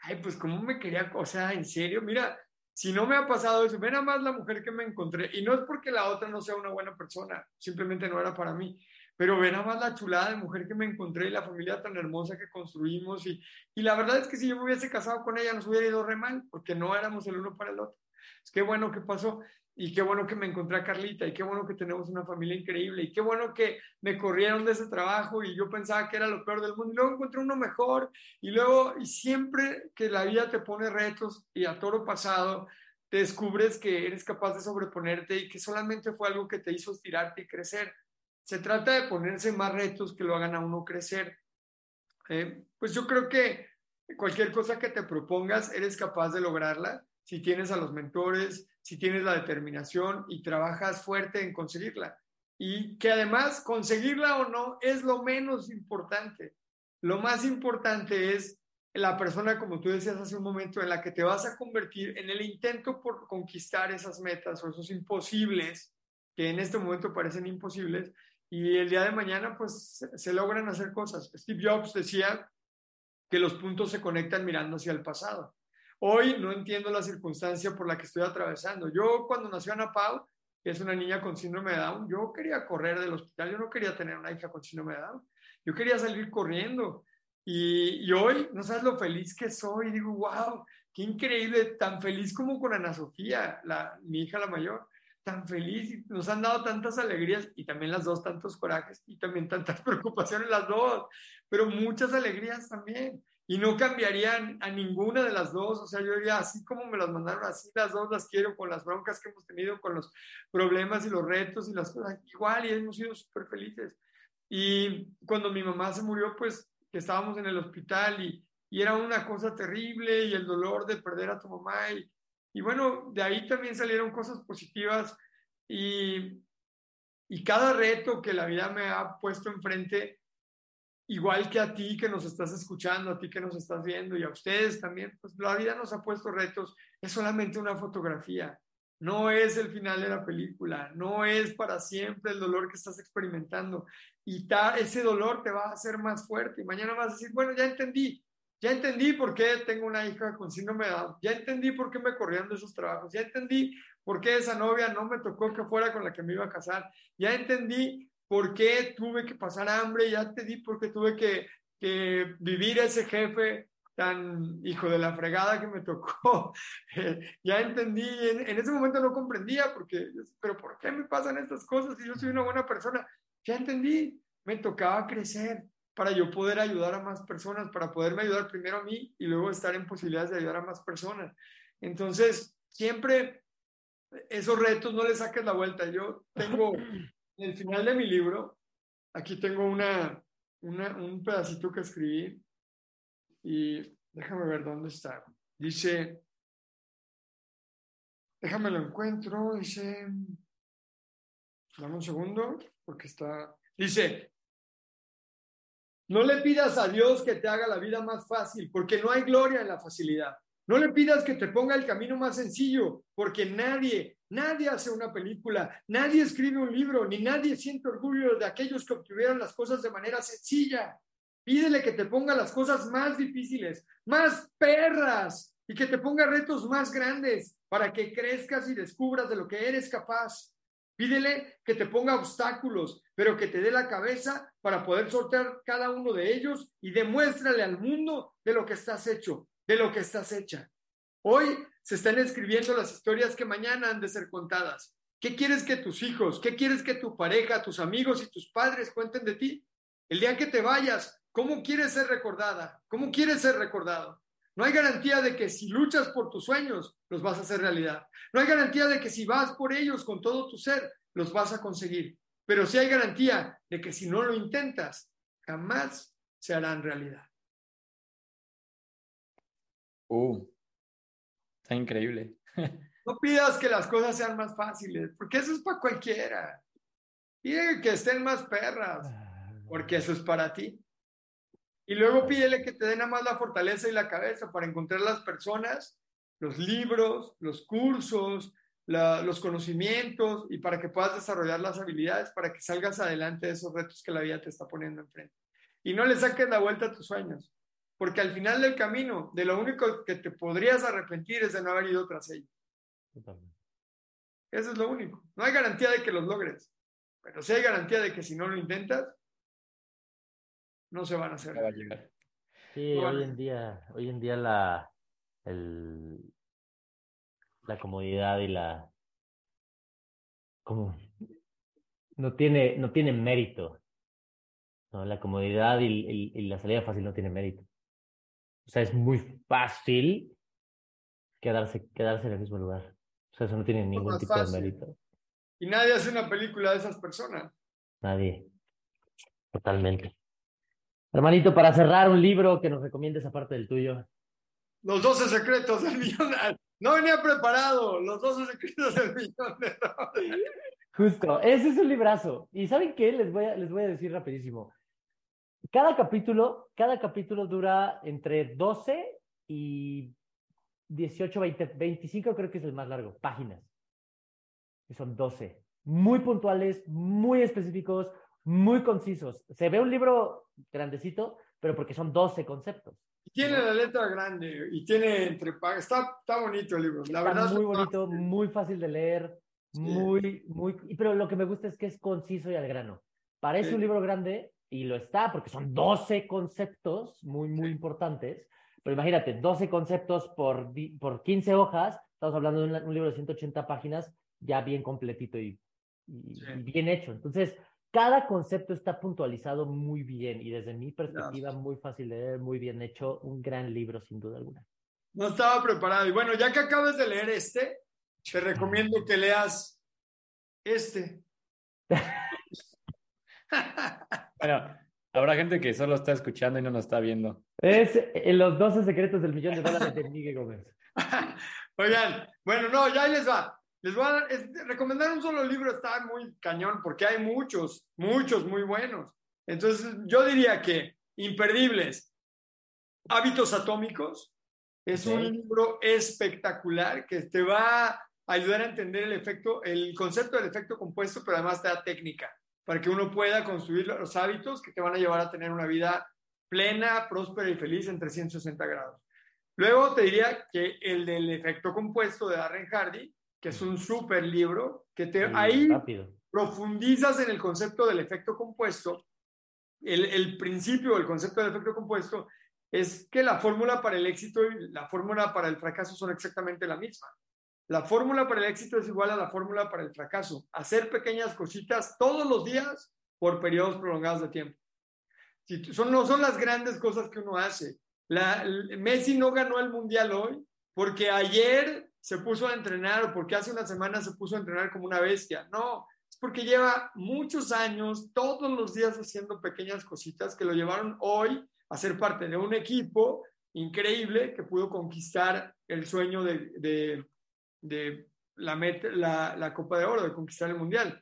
ay, pues cómo me quería, o sea, en serio, mira, si no me ha pasado eso, ve nada más la mujer que me encontré, y no es porque la otra no sea una buena persona, simplemente no era para mí, pero ve nada más la chulada de mujer que me encontré y la familia tan hermosa que construimos, y, y la verdad es que si yo me hubiese casado con ella nos hubiera ido re mal, porque no éramos el uno para el otro. Es que bueno que pasó. Y qué bueno que me encontré a Carlita, y qué bueno que tenemos una familia increíble, y qué bueno que me corrieron de ese trabajo y yo pensaba que era lo peor del mundo, y luego encontré uno mejor, y luego, y siempre que la vida te pone retos y a toro pasado, te descubres que eres capaz de sobreponerte y que solamente fue algo que te hizo estirarte y crecer. Se trata de ponerse más retos que lo hagan a uno crecer. Eh, pues yo creo que cualquier cosa que te propongas, eres capaz de lograrla si tienes a los mentores, si tienes la determinación y trabajas fuerte en conseguirla. Y que además conseguirla o no es lo menos importante. Lo más importante es la persona, como tú decías hace un momento, en la que te vas a convertir en el intento por conquistar esas metas o esos imposibles que en este momento parecen imposibles y el día de mañana pues se, logran hacer cosas. Steve Jobs decía que los puntos se conectan mirando hacia el pasado. Hoy no entiendo la circunstancia por la que estoy atravesando. Yo cuando nació Ana Pau, que es una niña con síndrome de Down, yo quería correr del hospital, yo no quería tener una hija con síndrome de Down, yo quería salir corriendo. Y, y hoy, no sabes lo feliz que soy, digo, wow, qué increíble, tan feliz como con Ana Sofía, mi hija la mayor, tan feliz, nos han dado tantas alegrías y también las dos tantos corajes y también tantas preocupaciones las dos, pero muchas alegrías también y no cambiarían a ninguna de las dos. O sea, yo diría, así como me las mandaron, así las dos las quiero, con las broncas que hemos tenido, con los problemas y los retos y las cosas, igual, y hemos sido súper felices. Y cuando mi mamá se murió, pues que estábamos en el hospital y, y, era una cosa terrible y el dolor de perder a tu mamá. Y, y bueno, de ahí también salieron cosas positivas y, y cada reto que la vida me ha puesto enfrente, igual que a ti que nos estás escuchando, a ti que nos estás viendo y a ustedes también, pues la vida nos ha puesto retos, es solamente una fotografía, no es el final de la película, no es para siempre el dolor que estás experimentando. Y ta, ese dolor te va a hacer más fuerte. Y mañana vas a decir, bueno, ya entendí, ya entendí por qué tengo una hija con síndrome de Down, ya entendí por qué me corrían de esos trabajos, ya entendí por qué esa novia no me tocó que fuera con la que me iba a casar, ya entendí por qué tuve que pasar hambre, ya te di por qué tuve que, que vivir ese jefe tan hijo de la fregada que me tocó. ya entendí, en, en, ese momento no comprendía, porque, pero ¿por qué me pasan estas cosas si yo soy una buena persona? Ya entendí, me tocaba crecer para yo poder ayudar a más personas, para poderme ayudar primero a mí y luego estar en posibilidades de ayudar a más personas. Entonces, siempre esos retos no le saques la vuelta. Yo tengo en el final de mi libro, aquí tengo una, una, un pedacito que escribí y déjame ver dónde está. Dice, déjame lo encuentro, dice, dame un segundo, porque está, dice, no le pidas a Dios que te haga la vida más fácil, porque no hay gloria en la facilidad. No le pidas que te ponga el camino más sencillo, porque nadie, nadie hace una película, nadie escribe un libro, ni nadie siente orgullo de aquellos que obtuvieron las cosas de manera sencilla. Pídele que te ponga las cosas más difíciles, más perras, y que te ponga retos más grandes para que crezcas y descubras de lo que eres capaz. Pídele que te ponga obstáculos, pero que te dé la cabeza para poder sortear cada uno de ellos y demuéstrale al mundo de lo que estás hecho de lo que estás hecha. Hoy se están escribiendo las historias que mañana han de ser contadas. ¿Qué quieres que tus hijos, qué quieres que tu pareja, tus amigos y tus padres cuenten de ti? El día que te vayas, ¿cómo quieres ser recordada? ¿Cómo quieres ser recordado? No hay garantía de que si luchas por tus sueños, los vas a hacer realidad. No hay garantía de que si vas por ellos con todo tu ser, los vas a conseguir. Pero sí hay garantía de que si no lo intentas, jamás se harán realidad. Uh, está increíble. No pidas que las cosas sean más fáciles, porque eso es para cualquiera. Pide que estén más perras, porque eso es para ti. Y luego pídele que te den nada más la fortaleza y la cabeza para encontrar las personas, los libros, los cursos, la, los conocimientos y para que puedas desarrollar las habilidades para que salgas adelante de esos retos que la vida te está poniendo enfrente. Y no le saques la vuelta a tus sueños. Porque al final del camino, de lo único que te podrías arrepentir es de no haber ido tras ellos. Eso es lo único. No hay garantía de que los logres, pero sí hay garantía de que si no lo intentas, no se van a hacer. Va a llegar. Sí, hoy en día, hoy en día la, el, la comodidad y la como no tiene, no tiene mérito. ¿no? La comodidad y, y, y la salida fácil no tiene mérito. O sea, es muy fácil quedarse, quedarse en el mismo lugar. O sea, eso no tiene ningún tipo fácil. de mérito. Y nadie hace una película de esas personas. Nadie. Totalmente. Hermanito, para cerrar un libro que nos recomiendes aparte del tuyo. Los 12 secretos del millón de... No venía preparado. Los 12 secretos del dólares. Justo, ese es un librazo. ¿Y saben qué? Les voy a, les voy a decir rapidísimo. Cada capítulo, cada capítulo dura entre 12 y 18, 20, 25 creo que es el más largo, páginas. Y son 12. muy puntuales, muy específicos, muy concisos. Se ve un libro grandecito, pero porque son 12 conceptos. Tiene la letra grande y tiene entre está, está bonito el libro. La verdad muy bonito, muy fácil de leer, muy, muy. Pero lo que me gusta es que es conciso y al grano. Parece un libro grande y lo está porque son 12 conceptos muy, muy importantes. Pero imagínate, 12 conceptos por, por 15 hojas, estamos hablando de un, libro de 180 páginas, ya bien completito y, y bien hecho. Entonces, cada concepto está puntualizado muy bien y desde mi perspectiva muy fácil de leer, muy bien hecho, un gran libro sin duda alguna. No estaba preparado. Y bueno, ya que acabas de leer este, te recomiendo que leas este. bueno, habrá gente que solo está escuchando y no nos está viendo. Es en los 12 secretos del millón de dólares de Miguel Gómez. Oigan, bueno, no, ya les va. Les voy a recomendar un solo libro está muy cañón porque hay muchos, muchos muy buenos. Entonces, yo diría que Imperdibles, Hábitos Atómicos, es un libro espectacular que te va a ayudar a entender el efecto, el concepto del efecto compuesto, pero además te da técnica para que uno pueda construir los hábitos que te van a llevar a tener una vida plena, próspera y feliz en 360 grados. Luego te diría que el del efecto compuesto de Darren Hardy, que es un súper libro, que te, ahí profundizas en el concepto del efecto compuesto. El, el principio del concepto del efecto compuesto es que la fórmula para el éxito y la fórmula para el fracaso son exactamente la misma. La fórmula para el éxito es igual a la fórmula para el fracaso. Hacer pequeñas cositas todos los días por periodos prolongados de tiempo. son, no son las grandes cosas que uno hace. La, Messi no ganó el mundial hoy porque ayer se puso a entrenar o porque hace una semana se puso a entrenar como una bestia. No, es porque lleva muchos años, todos los días haciendo pequeñas cositas que lo llevaron hoy a ser parte de un equipo increíble que pudo conquistar el sueño de, de, la, la, la, Copa de Oro, de conquistar el Mundial.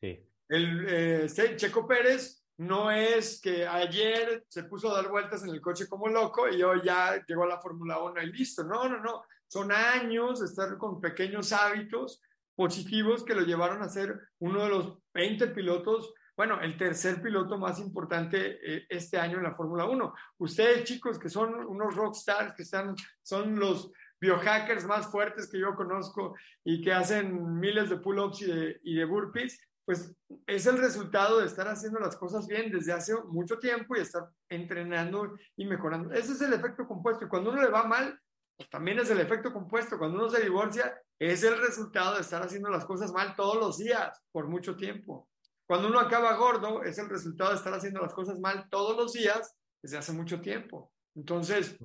Sí. El eh, Checo Pérez no es que ayer se puso a dar vueltas en el coche como loco y hoy ya llegó a la Fórmula 1 y listo. No, no, no. Son años de estar con pequeños hábitos positivos que lo llevaron a ser uno de los 20 pilotos, bueno, el tercer piloto más importante eh, este año en la Fórmula 1. Ustedes, chicos, que son unos rockstars, que están, son los biohackers más fuertes que yo conozco y que hacen miles de pull-ups y de, y de burpees, pues es el resultado de estar haciendo las cosas bien desde hace mucho tiempo y estar entrenando y mejorando. Ese es el efecto compuesto. Cuando uno le va mal, pues también es el efecto compuesto. Cuando uno se divorcia, es el resultado de estar haciendo las cosas mal todos los días, por mucho tiempo. Cuando uno acaba gordo, es el resultado de estar haciendo las cosas mal todos los días desde hace mucho tiempo. Entonces,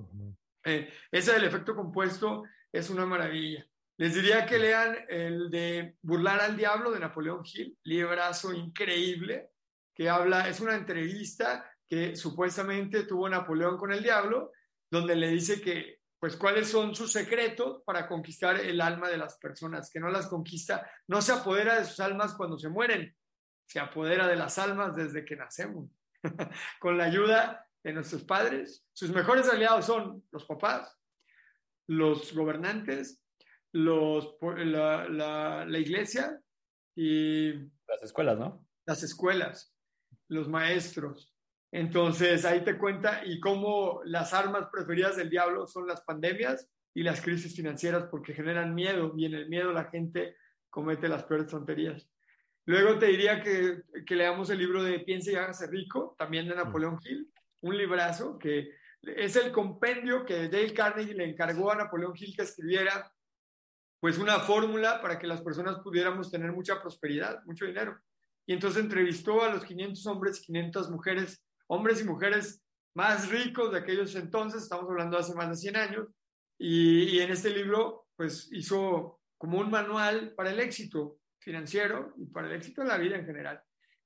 eh, ese del efecto compuesto es una maravilla. Les diría que lean el de Burlar al Diablo de Napoleón Hill, librazo increíble, que habla, es una entrevista que supuestamente tuvo Napoleón con el diablo, donde le dice que pues cuáles son sus secretos para conquistar el alma de las personas, que no las conquista, no se apodera de sus almas cuando se mueren, se apodera de las almas desde que nacemos, con la ayuda de nuestros padres. Sus mejores aliados son los papás, los gobernantes, los, la, la, la iglesia y... Las escuelas, ¿no? Las escuelas, los maestros, entonces ahí te cuenta y cómo las armas preferidas del diablo son las pandemias y las crisis financieras porque generan miedo y en el miedo la gente comete las peores tonterías. Luego te diría que, que leamos el libro de Piense y hágase rico, también de Napoleón Hill, un librazo que es el compendio que Dale Carnegie le encargó a Napoleón Hill que escribiera pues una fórmula para que las personas pudiéramos tener mucha prosperidad, mucho dinero. Y entonces entrevistó a los 500 hombres y 500 mujeres hombres y mujeres más ricos de aquellos entonces, estamos hablando de hace más de 100 años, y, en este libro pues hizo como un manual para el éxito financiero y para el éxito en la vida en general.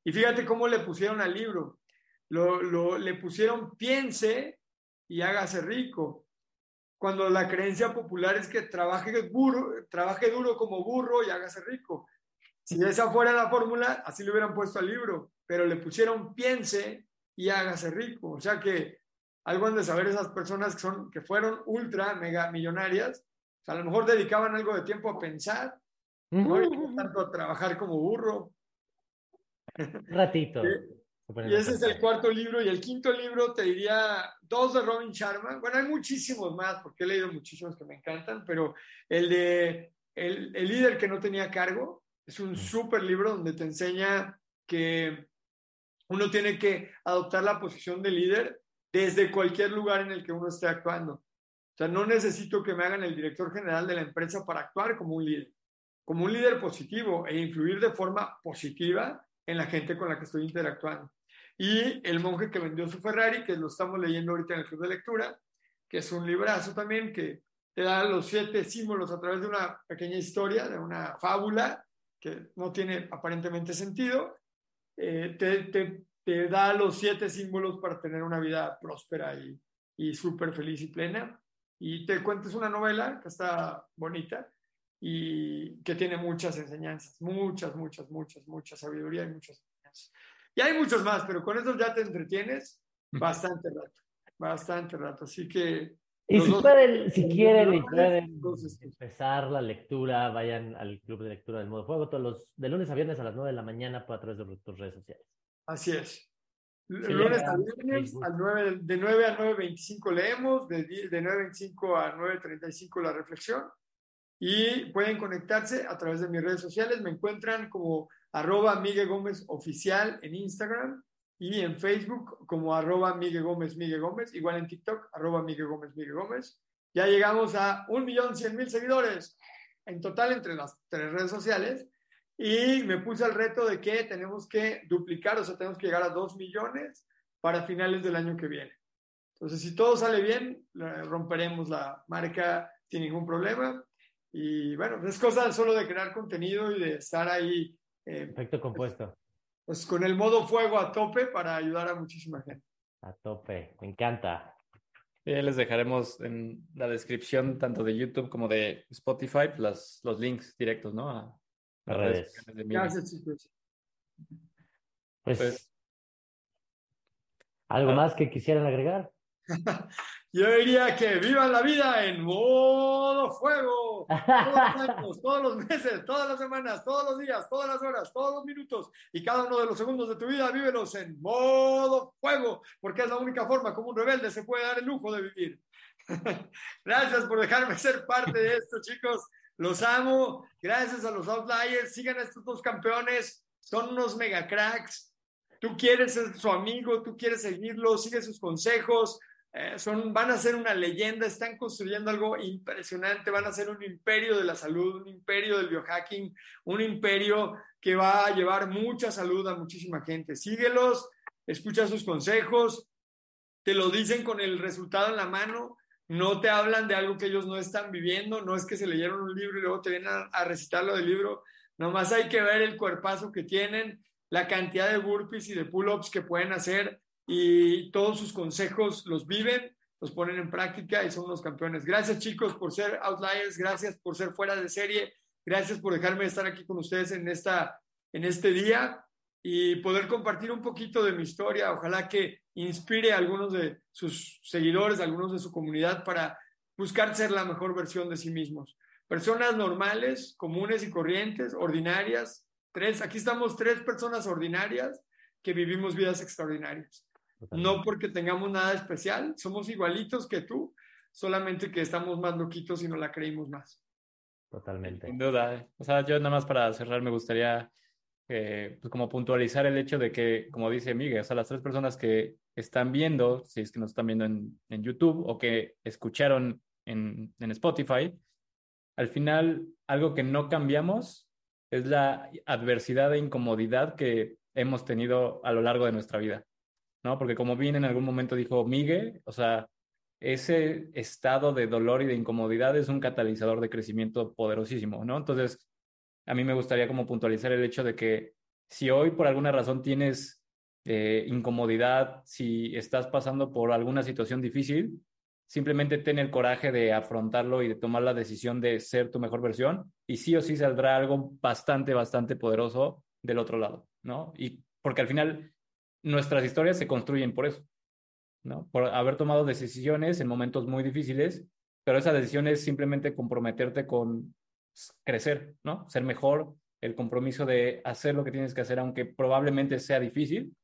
Y fíjate cómo le pusieron al libro, lo, le pusieron piense y hágase rico, cuando la creencia popular es que trabaje, burro, trabaje duro como burro y hágase rico. Si esa fuera la fórmula, así le hubieran puesto al libro, pero le pusieron piense y hágase rico. O sea que algo han de saber esas personas que, son, que fueron ultra, mega millonarias, a lo mejor dedicaban algo de tiempo a pensar no ir tanto a trabajar como burro. Un ratito. Y ese es el cuarto libro. Y el quinto libro te diría dos de Robin Sharma. Bueno, hay muchísimos más porque he leído muchísimos que me encantan, pero el de El, el líder que no tenía cargo es un súper libro donde te enseña que uno tiene que adoptar la posición de líder desde cualquier lugar en el que uno esté actuando. O sea, no necesito que me hagan el director general de la empresa para actuar como un líder, como un líder positivo e influir de forma positiva en la gente con la que estoy interactuando. Y El monje que vendió su Ferrari, que lo estamos leyendo ahorita en el club de lectura, que es un librazo también que te da los siete símbolos a través de una pequeña historia, de una fábula que no tiene aparentemente sentido, eh, te, te, te, da los siete símbolos para tener una vida próspera y, y súper feliz y plena. Y te cuentes una novela que está bonita y que tiene muchas enseñanzas, muchas, muchas, muchas, mucha sabiduría y muchas enseñanzas. Y hay muchos más, pero con eso ya te entretienes bastante rato, bastante rato. Así que y si, pueden, si quieren y pueden empezar la lectura, vayan al club de lectura del modo juego todos los de lunes a viernes a las 9 de la mañana a través de tus redes sociales. Así es. lunes a viernes al 9, de 9 a 9.25 leemos, de, de 9.25 a 9.35 la reflexión y pueden conectarse a través de mis redes sociales. Me encuentran como arroba Miguel Gómez Oficial en Instagram y en Facebook como arroba Miguel Gómez, Miguel Gómez, igual en TikTok, arroba Miguel Gómez, Miguel Gómez. Ya llegamos a un millón cien mil seguidores en total entre las tres redes sociales y me puse al reto de que tenemos que duplicar, o sea, tenemos que llegar a dos millones para finales del año que viene. Entonces, si todo sale bien, romperemos la marca sin ningún problema. Y bueno, es cosa solo de crear contenido y de estar ahí. Eh, Efecto compuesto pues con el modo fuego a tope para ayudar a muchísima gente. A tope, me encanta. Les dejaremos en la descripción tanto de YouTube como de Spotify los links directos, ¿no? A, las redes. Gracias, chicos. Pues, pues ¿algo ah. más que quisieran agregar? Yo diría que vivan la vida en modo fuego. Todos los años, todos los meses, todas las semanas, todos los días, todas las horas, todos los minutos y cada uno de los segundos de tu vida, vívelos en modo fuego, porque es la única forma como un rebelde se puede dar el lujo de vivir. Gracias por dejarme ser parte de esto, chicos. Los amo. Gracias a los Outliers. Sigan a estos dos campeones. Son unos mega cracks. Tú quieres ser su amigo, tú quieres seguirlo, sigue sus consejos eh, son, van a ser una leyenda, están construyendo algo impresionante, van a ser un imperio de la salud, un imperio del biohacking, un imperio que va a llevar mucha salud a muchísima gente. Síguelos, escucha sus consejos, te lo dicen con el resultado en la mano, no te hablan de algo que ellos no están viviendo, no es que se leyeron un libro y luego te vienen a, a recitarlo del libro, nomás hay que ver el cuerpazo que tienen, la cantidad de burpees y de pull-ups que pueden hacer y todos sus consejos los viven, los ponen en práctica y son los campeones. Gracias chicos por ser outliers, gracias por ser fuera de serie, gracias por dejarme estar aquí con ustedes en, esta, en este día y poder compartir un poquito de mi historia. Ojalá que inspire a algunos de sus seguidores, a algunos de su comunidad para buscar ser la mejor versión de sí mismos. Personas normales, comunes y corrientes, ordinarias. Tres, aquí estamos tres personas ordinarias que vivimos vidas extraordinarias. No porque tengamos nada especial, somos igualitos que tú, solamente que estamos más loquitos y no la creímos más. Totalmente. Sin duda. ¿eh? O sea, yo nada más para cerrar me gustaría eh, pues como puntualizar el hecho de que, como dice Miguel, o sea, las tres personas que están viendo, si es que nos están viendo en, en YouTube o que escucharon en, en Spotify, al final algo que no cambiamos es la adversidad e incomodidad que hemos tenido a lo largo de nuestra vida. ¿No? Porque como bien en algún momento dijo Miguel, o sea, ese estado de dolor y de incomodidad es un catalizador de crecimiento poderosísimo, ¿no? Entonces, a mí me gustaría como puntualizar el hecho de que si hoy por alguna razón tienes eh, incomodidad, si estás pasando por alguna situación difícil, simplemente ten el coraje de afrontarlo y de tomar la decisión de ser tu mejor versión y sí o sí saldrá algo bastante, bastante poderoso del otro lado, ¿no? Y porque al final nuestras historias se construyen por eso, ¿no? Por haber tomado decisiones en momentos muy difíciles, pero esa decisión es simplemente comprometerte con crecer, ¿no? Ser mejor, el compromiso de hacer lo que tienes que hacer, aunque probablemente sea difícil,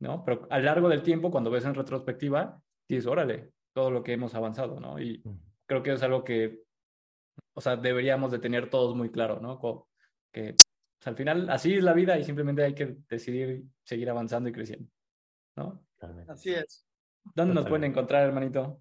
¿no? Pero a lo largo del tiempo, cuando ves en retrospectiva, dices, órale, todo lo que hemos avanzado, ¿no? Y creo que es algo que, o sea, deberíamos de tener todos muy claro, ¿no? Que al final así es la vida y simplemente hay que decidir seguir avanzando y creciendo, ¿no? Así es. ¿Dónde nos pueden encontrar, hermanito?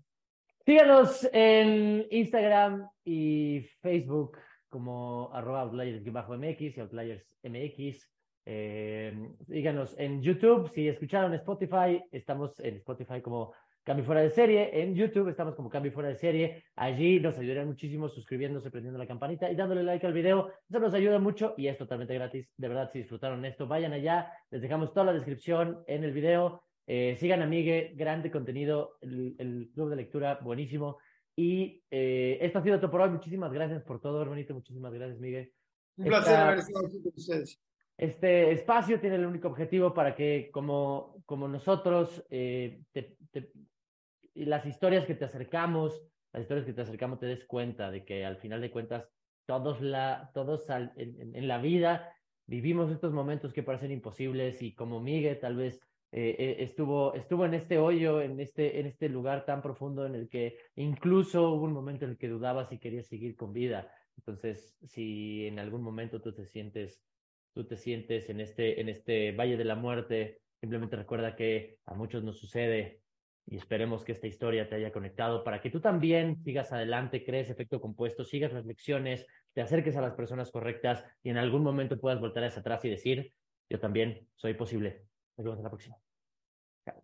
Síganos en Instagram y Facebook como arroba outliers-mx y outliers-mx. Eh, síganos en YouTube. Si escucharon Spotify, estamos en Spotify como Cambio Fuera de Serie. En YouTube estamos como Cambio Fuera de Serie. Allí nos ayudarán muchísimo suscribiéndose, prendiendo la campanita y dándole like al video. Eso nos ayuda mucho y es totalmente gratis. De verdad, si disfrutaron esto, vayan allá. Les dejamos toda la descripción en el video. Eh, sigan a Migue, grande contenido, el, el club de lectura, buenísimo. Y eh, esto ha sido todo por hoy. Muchísimas gracias por todo, hermanito. Muchísimas gracias, Miguel. Un placer haber estado aquí con ustedes. Este espacio tiene el único objetivo para que, como, como nosotros, eh, las historias que te acercamos, las historias que te acercamos, te des cuenta de que al final de cuentas, todos, la, todos en, la vida vivimos estos momentos que parecen imposibles y como Miguel, tal vez eh, eh, estuvo, estuvo en este hoyo, en este, en este lugar tan profundo en el que incluso hubo un momento en el que dudabas si querías seguir con vida. Entonces, si en algún momento tú te sientes, tú te sientes en este, en este valle de la muerte, simplemente recuerda que a muchos nos sucede y esperemos que esta historia te haya conectado para que tú también sigas adelante, crees efecto compuesto, sigas las lecciones, te acerques a las personas correctas y en algún momento puedas voltar hacia atrás y decir, yo también soy posible. Nos vemos en la próxima. Chao.